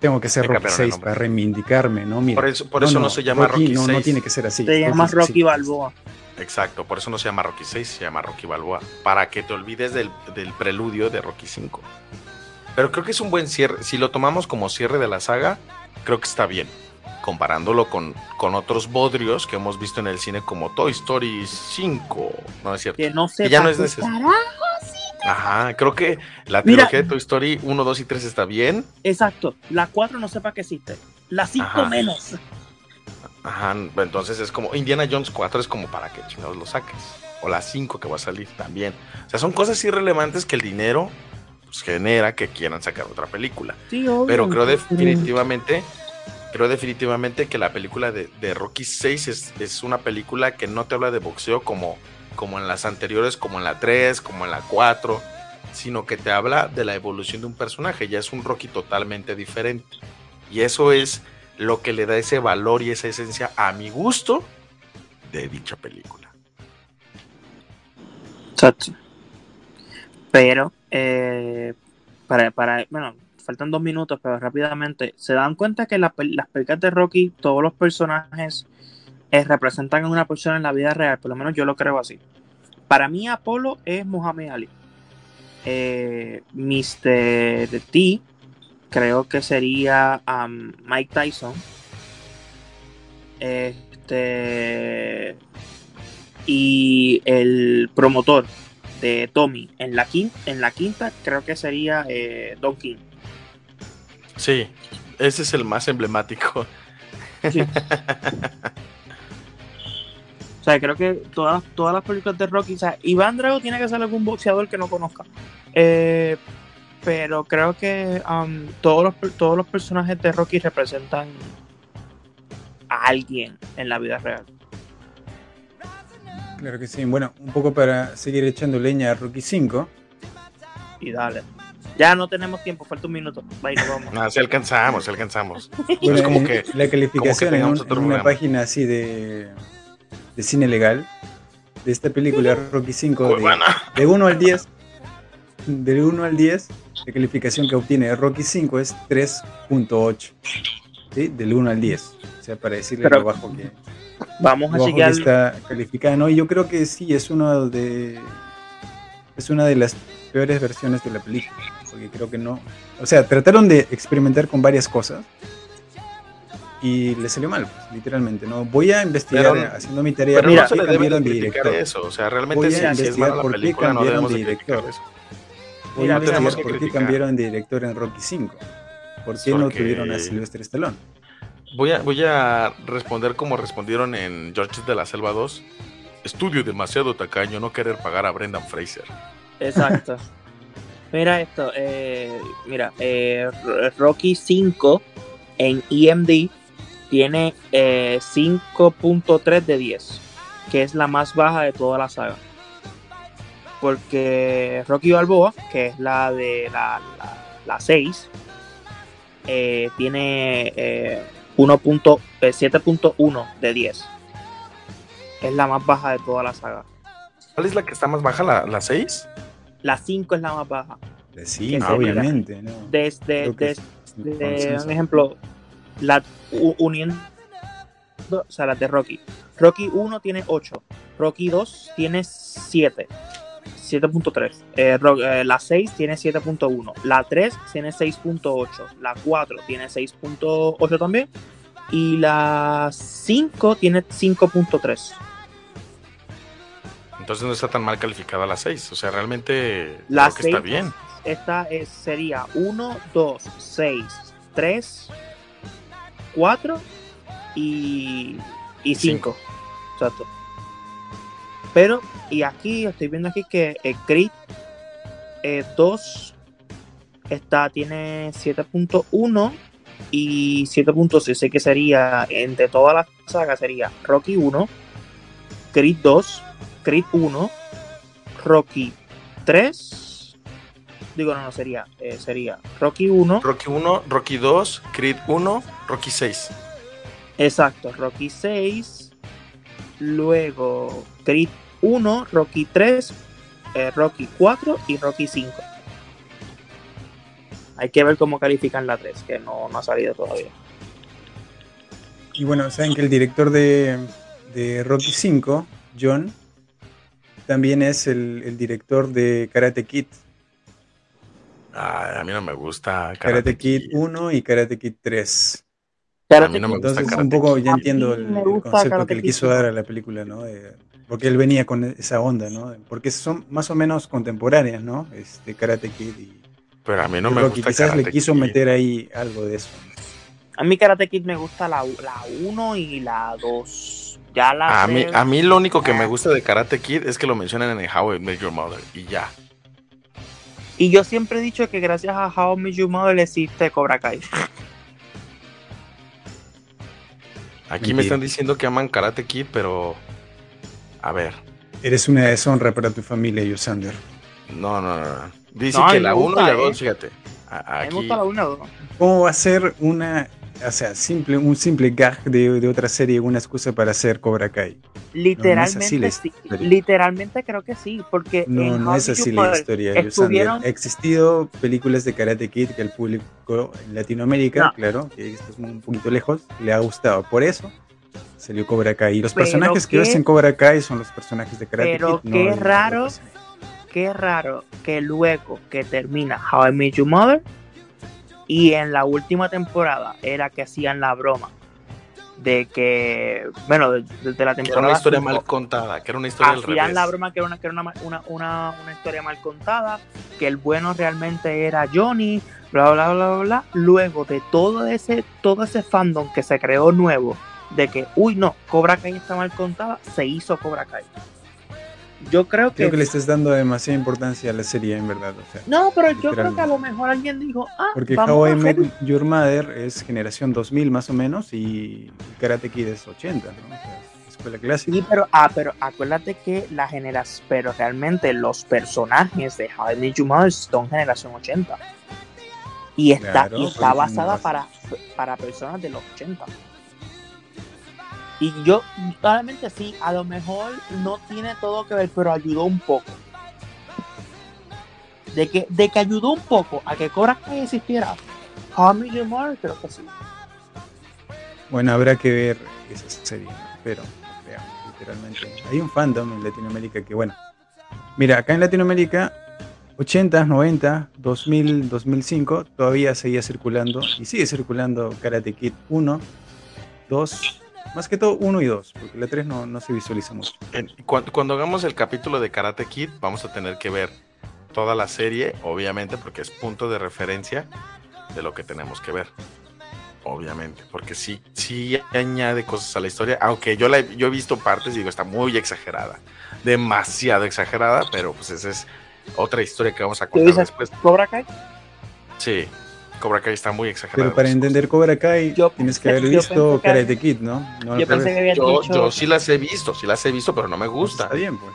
tengo que ser Rocky cambiaron el 6 nombre. para reivindicarme, ¿no? Mira, Por eso, por eso no, se llama Rocky, no, 6. no tiene que ser así. te llamas Rocky sí. Balboa Exacto, por eso no se llama Rocky 6, se llama Rocky Balboa. Para que te olvides del, del preludio de Rocky 5. Pero creo que es un buen cierre. Si lo tomamos como cierre de la saga, creo que está bien. Comparándolo con, con otros bodrios que hemos visto en el cine como Toy Story 5. No es cierto. que no sé Que ya no es necesario. Ajá, creo que la Mira. trilogía de Toy Story 1, 2 y 3 está bien. exacto la 4 no sé para qué existe la 5 Ajá. menos Ajá, entonces es como Indiana Jones 4 es como para que chingados lo saques. O la 5 que va a salir también. O sea, son cosas irrelevantes que el dinero pues, genera que quieran sacar otra película. sí obvio. Pero creo definitivamente, creo definitivamente que la película de, de Rocky 6 es, es una película que no te habla de boxeo como, como en las anteriores, como en la 3, como en la 4, sino que te habla de la evolución de un personaje. Ya es un Rocky totalmente diferente. Y eso es lo que le da ese valor y esa esencia a mi gusto de dicha película. Pero, eh, para, para, bueno, faltan dos minutos, pero rápidamente, ¿se dan cuenta que las películas de Rocky, todos los personajes eh, representan a una persona en la vida real? Por lo menos yo lo creo así. Para mí, Apolo es Muhammad Ali. Eh, Mr. T, creo que sería um, Mike Tyson. Este. Y el promotor de Tommy en la quinta, en la quinta creo que sería eh, Don King. Sí, ese es el más emblemático. Sí. O sea, creo que todas, todas las películas de Rocky, o sea, Iván Drago tiene que ser algún boxeador que no conozca. Eh, pero creo que um, todos, los, todos los personajes de Rocky representan a alguien en la vida real. Claro que sí. Bueno, un poco para seguir echando leña a Rocky 5. Y dale. Ya no tenemos tiempo, falta un minuto. Bye, nos vamos. No, si alcanzamos, si alcanzamos. Bueno, es como que la calificación en, tengamos un- otro en una página así de, de cine legal de esta película Rocky 5 de, de 1 al 10 de 1 al 10 la calificación que obtiene Rocky 5 es 3.8 ¿sí? del 1 al 10 o sea para decirle Pero- lo bajo que, Vamos a lo bajo que está calificada no y yo creo que sí es uno de es una de las peores versiones de la película porque creo que no o sea trataron de experimentar con varias cosas y le salió mal pues, literalmente no voy a investigar Pero- haciendo mi tarea Pero no se le debe de director eso. O sea, realmente Voy a si, si es investigar mala la por qué película, no cambiaron de director. eso. A no mira, tenemos por qué criticar. cambiaron de director en Rocky 5 ¿Por qué no Porque- tuvieron a Silvestre Stallone? Voy a, voy a responder como respondieron en George de la Selva 2. Estudio demasiado tacaño no querer pagar a Brendan Fraser. Exacto. Mira esto, eh, mira, eh, Rocky 5 en EMD tiene eh, 5.3 de 10, que es la más baja de toda la saga. Porque Rocky Balboa, que es la de la, la, la 6, eh, tiene eh, 1 punto- eh, 7.1 de 10. Es la más baja de toda la saga. ¿Cuál es la que está más baja? ¿La, la 6? La 5 es la más baja. Sí, no, obviamente. ¿no? Desde, desde es de consenso. un ejemplo, la, uniendo, o sea, las de Rocky. Rocky 1 tiene 8, Rocky 2 tiene 7, 7.3, eh, eh, la 6 tiene 7.1, la 3 tiene 6.8, la 4 tiene 6.8 también, y la 5 tiene 5.3. Entonces no está tan mal calificada la 6. O sea, realmente La creo que está 6 bien. Esta es, sería 1, 2, 6, 3, 4 y, y 5. Exacto. Pero, y aquí estoy viendo aquí que el Creed eh, 2 está, tiene 7.1 y 7.6. Sé que sería, entre todas las sagas, sería Rocky 1, Creed 2, Creed 1, Rocky 3. Digo, no, no, sería, eh, sería Rocky 1, Rocky 1, Rocky 2, Creed 1, Rocky 6. exacto, Rocky 6, luego Creed 1, Rocky 3, eh, Rocky 4 y Rocky 5. Hay que ver cómo califican la 3, que no, no ha salido todavía. Y bueno, saben que el director de, de Rocky 5, John, también es el, el director de Karate Kid. Ay, a mí no me gusta Karate, Kid 1 y Karate Kid 3. A mí no me gusta Entonces, un poco ya entiendo el, concepto que le quiso 1. dar a la película, ¿no? Eh, porque él venía con esa onda, ¿no? Porque son más o menos contemporáneas, ¿no? Este Karate Kid y, Pero a mí no me gusta Quizás Karate le quiso Kid. meter ahí algo de eso. A mí Karate Kid me gusta la, la 1 y la 2. Ya la A mí, a mí lo único que me Ah. gusta de Karate Kid es que lo mencionan en el How I Met Your Mother y ya. Y yo siempre he dicho que gracias a How I Met Your Mother existe Cobra Kai. Aquí Mentira. me están diciendo que aman Karate Kid, pero a ver, Eres una deshonra para tu familia, Yosander. no, no, no. no. Dice No, que la me 1 gusta, y la eh. 2, fíjate. A- A mí Aquí, me gusta la 1 y la 2. ¿Cómo va a ser una, o sea, simple, un simple gag de, de otra serie, una excusa para hacer Cobra Kai? Literalmente, sí. historia. Literalmente creo que sí, porque No, en no How es así la historia, estuvieron-. Ha existido películas de Karate Kid que el público en Latinoamérica, No. claro, que esto es un poquito lejos, le ha gustado. Por eso salió Cobra Kai. Y los Pero personajes que qué- ves en Cobra Kai son los personajes de Karate Pero Kid. qué no el- raro. Qué raro que luego que termina How I Met Your Mother y en la última temporada era que hacían la broma de que, bueno, de- desde la que era temporada una historia cinco, mal contada, que era una historia al hacían revés. la broma que era, una, que era una, una, una, una historia mal contada, que el bueno realmente era Johnny, bla bla bla bla bla. Luego de todo ese, todo ese fandom que se creó nuevo, de que, uy no, Cobra Kai está mal contada, se hizo Cobra Kai. Yo creo que. Creo que le estás dando demasiada importancia a la serie, en verdad. O sea, No, pero yo creo que a lo mejor alguien dijo, ah, Porque How I Met Your Mother es generación 2000 más o menos y Karate Kid es 80, ¿no? O sea, es escuela clásica. Sí, pero, ah, pero acuérdate que la generación, pero realmente los personajes de How I Met Your Mother son generación 80. Y está, Claro, y está pues, basada para, para personas de los 80. Y yo, claramente sí, a lo mejor no tiene todo que ver, pero ayudó un poco. De que, de que ayudó un poco a que Cobra Kai existiera. Your Mother, creo que sí. Bueno, habrá que ver esa serie, pero creo, literalmente. Hay un fandom en Latinoamérica que, bueno, mira, acá en Latinoamérica, 80, 90, 2000, 2005, todavía seguía circulando y sigue circulando Karate Kid 1, 2, más que todo 1 y 2, porque la 3 no, no se visualiza mucho. En- cuando, cuando hagamos el capítulo de Karate Kid, vamos a tener que ver toda la serie, obviamente, porque es punto de referencia de lo que tenemos que ver. Obviamente, porque sí, sí añade cosas a la historia, aunque yo, la, he- yo he visto partes y digo, está muy exagerada, demasiado exagerada, pero pues esa es otra historia que vamos a ¿Qué contar dices? después. Cobra Kai. Sí, Cobra Kai está muy exagerada. Pero para entender Cobra Kai Yo tienes que haber visto Karate Kid, ¿no? No Yo pensé que Yo, dicho. yo sí las he visto, sí las he visto, pero no me gusta. Está bien, pues.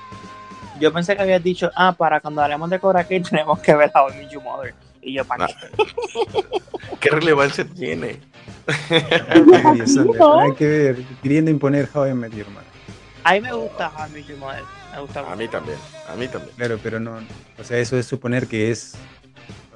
Yo pensé que habías dicho, ah, para cuando hablemos de Cobra Kai tenemos que ver How I Met Your Mother. Y yo, ¿para qué? ¿Qué relevancia tiene? Hay que ver, queriendo imponer How I Met Your Mother. A mí me gusta How I Met Your Mother. Me gusta A mí también, a mí también. Claro, pero no, o sea, eso es suponer que es,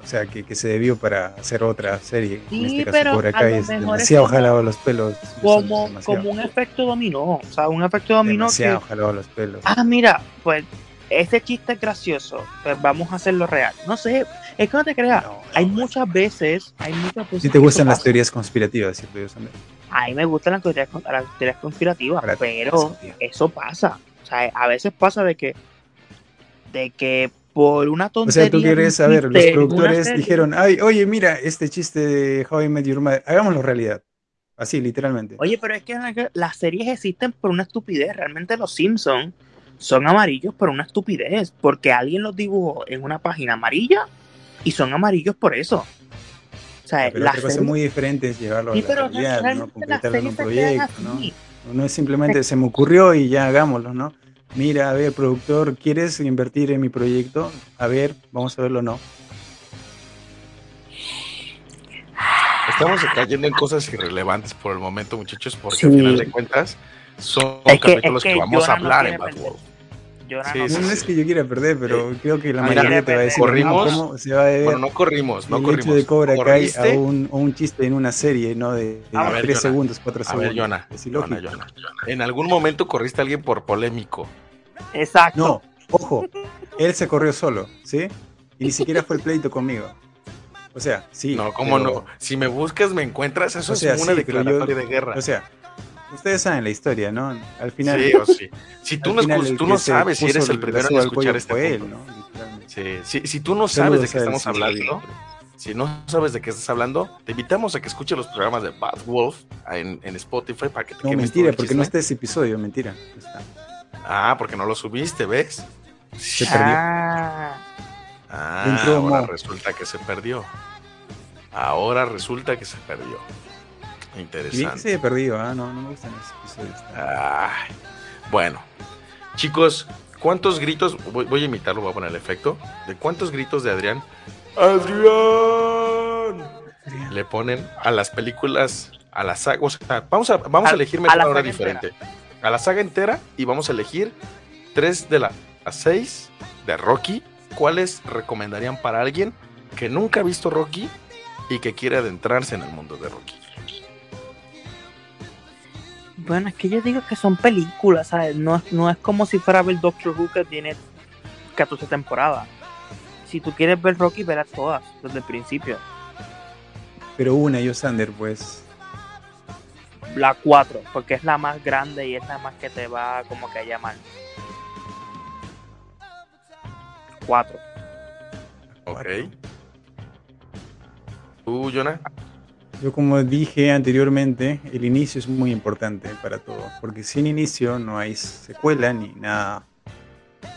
o sea, que, que se debió para hacer otra serie. Sí, en este caso, pero Cobra a lo es mejor es demasiado como- jalado a los pelos. Como, como un efecto dominó. O sea, un efecto dominó demasiado que. jalado a los pelos. Ah, mira, pues este chiste es gracioso. Pues vamos a hacerlo real. No sé, es que no te creas. No, hay muchas veces. Hay muchas veces. Si te gustan las pasa. teorías conspirativas, ¿cierto? Yo, Sander? A mí me gustan las teorías, las teorías conspirativas, Para pero eso pasa. O sea, a veces pasa de que. De que por una O tontería. sea, tú quieres saber, los productores serie- dijeron, ay, oye, mira, este chiste de How I Met Your Mother, hagámoslo realidad. Así, literalmente. Oye, pero es que las series existen por una estupidez. Realmente los Simpsons son amarillos por una estupidez. Porque alguien los dibujó en una página amarilla y son amarillos por eso. O sea, Pero las otra cosa series- muy diferente es llevarlo Sí, a la pero realidad, ¿no? Concretarlo en un proyecto, ¿no? No es simplemente se me ocurrió y ya hagámoslo, ¿no? Mira, a ver, productor, ¿quieres invertir en mi proyecto? A ver, vamos a verlo o no. Estamos cayendo en cosas irrelevantes por el momento, muchachos, porque Sí. al final de cuentas son Es que- capítulos es que que, vamos a no hablar en Bad perder. Sí, no- sí, No, no es que yo quiera perder, pero creo que la Mira, mayoría te va a decir, corrimos. no, ¿cómo se va a ver Bueno, no corrimos, no el corrimos. hecho de Cobra Kai Corriste. a un, a un chiste en una serie, ¿no? De, de A ver, Jonah. segundos, cuatro A segundos. ver, Jonah, Es Jonah, ilógico. Jonah. En algún momento corriste a alguien por polémico. Exacto. No, ojo, él se corrió solo, ¿sí? Y ni siquiera fue el pleito conmigo. O sea, sí. no, ¿cómo pero- no? Si me buscas, me encuentras. Eso O sea, es una sí, yo- declaratoria de guerra. O sea, ustedes saben la historia, ¿no? Al final. sí o sí. Si tú no, final tú no sabes si eres el primero en escuchar este fue él, punto. ¿no? Literalmente. Sí, sí, si tú no sabes de qué estamos hablando, si no sabes de qué estás hablando, te invitamos a que escuches los programas de Bad Wolf en, en Spotify para que te No, mentira, porque no está ese episodio, mentira. está. Ah, porque no lo subiste, ¿ves? Se perdió. Ah, Ah, ahora resulta que se perdió. Ahora resulta que se perdió. Bien que Interesante. se haya perdido, ¿ah? No, no me gustan esos episodios. Ay, bueno, chicos, ¿cuántos gritos? Voy, voy a imitarlo, voy a poner el efecto. ¿De cuántos gritos de Adrián? ¡Adrián! Le ponen a las películas, a la saga. O sea, vamos a, vamos a, A- elegir a mejor ahora saga diferente. A la saga entera y vamos a elegir tres de la- las seis de Rocky. ¿Cuáles recomendarían para alguien que nunca ha visto Rocky y que quiere adentrarse en el mundo de Rocky? Bueno, es que yo digo que son películas, ¿sabes? No, es- no es como si fuera a ver Doctor Who que tiene 14 temporadas. Si tú quieres ver Rocky, verás todas, desde el principio. Pero una, yo Sander, pues. La 4, porque es la más grande y es la más que te va como que a llamar. 4. Ok. ¿Tú, Jonah? Yo como dije anteriormente, el inicio es muy importante para todo, porque sin inicio no hay secuela ni nada,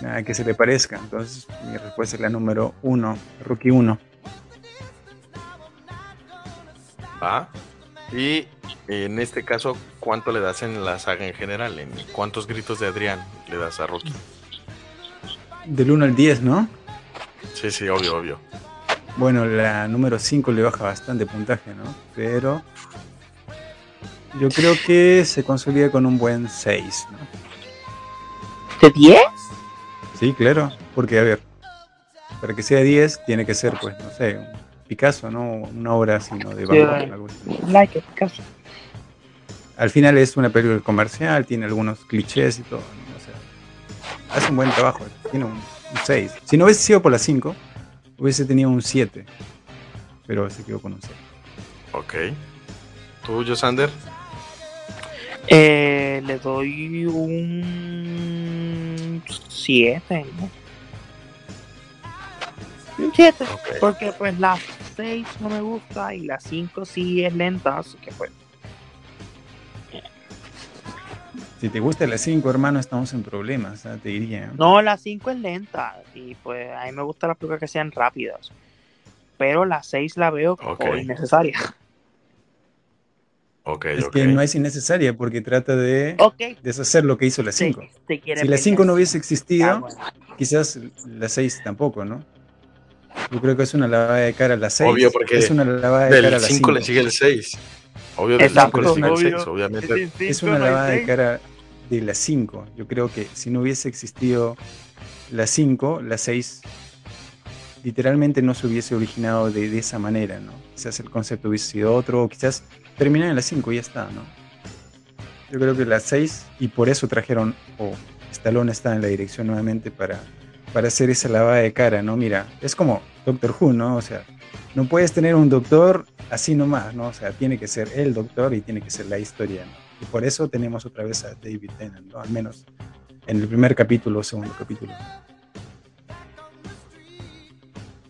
nada que se le parezca. Entonces mi respuesta es la número uno, Rocky 1. Va. Y en este caso, ¿cuánto le das en la saga en general? ¿En cuántos gritos de Adrián le das a Rocky? Del 1 al 10, ¿no? Sí, sí, obvio, obvio. Bueno, la número 5 le baja bastante puntaje, ¿no? Pero yo creo que se consolida con un buen 6, ¿no? ¿De 10? Sí, claro, porque a ver, para que sea 10 tiene que ser, pues, no sé, un Picasso, ¿no? Una obra así, ¿no? De Van Gogh. Like it, casi. Al final es una película comercial, tiene algunos clichés y todo, ¿no? O sea, hace un buen trabajo, tiene un, 6. Si no hubiese sido por la 5, hubiese tenido un 7, pero se quedó con un 6. Ok. ¿Tú, Josander? Eh, le doy un 7, ¿no? Un 7. Ok. Porque pues la 6 no me gusta y la 5 sí es lenta, así que pues. Si te gusta la 5, hermano, estamos en problemas, ¿ah? te diría. No, la 5 es lenta y pues a mí me gustan las películas que sean rápidas. Pero la 6 la veo como Ok. innecesaria. Ok, Es ok. que no es innecesaria porque trata de Ok. deshacer lo que hizo la te- 5. te quiere Si la pelear. 5 no hubiese Ah, existido, bueno. quizás la 6 tampoco, ¿no? Yo creo que es una lavada de cara a la 6. Obvio, porque es una lavada de cara a la 5 le 5. sigue el 6. Obvio, del Exacto, 5 le sigue el obvio. 6, obviamente. Es una lavada de cara de la 5. Yo creo que si no hubiese existido la 5, la 6 literalmente no se hubiese originado de, de esa manera, ¿no? Quizás el concepto hubiese sido otro, o quizás terminar en la 5 y ya está, ¿no? Yo creo que la 6, y por eso trajeron, o Stallone está en la dirección nuevamente para, para hacer esa lavada de cara, ¿no? Mira, es como Doctor Who, ¿no? O sea, no puedes tener un doctor así nomás, ¿no? O sea, tiene que ser el doctor y tiene que ser la historia, ¿no? Y por eso tenemos otra vez a David Tennant, ¿no? Al menos en el primer capítulo o segundo capítulo.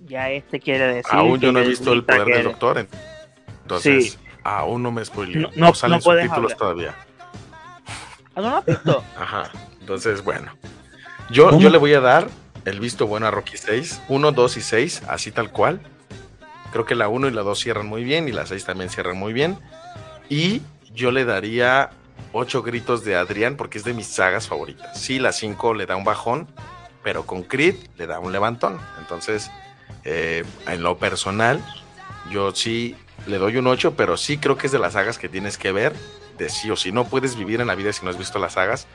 Ya este quiere decir. Aún yo no he visto el poder del doctor. en- Entonces, Sí. aún no me spoileo. No- No, no- salen no subtítulos hablar. todavía. ¿Ah, no lo has visto? Ajá. Entonces, bueno. Yo, ¿Cómo? yo le voy a dar el visto bueno a Rocky 6. 1, 2 y 6, así tal cual. Creo que la 1 y la 2 cierran muy bien y la 6 también cierran muy bien. Y yo le daría 8 gritos de Adrián porque es de mis sagas favoritas. Sí, la 5 le da un bajón, pero con Creed le da un levantón. Entonces, eh, en lo personal, yo sí le doy un 8, pero sí creo que es de las sagas que tienes que ver de sí o sí. No puedes vivir en la vida si no has visto las sagas.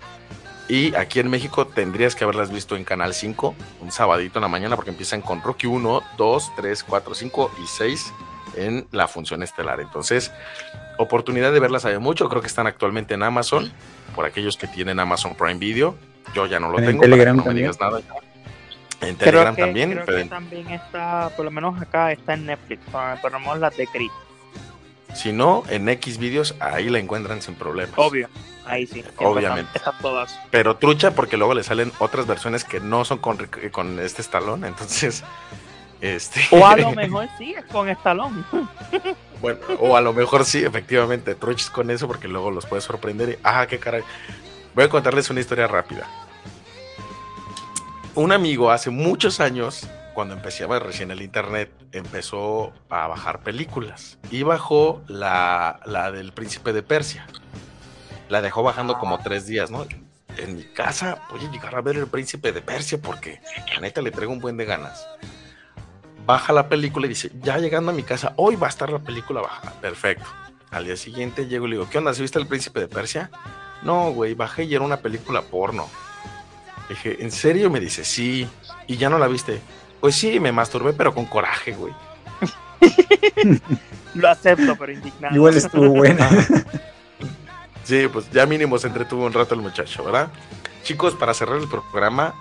Y aquí en México tendrías que haberlas visto en Canal 5, un sabadito en la mañana, porque empiezan con Rocky 1, 2, 3, 4, 5 y 6 en la función estelar. Entonces, oportunidad de verlas hay mucho. Creo que están actualmente en Amazon, por aquellos que tienen Amazon Prime Video. Yo ya no lo En tengo, Telegram para que no me también. digas nada. En Creo Telegram que, también, creo pero que también está, por lo menos acá está en Netflix. Pero ponemos las de Creed. si no, en X videos ahí la encuentran sin problemas. Obvio. Ahí sí. Obviamente. Están, están todas. Pero trucha porque luego le salen otras versiones que no son con, Ric- con este estalón. Entonces, este. O a lo mejor sí, es con Estalón. Bueno, o a lo mejor sí, efectivamente, truches con eso porque luego los puede sorprender. Y, ah, qué caray. Voy a contarles una historia rápida. Un amigo hace muchos años, cuando empezaba recién el internet, empezó a bajar películas y bajó la, la del Príncipe de Persia. La dejó bajando como tres días, ¿no? En mi casa voy a llegar a ver el Príncipe de Persia porque la neta le traigo un buen de ganas baja la película y dice, ya llegando a mi casa, hoy va a estar la película baja. Perfecto. Al día siguiente llego y le digo, ¿qué onda? ¿Sí viste el príncipe de Persia? No, güey, bajé y era una película porno. Le dije, ¿en serio? Me dice, sí. ¿Y ya no la viste? Pues sí, me masturbé, pero con coraje, güey. Lo acepto, pero indignado. Igual estuvo buena. Sí, pues ya mínimo se entretuvo un rato el muchacho, ¿verdad? Chicos, para cerrar el programa,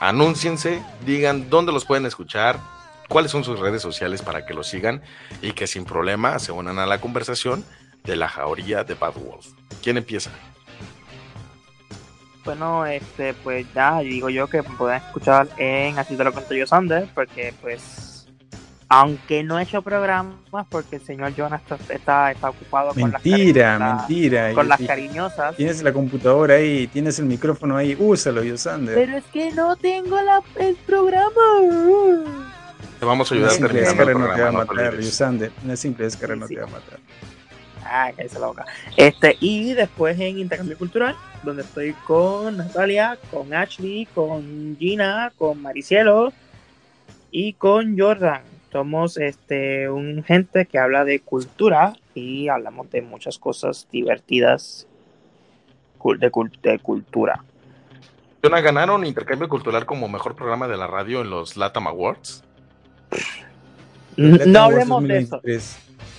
anúnciense, digan dónde los pueden escuchar, cuáles son sus redes sociales para que los sigan y que sin problema se unan a la conversación de la jauría de Bad Wolf. ¿Quién empieza? Bueno, este, pues ya digo yo que me pueden escuchar en Así te lo cuento yo, Sander, porque pues, aunque no he hecho programas, porque el señor Jonas está, está, está ocupado con las, mentira, mentira. con Yo las cariñosas. Tienes la computadora ahí, tienes el micrófono ahí, úsalo, Yosander. Pero es que no tengo la, el programa. Te vamos a ayudar el descarga no te va a programa. no matar. Yosander. Una simple descarga Sí, no sí. te va a matar. Ah, cállese la boca. Este, y después en Intercambio Cultural, donde estoy con Natalia, con Ashley, con Gina, con Maricielo y con Jordan. Somos este un gente que habla de cultura y hablamos de muchas cosas divertidas de, cul- de cultura. Jonah, ¿Ganaron intercambio cultural como mejor programa de la radio en los Latam Awards? No hablemos de eso. 2023.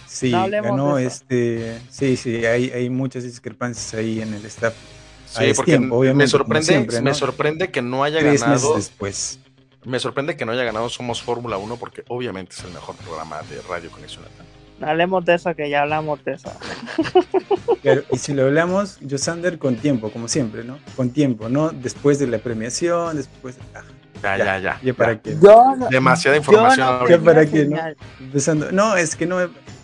Sí, No ganó de eso. este. Sí, sí, hay, hay muchas discrepancias ahí en el staff. Sí, porque tiempo, me sorprende, siempre, me sorprende que no haya Tres meses ganado. después. Me sorprende que no haya ganado Somos Fórmula 1 porque obviamente es el mejor programa de Radio Conexión hablemos de eso, que ya hablamos de eso. Y si lo hablamos, Josander con tiempo, como siempre, ¿no? Con tiempo, ¿no? Después de la premiación, después. ah, Ya, ya, ya. ya para qué. Yo no- Demasiada yo información no ahorita. Ya para qué, ¿no? Empezando. No, es que no.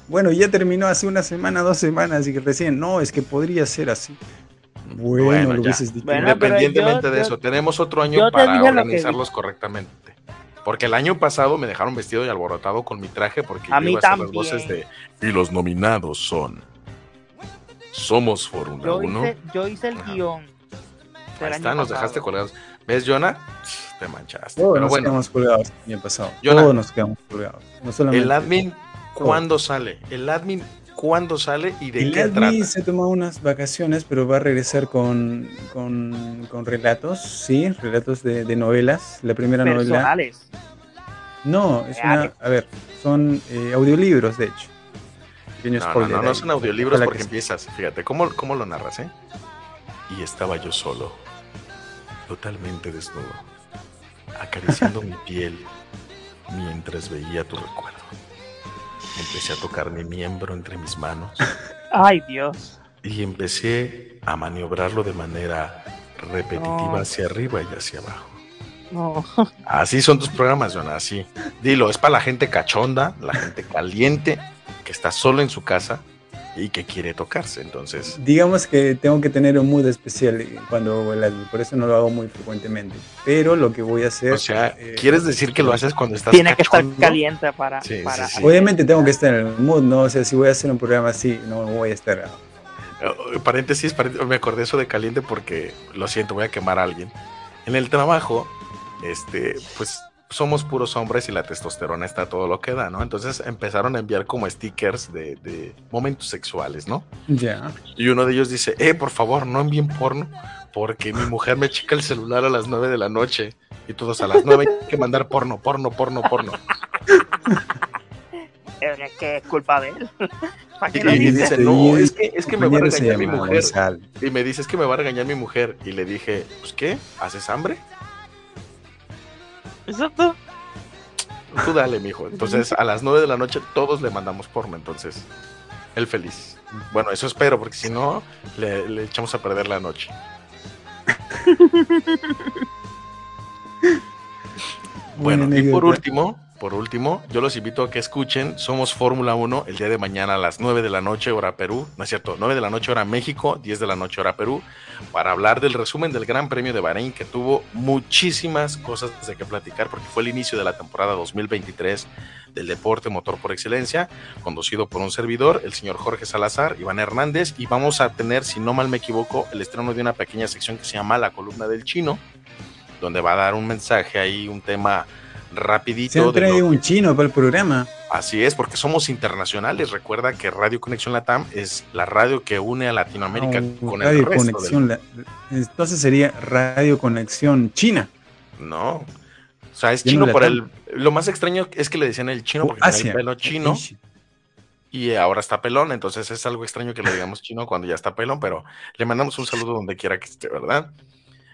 Bueno, ya terminó hace una semana, dos semanas, y que recién. No, es que podría ser así. Bueno, Bueno, lo hubieses dicho. Bueno, Independientemente yo- de yo- eso, tenemos otro año yo te para organizarlos correctamente. Porque el año pasado me dejaron vestido y alborotado con mi traje porque A yo mí iba a hacer las voces de y los nominados son Somos Fórmula Yo 1. hice, yo hice el Ajá. guion. Ahí está, nos dejaste colgados. ¿Ves, Jonah? Te manchaste. Todos Pero nos bueno, quedamos colgados el año pasado. Jonah, Todos nos quedamos colgados. No solamente. el admin, ¿cuándo sale? El admin, ¿cuándo sale y de El qué admin trata? se toma unas vacaciones, pero va a regresar con, con, con relatos, sí, relatos de, de novelas. La primera novela. Personales. No, es una. A ver, son eh, audiolibros, de hecho. Pequeño No, no, no, no son audiolibros porque que- empiezas. Fíjate, ¿cómo, ¿cómo lo narras, eh? Y estaba yo solo, totalmente desnudo, acariciando mi piel mientras veía tu recuerdo. Empecé a tocar mi miembro entre mis manos Ay, Dios. y empecé a maniobrarlo de manera repetitiva No. hacia arriba y hacia abajo. No. Así son tus programas, Jonah, así. Dilo, es para la gente cachonda, la gente caliente, que está solo en su casa y que quiere tocarse. Entonces, Digamos que tengo que tener un mood especial cuando hago el por eso no lo hago muy frecuentemente. Pero lo que voy a hacer. o sea, eh, ¿quieres decir que lo haces cuando estás Tiene que estar cachondo? caliente para. Sí, sí, para sí. Obviamente tengo que estar en el mood, ¿no? O sea, si voy a hacer un programa así, no voy a estar. Eh, Paréntesis, paréntesis, me acordé eso de caliente porque, lo siento, voy a quemar a alguien. En el trabajo, este, pues somos puros hombres y la testosterona está todo lo que da, ¿no? Entonces empezaron a enviar como stickers de, de momentos sexuales, ¿no? Ya. Y uno de ellos dice, eh, por favor, no envíen porno, porque mi mujer me checa el celular a las 9 de la noche. Y todos a las 9 hay que mandar porno, porno, porno, porno. Es que es culpa de él. ¿Para Y, dice? no, es que, es que me va a regañar mi mujer. Gonzalo. Y me dice, es que me va a regañar mi mujer. Y le dije, pues, ¿qué? ¿Haces hambre? Exacto. Tú dale, mijo. Entonces, a las 9 de la noche todos le mandamos porno. Entonces, él feliz. Bueno, eso espero, porque si no, le, le echamos a perder la noche. Bueno, y por último, por último, yo los invito a que escuchen Somos Fórmula 1 el día de mañana a las 9 de la noche hora Perú, no es cierto, 9 de la noche hora México, 10 de la noche hora Perú, para hablar del resumen del Gran Premio de Bahrein que tuvo muchísimas cosas de qué platicar porque fue el inicio de la temporada 2023 del deporte motor por excelencia, conducido por un servidor, el señor Jorge Salazar, Iván Hernández, y vamos a tener, si no mal me equivoco, el estreno de una pequeña sección que se llama La columna del chino, donde va a dar un mensaje ahí, un tema rapidito. Lo traído un chino para el programa. Así es, porque somos internacionales. Recuerda que Radio Conexión Latam es la radio que une a Latinoamérica No, con Radio el resto del- Conexión. la- entonces sería Radio Conexión China. No. O sea, es chino no por el... Lo más extraño es que le decían el chino porque tenía el pelo chino Asia. y ahora está pelón. Entonces es algo extraño que le digamos chino cuando ya está pelón, pero le mandamos un saludo donde quiera que esté, ¿verdad?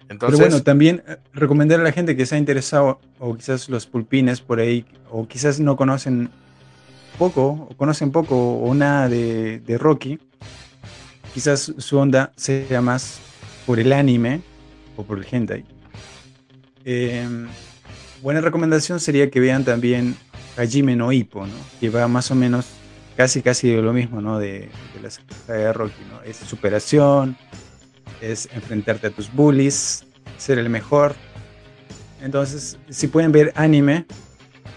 Entonces, Pero bueno, también eh, recomendar a la gente que se ha interesado, o quizás los pulpines por ahí, o quizás no conocen poco, o conocen poco o nada de, de Rocky, quizás su onda sea más por el anime o por el hentai. Eh, buena recomendación sería que vean también Hajime no Ippo, ¿no? que va más o menos casi casi de lo mismo ¿no? de, de la saga de Rocky. ¿no? Es superación, es enfrentarte a tus bullies, ser el mejor. Entonces, si pueden ver anime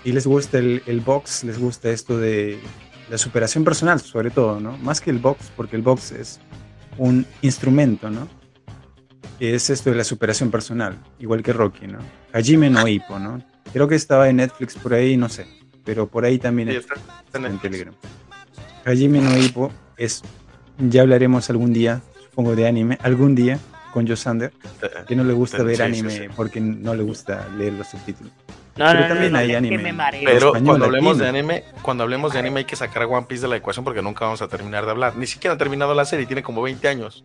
y les gusta el, el box, les gusta esto de, la superación personal, sobre todo, ¿no? Más que el box, porque el box es un instrumento, ¿no? Es esto de la superación personal, igual que Rocky, ¿no? Hajime no Ippo, ¿no? Creo que estaba en Netflix por ahí, no sé, pero por ahí también Sí, está, está- en en. Telegram. Hajime no Ippo es, ya hablaremos algún día, supongo de anime, algún día con Yosander, Eh, que no le gusta Sí, ver sí, anime sí. porque no le gusta leer los subtítulos. No, Pero no, también no, hay anime. que me mareo. Pero español cuando hablemos de anime, cuando hablemos de anime hay que sacar a One Piece de la ecuación porque nunca vamos a terminar de hablar. Ni siquiera ha terminado la serie, tiene como 20 años.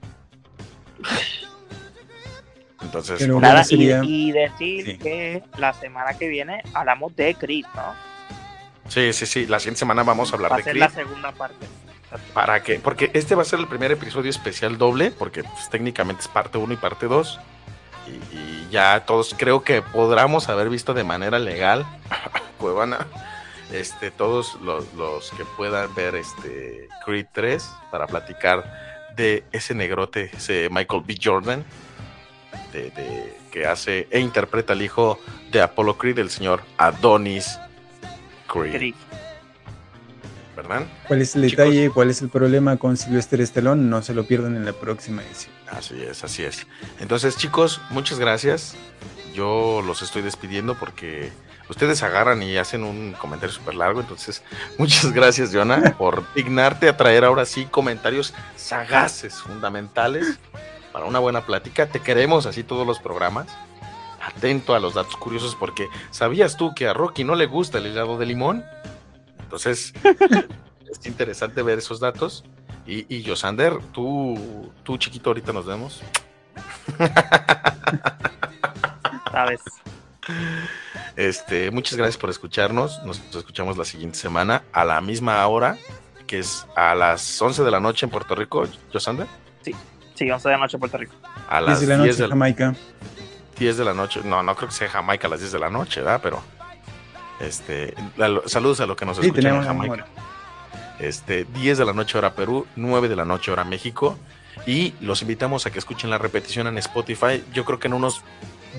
Entonces, Pero- Nada, Bueno, y, sería- y decir Sí. que la semana que viene hablamos de Creed, ¿no? sí, sí, sí, la siguiente semana vamos a hablar Va a de ser Creed. la segunda parte. ¿Para qué? Porque este va a ser el primer episodio especial doble, porque pues, técnicamente es parte 1 y parte 2. Y, ya todos creo que podamos haber visto de manera legal, Cuevana, este, todos los, que puedan ver este Creed 3 para platicar de ese negrote, ese Michael B. Jordan, de, de- que hace e interpreta al hijo de Apollo Creed, el señor Adonis Creed, Creed. ¿Verdad? ¿Cuál es el Chicos. detalle? ¿Cuál es el problema con Sylvester Stallone? No se lo pierdan en la próxima edición. Así es, así es. Entonces, chicos, muchas gracias. Yo los estoy despidiendo porque ustedes agarran y hacen un comentario súper largo. Entonces, muchas gracias, Jonah, por dignarte a traer ahora sí comentarios sagaces, fundamentales para una buena plática. Te queremos así todos los programas. Atento a los datos curiosos porque ¿sabías tú que a Rocky no le gusta el helado de limón? Entonces, es interesante ver esos datos. Y, y Yosander, tú, tú chiquito, ahorita nos vemos. ¿Sabes? Este, muchas gracias por escucharnos. Nos escuchamos la siguiente semana a la misma hora, que es a las 11 de la noche en Puerto Rico. Yosander, Sí, 11 de la noche en Puerto Rico. a las 10 de la 10 noche, de, Jamaica. 10 de la noche. No, no creo que sea Jamaica a las 10 de la noche, ¿verdad? Pero, este, la- saludos a los que nos Sí, escuchan en Jamaica. Este, 10 de la noche hora Perú, 9 de la noche hora México. Y los invitamos a que escuchen la repetición en Spotify. Yo creo que en unos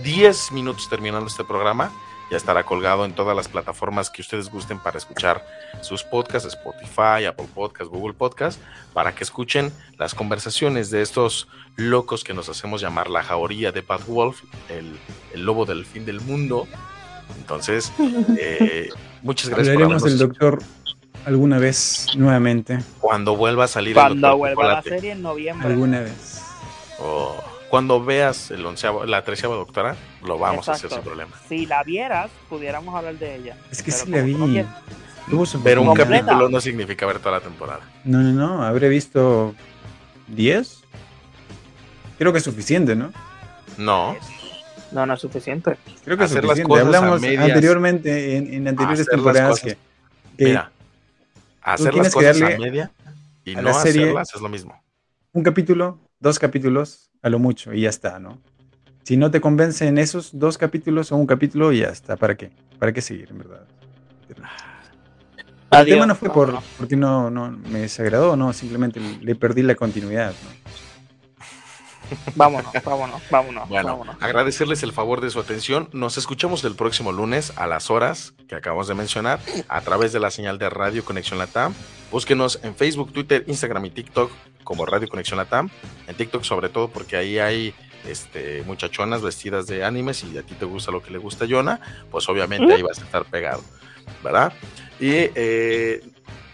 10 minutos terminando este programa, ya estará colgado en todas las plataformas que ustedes gusten para escuchar sus podcasts, Spotify, Apple Podcast, Google Podcast, para que escuchen las conversaciones de estos locos que nos hacemos llamar la jauría de Bad Wolf, el, el lobo del fin del mundo. Entonces, eh, muchas gracias por Hablaremos del habernos- doctor alguna vez nuevamente. cuando vuelva a salir el Cuando Doctor vuelva la Chocolate. serie en noviembre. Alguna vez. O cuando veas el onceavo, la treceava doctora, lo vamos a hacer sin problema. Si la vieras, pudiéramos hablar de ella. Es que Pero sí la vi. no Ver un. Completa. capítulo no significa ver toda la temporada. No, no, no. Habré visto 10. Creo que es suficiente, ¿no? No, No, no es suficiente. Creo que es Hacer las suficiente. cosas a Hablamos medias. anteriormente en, en anteriores las temporadas cosas. que, que mira, hacer las que cosas a media y a no hacerlas es lo mismo. un capítulo, dos capítulos, a lo mucho, y ya está, ¿no? Si no te convence en esos dos capítulos o un capítulo, ya está. ¿Para qué? ¿Para qué seguir, en verdad? El Adiós. tema no fue por, porque no, no me desagradó, no, simplemente le perdí la continuidad. ¿no? Vámonos, vámonos, vámonos. Bueno, vámonos. agradecerles el favor de su atención. Nos escuchamos el próximo lunes a las horas que acabamos de mencionar a través de la señal de Radio Conexión Latam. Búsquenos en Facebook, Twitter, Instagram y TikTok como Radio Conexión Latam. En TikTok sobre todo porque ahí hay este, muchachonas vestidas de animes y a ti te gusta lo que le gusta a Yona, pues obviamente ahí vas a estar pegado, ¿verdad? Y eh,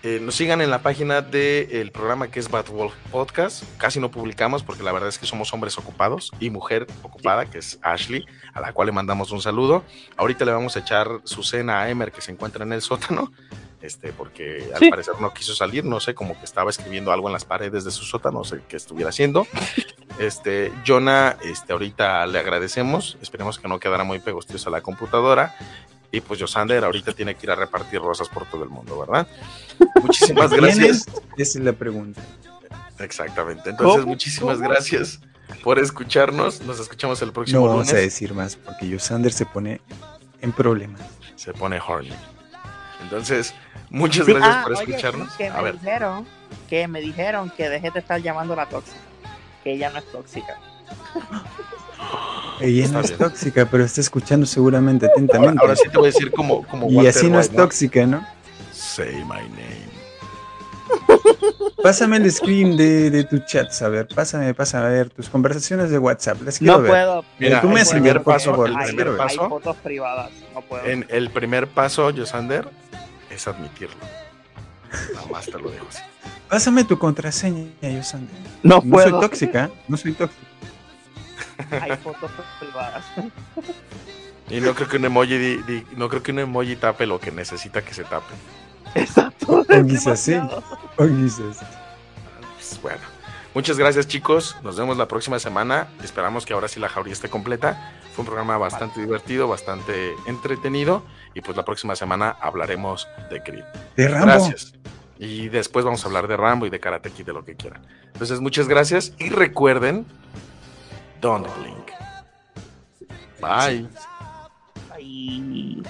eh, nos sigan en la página del programa que es Bad Wolf Podcast. Casi no publicamos porque la verdad es que somos hombres ocupados y mujer ocupada, que es Ashley, a la cual le mandamos un saludo. Ahorita le vamos a echar su cena a Emer, que se encuentra en el sótano, este, porque al Sí. parecer no quiso salir, no sé, como que estaba escribiendo algo en las paredes de su sótano, no sé qué estuviera haciendo. Este, Jonah, este, ahorita le agradecemos, esperemos que no quedara muy pegostiosa la computadora. Y pues Yosander ahorita tiene que ir a repartir rosas por todo el mundo, ¿verdad? Muchísimas gracias. Esa es la pregunta. Exactamente. Entonces, ¿Cómo? muchísimas ¿Cómo? gracias por escucharnos. Nos escuchamos el No próximo vamos a lunes. decir más porque Yosander se pone en problemas. Se pone horny. Entonces, muchas Sí, gracias ah, por oye, escucharnos. que a me ver, dijeron que me dijeron que deje de estar llamando la tóxica. Que ella no es tóxica. Ella no es bien. tóxica, pero está escuchando seguramente atentamente. ahora sí te voy a decir como, como y Walter así no es tóxica, ¿no? Say my name. Pásame el screen de, de tu chat, a ver. Pásame, pásame a ver tus conversaciones de WhatsApp. Las quiero No ver. puedo. Mira, tú me el primer por paso, favor, el primer hay paso, fotos privadas. No puedo. en el primer paso, Yosander, es admitirlo. Nada más te lo dejo así. Pásame tu contraseña, Yosandra. no No soy puedo. tóxica, no soy tóxica. Hay fotos privadas. Y no creo que un emoji di- di- no creo que un emoji tape lo que necesita que se tape. Exacto. O quizás sí. O quizás. Pues, bueno. Muchas gracias chicos, nos vemos la próxima semana. Esperamos que ahora sí la jauría esté completa. Fue un programa bastante divertido, bastante entretenido y pues la próxima semana hablaremos de Creed. De Rambo. Gracias. Y después vamos a hablar de Rambo y de Karate Kid, de lo que quieran. Entonces, muchas gracias y recuerden, don't blink. Bye. Ay.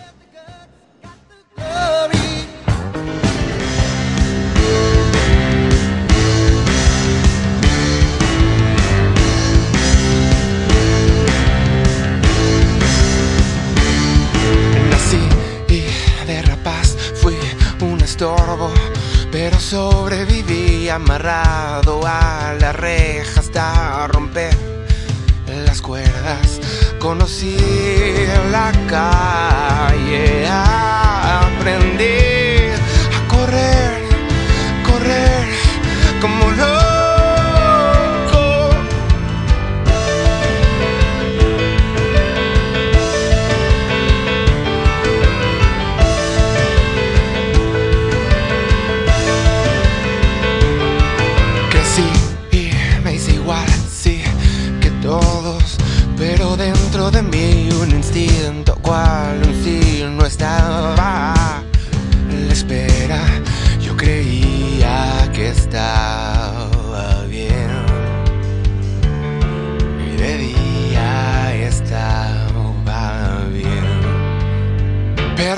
Nací y de rapaz fui un estorbo, pero sobreviví amarrado a la reja hasta romper las cuerdas. Conocí la calle, aprendí a correr, correr como loco.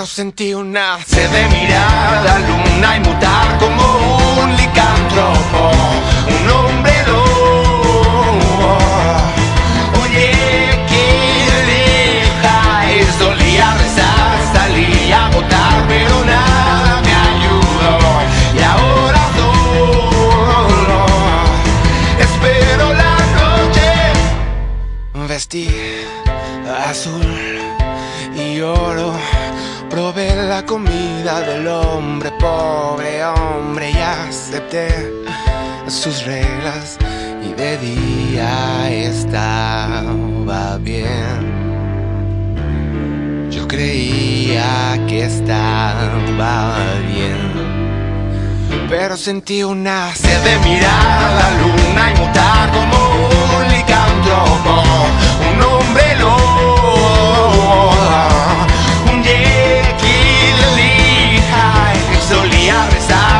Sentí una sed de mirar la luna y mutar como un licántropo, un hombre lobo. Oye, ¿qué dejáis? Solía rezar, salía a votar, pero nada me ayudó. Y ahora solo espero la noche. Vestí azul y oro la comida del hombre, pobre hombre, y acepté sus reglas y de día estaba bien. Yo creía que estaba bien, pero sentí una sed de mirar a la luna y mutar como un licántropo, un hombre lobo. rezar.